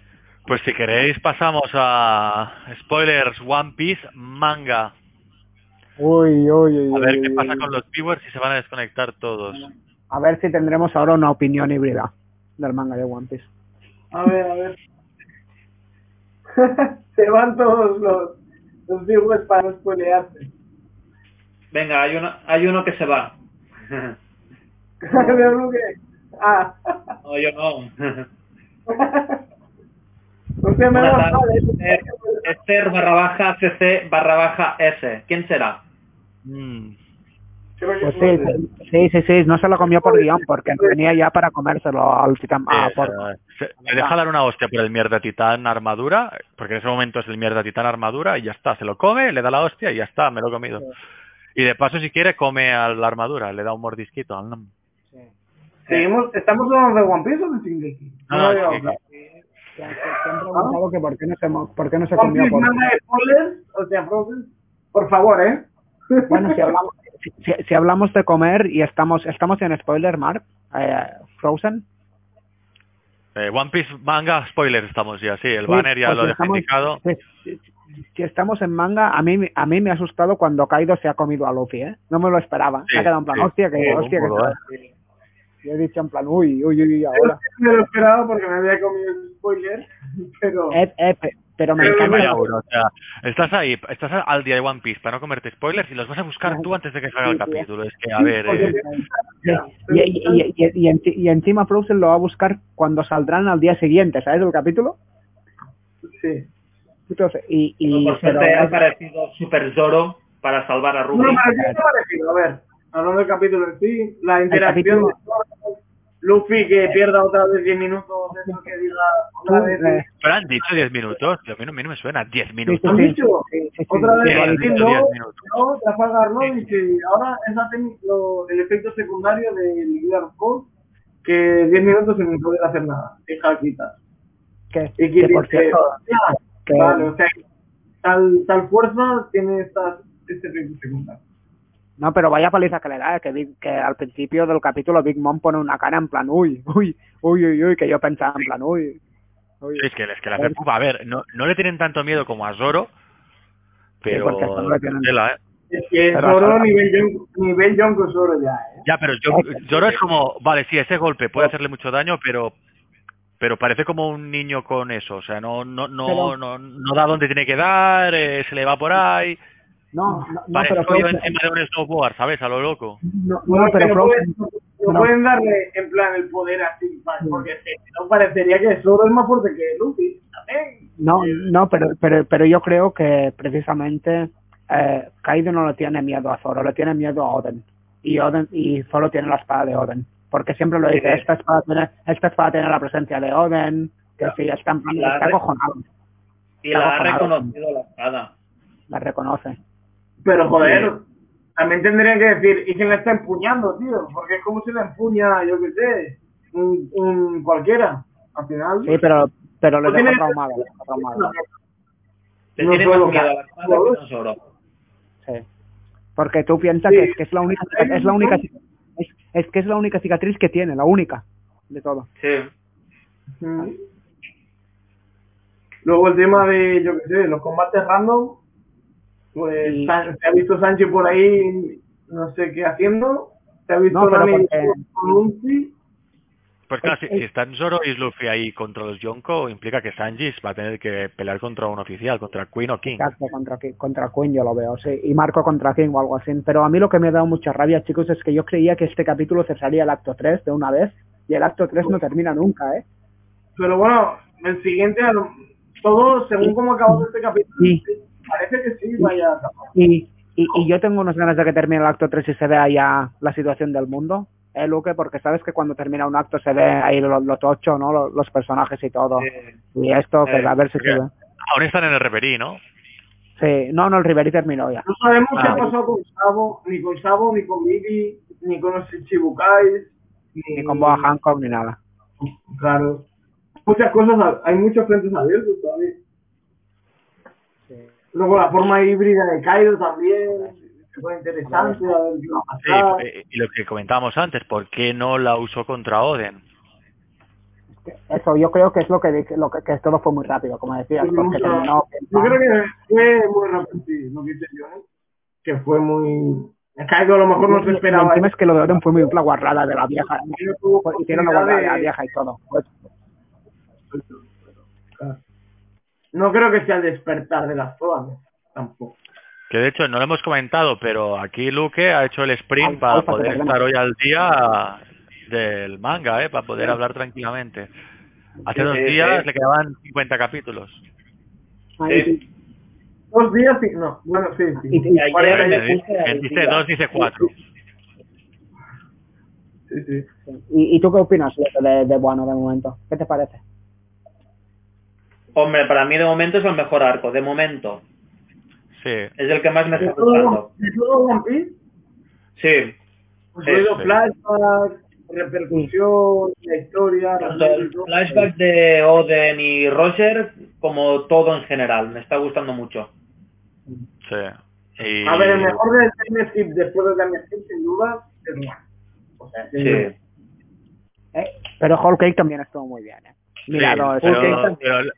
Pues si queréis pasamos a spoilers One Piece manga. Uy, uy, uy. A ver uy, qué uy, pasa uy. con los viewers si se van a desconectar todos. A ver si tendremos ahora una opinión híbrida del manga de One Piece. A ver, a ver. Se van todos los, los viewers para no spoilearse. Venga, hay uno, hay uno que se va. De Luke. Ah. No, yo no. Usted me tardes, Esther, Esther barra baja CC barra baja S. ¿Quién será? Mm, que Pues sí, sí, sí, sí, no se lo comió por guion porque venía ya para comérselo al titán. ah, por- deja dar una hostia por el mierda titán armadura, porque en ese momento es el mierda titán armadura y ya está, se lo come, le da la hostia y ya está, me lo he comido. Y de paso si quiere come a la armadura, le da un mordisquito. al. Seguimos, ¿Estamos hablando de One Piece o de Shingeki? No, No, no. Que- que- que han preguntado que por qué no se, por qué no se One comió Piece por o sea, por favor, ¿eh? Bueno, si hablamos, si, si hablamos de comer y estamos estamos en spoiler, Mark, eh, Frozen. Eh, One Piece manga spoilers estamos ya, sí, el Sí, banner ya pues lo si he estamos- indicado. Si, si- si estamos en manga, a mí a mí me ha asustado cuando Kaido se ha comido a Luffy, ¿eh? No me lo esperaba. Sí, me ha quedado en plan, sí. hostia, que, hostia, que burdo, se- Yo he dicho en plan, uy, uy, uy, ahora. Me lo esperaba porque me había comido el spoiler, pero... Eh, eh, pe- pero me encanta. vaya uno, o sea, estás ahí, estás al día de One Piece para no comerte spoilers y los vas a buscar tú antes de que salga el capítulo. Es que, a ver, eh, Y, y, y, y, y, enci- y encima Frozen lo va a buscar cuando saldrán al día siguiente, ¿sabes? El capítulo. Sí. Entonces, y, y Por pero suerte ha aparecido Super Zoro para salvar a No, Ruby. pero ¿qué te ha parecido? A ver, hablando del capítulo en sí, la interacción capítulo- de Zoro, Luffy que pierda otra vez 10 minutos, eso que diga otra vez... eh, pero han dicho 10 minutos. A mí no, a mí no me suena 10 sí, minutos. ¿Han sí, dicho? sí, sí, sí, Otra sí, vez, Sí, sí, sí, dicho no, 10 minutos. no, Trafalgar no, dice, ahora es la técnica- lo- el efecto secundario del Gear Code, que 10 minutos sin poder hacer nada, deja quitas. que, Y que por dice, cierto, "Ya, que- vale, o sea, tal, tal fuerza tiene estas, este efecto secundario. No, pero vaya paliza que le da, que, Big- que al principio del capítulo Big Mom pone una cara en plan, uy, uy, uy, uy, uy, que yo pensaba en plan, uy, uy. Sí, es que, es que la a ver, no, no le tienen tanto miedo como a Zoro, pero porque esto no le tienen- tela, ¿eh? Es que Pero Zoro nivel nivel Yonko Zoro ya, ¿eh? Ya, pero yo, Zoro es como, vale, sí, ese golpe puede hacerle mucho daño, pero pero parece como un niño con eso, o sea, no no no Pero- no, no da donde tiene que dar, eh, se le va por ahí, No, no, no, parece pero yo encima de un snowboard, ¿sabes? A lo loco. no, Bueno, pero Frozen, pueden, no no. pueden darle en plan el poder así, porque no parecería que Zoro es más fuerte que Luffy. también. no, no, pero, pero, pero yo creo que precisamente eh, Kaido no le tiene miedo a Zoro, le tiene miedo a Oden. Y Oden, y Zoro tiene la espada de Oden. Porque siempre lo dice, esta espada tiene, esta espada tiene la presencia de Oden, que sí, está, está acojonado, Y la ha reconocido la espada. la reconoce. Pero joder, también tendrían que decir, ¿y quién la está empuñando, tío? Porque es como si la empuña, yo qué sé, un, un cualquiera. Al final, Sí, pero, pero le tiene- deja traumado, le deja traumado. Le No tiene puedo más miedo a la espada que. Sí. Porque tú piensas Sí. que, es, que es la única, es la única, es, es que es la única cicatriz que tiene, la única de todo. Sí. Mm. Luego el tema de, yo qué sé, los combates random, pues Y- San- se ha visto Sánchez por ahí, no sé qué haciendo, se ha visto No, Nami porque- con Luffy, Pues claro, si, si están Zoro y Luffy ahí contra los Yonko, implica que Sanji va a tener que pelear contra un oficial, contra Queen o King. Exacto, contra, contra Queen yo lo veo, sí. Y Marco contra King o algo así. Pero a mí lo que me ha dado mucha rabia, chicos, es que yo creía que este capítulo cesaría el acto 3 de una vez. Y el acto 3 no termina nunca, ¿eh? pero bueno, el siguiente, a lo- todo según cómo acabó este capítulo, Sí. Parece que sí, vaya. Y, y, y yo tengo unas ganas de que termine el acto 3 y se vea ya la situación del mundo, ¿eh, Luque? Porque sabes que cuando termina un acto se ve ahí lo, lo tocho, ¿no? Los, los personajes y todo. Eh, Y esto, que Eh, a ver si se ve. Aún están en el reverie, ¿no? Sí, no, no, el Riveri terminó ya. No sabemos qué Ah. ha pasado con Sabo, ni con Sabo, ni con Vivi, ni con los Chichibukais, ni, Ni con Boa Hancock ni nada. Claro. Muchas cosas, hay muchos frentes abiertos todavía. Luego la forma híbrida de Kaido también, fue interesante, a ver qué va a Sí, pasar. eh, y lo que comentábamos antes, ¿por qué no la usó contra Oden? Eso, yo creo que es lo que, lo que, que todo fue muy rápido, como decías, Sí, porque terminó... Yo creo que fue muy rápido, sí, lo que dice Johnny, que fue muy... Kaido a lo mejor no se esperaba encima eso. es que lo de Oden fue muy la guarrada de la vieja. Hicieron la guarrada de la vieja y todo. Pues, No creo que sea el despertar de las todas, ¿no? tampoco. Que de hecho no lo hemos comentado, pero aquí Luke ha hecho el sprint para alfa, poder estar hoy al día del manga, ¿eh? para poder hablar tranquilamente. Hace Sí, dos sí, días sí. le quedaban 50 capítulos. ahí. Dos días y... No, bueno, sí, sí. Dice dos, dice cuatro. sí, sí. ¿Y, y tú qué opinas de, de, de Bueno de momento? ¿Qué te parece? Hombre, para mí de momento es el mejor arco, de momento. Sí. Es el que más me ¿De está gustando. de todo One Piece? Sí, Pues Sí, flashbacks, repercusión, la historia... tanto el flashback de Oden y Roger como todo en general. Me está gustando mucho. Sí. Y... A ver, el mejor del Time Skip después del Time Skip, sin duda, es One. O sea. Sí. ¿Eh? Pero Whole Cake también estuvo muy bien. ¿eh? Mira, Sí, no, pero, pero-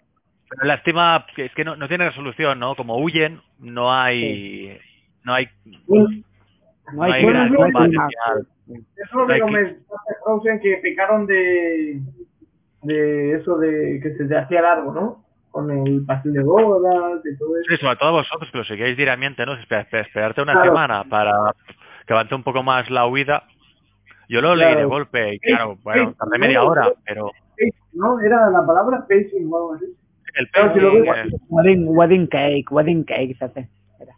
pero lástima es que no, no tiene resolución, ¿no? Como huyen, no hay... No hay... no hay, gran combate. Eso es lo que Hay que- comentaste, Frozen, que picaron de, de eso de que se te hacía largo, ¿no? Con el pastel de bodas y todo eso. Sí, sobre todo vosotros que lo seguís diariamente, ¿no? Esper- esper- esperarte una Claro. semana para que avance un poco más la huida. Yo lo leí de golpe y claro, bueno, tardé media hora, pero ¿No? Era la palabra pacing o algo así. El Claro, si lo pacing, ves- eh, Wedding, wedding Cake, Wedding Cake, se hace. Era.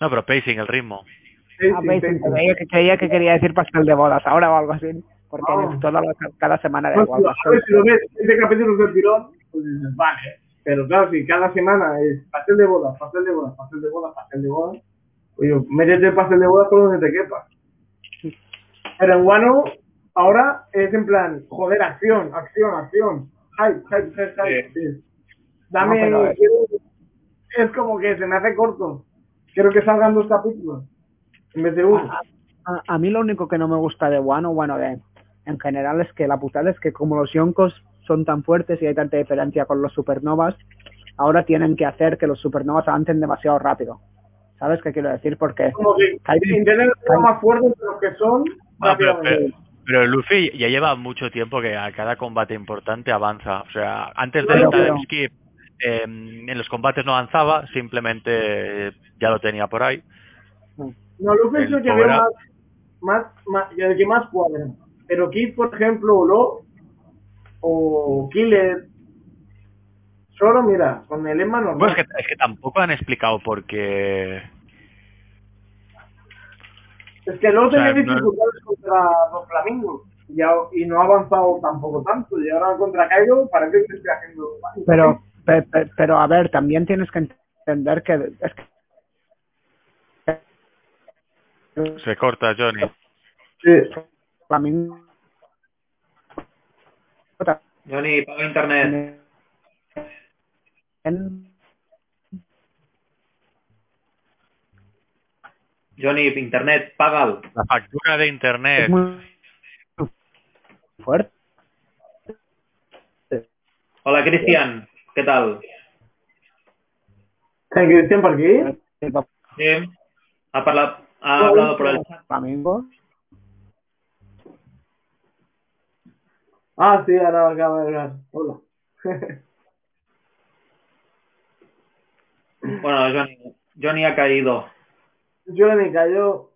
no, pero pacing, el ritmo. Ah, Pacing, pacing, pacing. creía que, creía que quería decir pastel de bodas ahora o algo así. Porque No. toda la- cada semana No, igual. si, lo, a ver, si lo ves siete capítulos del tirón, pues dices, vale. Pero claro, si cada semana es pastel de bodas, pastel de bodas, pastel de bodas, pastel de bodas, oye, métete el pastel de bodas por donde te quepa. Pero en Wano, ahora es en plan, joder, acción, acción, acción. Hype, hype, hype, hype. Sí. Dame. No, pero- quiero- es como que se me hace corto. Quiero que salgan dos capítulos en vez de uno. A, a- a mí lo único que no me gusta de Wano, bueno, de, en general es que la putada es que como los yonkos son tan fuertes y hay tanta diferencia con los supernovas, ahora tienen que hacer que los supernovas avancen demasiado rápido. ¿Sabes qué quiero decir? Porque Como que Kaido- intentan ser más fuertes de lo que son. Bueno, pero, rápidamente. pero- pero Luffy ya lleva mucho tiempo que a cada combate importante avanza. O sea, antes del Pero- time skip, eh, en los combates no avanzaba, simplemente eh, ya lo tenía por ahí. No, Luffy es El que más, más, más, el que más cuadra. Pero Kid, por ejemplo, o o Killer, solo mira, con el Emma normal. Bueno, es que, es que tampoco han explicado por qué... Es que Lo o sea, tenía no- dificultades contra los Flamingos y, no ha avanzado tampoco tanto. Y ahora contra Kaido parece que está haciendo... pero, pe- pe- pero a ver, también tienes que entender que es que Se corta, Johnny. Sí. Flamingo Johnny, paga internet. en- Johnny, internet, págalo. La factura de es internet. muy fuerte. Hola, Cristian. ¿Qué tal? ¿El Cristian por aquí? Sí. Ha, hablado por el chat. Flamingo. Ah, sí, ahora acaba de hablar. Hola. Bueno, Johnny, Johnny ha caído. Yo me cayó.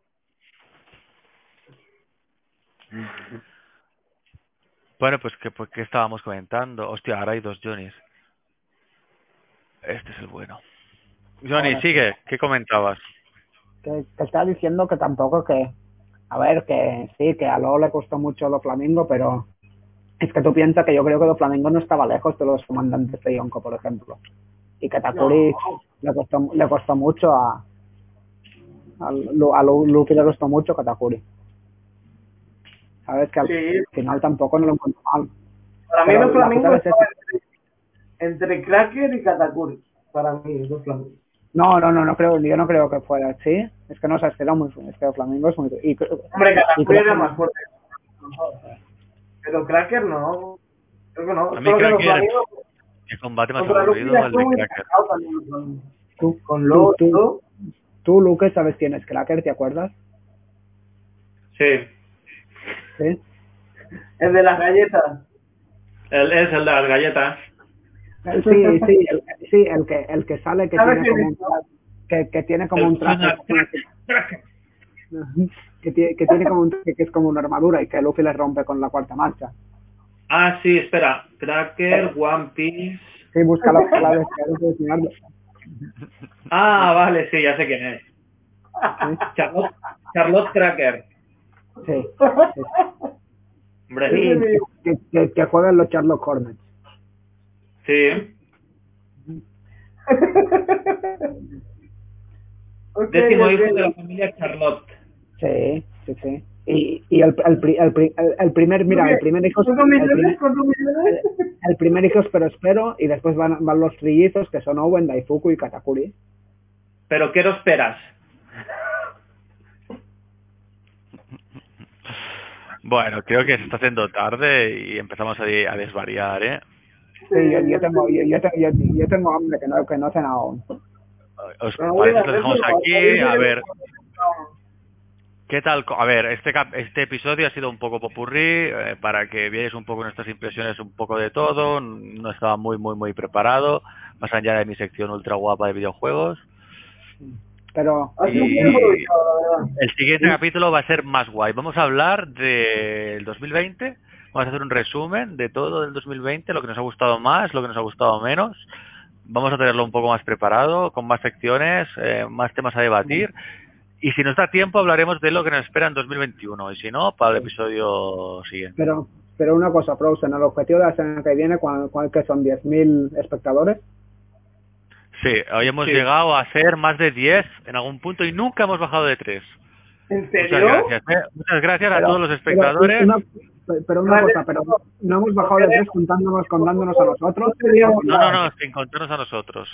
Bueno, pues que pues, ¿qué estábamos comentando? Hostia, ahora hay dos Johnnys. Este es el bueno. Johnny, sigue. ¿Qué comentabas? que, que está diciendo que tampoco que, a ver, que sí, que a Lo le costó mucho lo Flamingo, pero es que tú piensas que yo creo que lo Flamingo no estaba lejos de los comandantes de Yonko, por ejemplo. Y que Takuri No. le costó le costó mucho a a, Lu- a Lu- Luffy le costó mucho Katakuri. Sabes que al Sí. final tampoco no lo encuentro mal. Para mí los la Flamingos es entre, entre Cracker y Katakuri. para mí, dos flamingos. No, no, no, no creo, yo no creo que fuera así. Es que no se ha quedado muy es que Flamingo es muy y, Hombre, Katakuri era que- más fuerte. Pero Cracker no. Creo que no. A mí Solo que los Cracker- flamingos El combate más aburrido, el de Cracker. los Con Lobo tú, Luke, ¿sabes quién es Cracker? ¿Te acuerdas? Sí. Sí. El de las galletas. Él es el de las galletas. Sí, sí, el, sí, el que, el que sale que ¿Sabes tiene como un que, que tiene como un traje que tiene, que tiene como un traje que es como una armadura y que Luffy le rompe con la cuarta marcha. Ah, sí, espera. Cracker, One Piece. Sí, busca las claves que hay que enseñarlo. Ah, vale, sí, ya sé quién es. Charlotte, Charlotte Cracker. Sí, Hombre, sí, que, que, que juega en los Charlotte Hornets. sí. Ok, Décimo hijo de la familia Charlotte. Sí, sí, sí. Y, y el, el, pri- el, pri- el- el primer, mira, el primer hijo es, ¿Cuántos el millones? primer, hijo es pero espero y después van, van los trillizos que son Owen, Daifuku y Katakuri. Pero ¿qué lo esperas? Bueno, creo que se está haciendo tarde y empezamos a, a desvariar, ¿eh? Sí, yo, yo tengo, yo, yo, yo, yo tengo hambre que no, que no he cenado aún. ¿Os parece a que lo dejamos aquí? A ver, ¿qué tal? A ver, este este episodio ha sido un poco popurrí eh, para que vierais un poco nuestras impresiones, un poco de todo. No estaba muy, muy, muy preparado, más allá de mi sección ultra guapa de videojuegos. Pero Y-. El siguiente capítulo va a ser más guay. Vamos a hablar del 2020. Vamos a hacer un resumen de todo del 2020, lo que nos ha gustado más, lo que nos ha gustado menos. Vamos a tenerlo un poco más preparado, con más secciones, eh, más temas a debatir. Y si nos da tiempo, hablaremos de lo que nos espera en 2021. Y si no, para el episodio siguiente. Pero, pero una cosa, Frozen, el objetivo de la semana que viene, ¿cuál, cuál que son 10.000 espectadores? Sí, hoy hemos Sí. llegado a ser más de 10 en algún punto y nunca hemos bajado de 3. ¿En Muchas serio? gracias. ¿eh? Muchas gracias a Pero- todos los pero espectadores. una- pero una cosa, pero no hemos bajado de tres contándonos, contándonos a nosotros. No, no, no, sin contarnos a nosotros.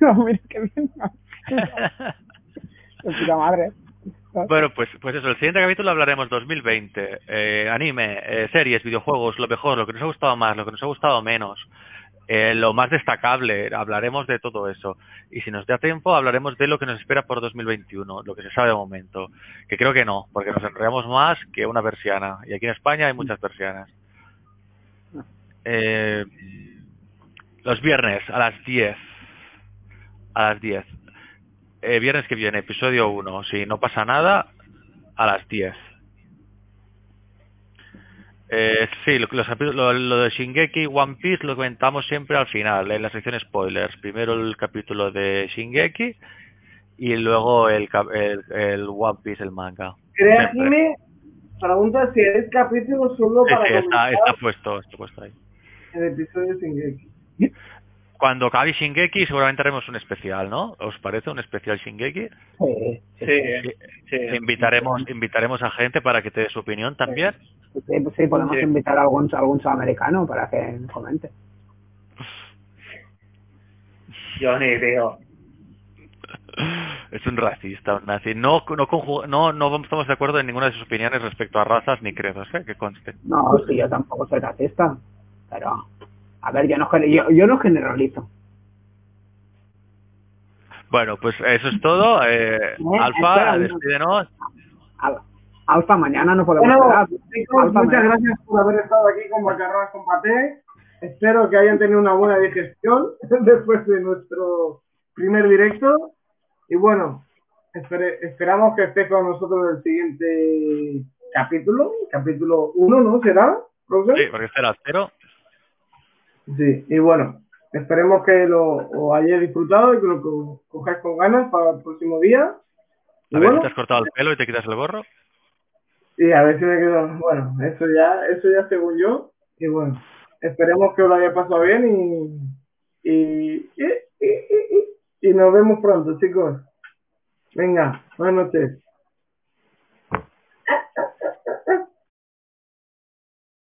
No, mira qué bien. Puta madre. Bueno, pues, pues eso, el siguiente capítulo hablaremos 2020, eh, anime, eh, series, videojuegos, lo mejor, lo que nos ha gustado más, lo que nos ha gustado menos, eh, lo más destacable, hablaremos de todo eso. Y si nos da tiempo, hablaremos de lo que nos espera por 2021, lo que se sabe de momento. Que creo que no, porque nos enrollamos más que una persiana. Y aquí en España hay muchas persianas. Eh, los viernes a las 10. A las 10. Eh, viernes que viene, episodio 1. Si no pasa nada, a las 10. Eh, sí, lo, lo- lo de Shingeki One Piece lo comentamos siempre al final, en la sección spoilers. Primero el capítulo de Shingeki y luego el, el, el One Piece, el manga. Jime pregunta si es capítulo solo para sí, está, está puesto, está puesto ahí. el episodio sin Shingeki. Cuando acabe Shingeki seguramente haremos un especial, ¿no? ¿Os parece un especial Shingeki? Sí, sí, Sí, sí. Invitaremos, invitaremos a gente para que te dé su opinión también. sí, sí, podemos Sí. invitar a algún, a algún sudamericano para que comente. Johnny, tío. Es un racista, un nazi. No, no, no estamos de acuerdo en ninguna de sus opiniones respecto a razas ni credos, ¿eh? que conste. No, sí, yo tampoco soy racista, pero a ver, yo no, yo, yo no generalizo. Bueno, pues eso es todo. Eh, Alfa, espera, no. despídenos. Al- Alfa, mañana no podemos Bueno, chicos, Alfa, muchas gracias por haber estado aquí con Macarronas con Paté. Espero que hayan tenido una buena digestión después de nuestro primer directo. Y bueno, espere- esperamos que esté con nosotros el siguiente capítulo, capítulo 1, ¿no? ¿Será? Rosen? Sí, porque este era cero. Sí, y bueno, esperemos que lo, hayáis disfrutado y que lo co- cojáis con ganas para el próximo día. Y A ver si bueno, te has cortado el pelo y te quitas el gorro. y a ver si me quedo, bueno, eso ya, eso ya según yo, y bueno, esperemos que os lo haya pasado bien y, y, y, y, y- y nos vemos pronto, chicos. Venga, buenas noches.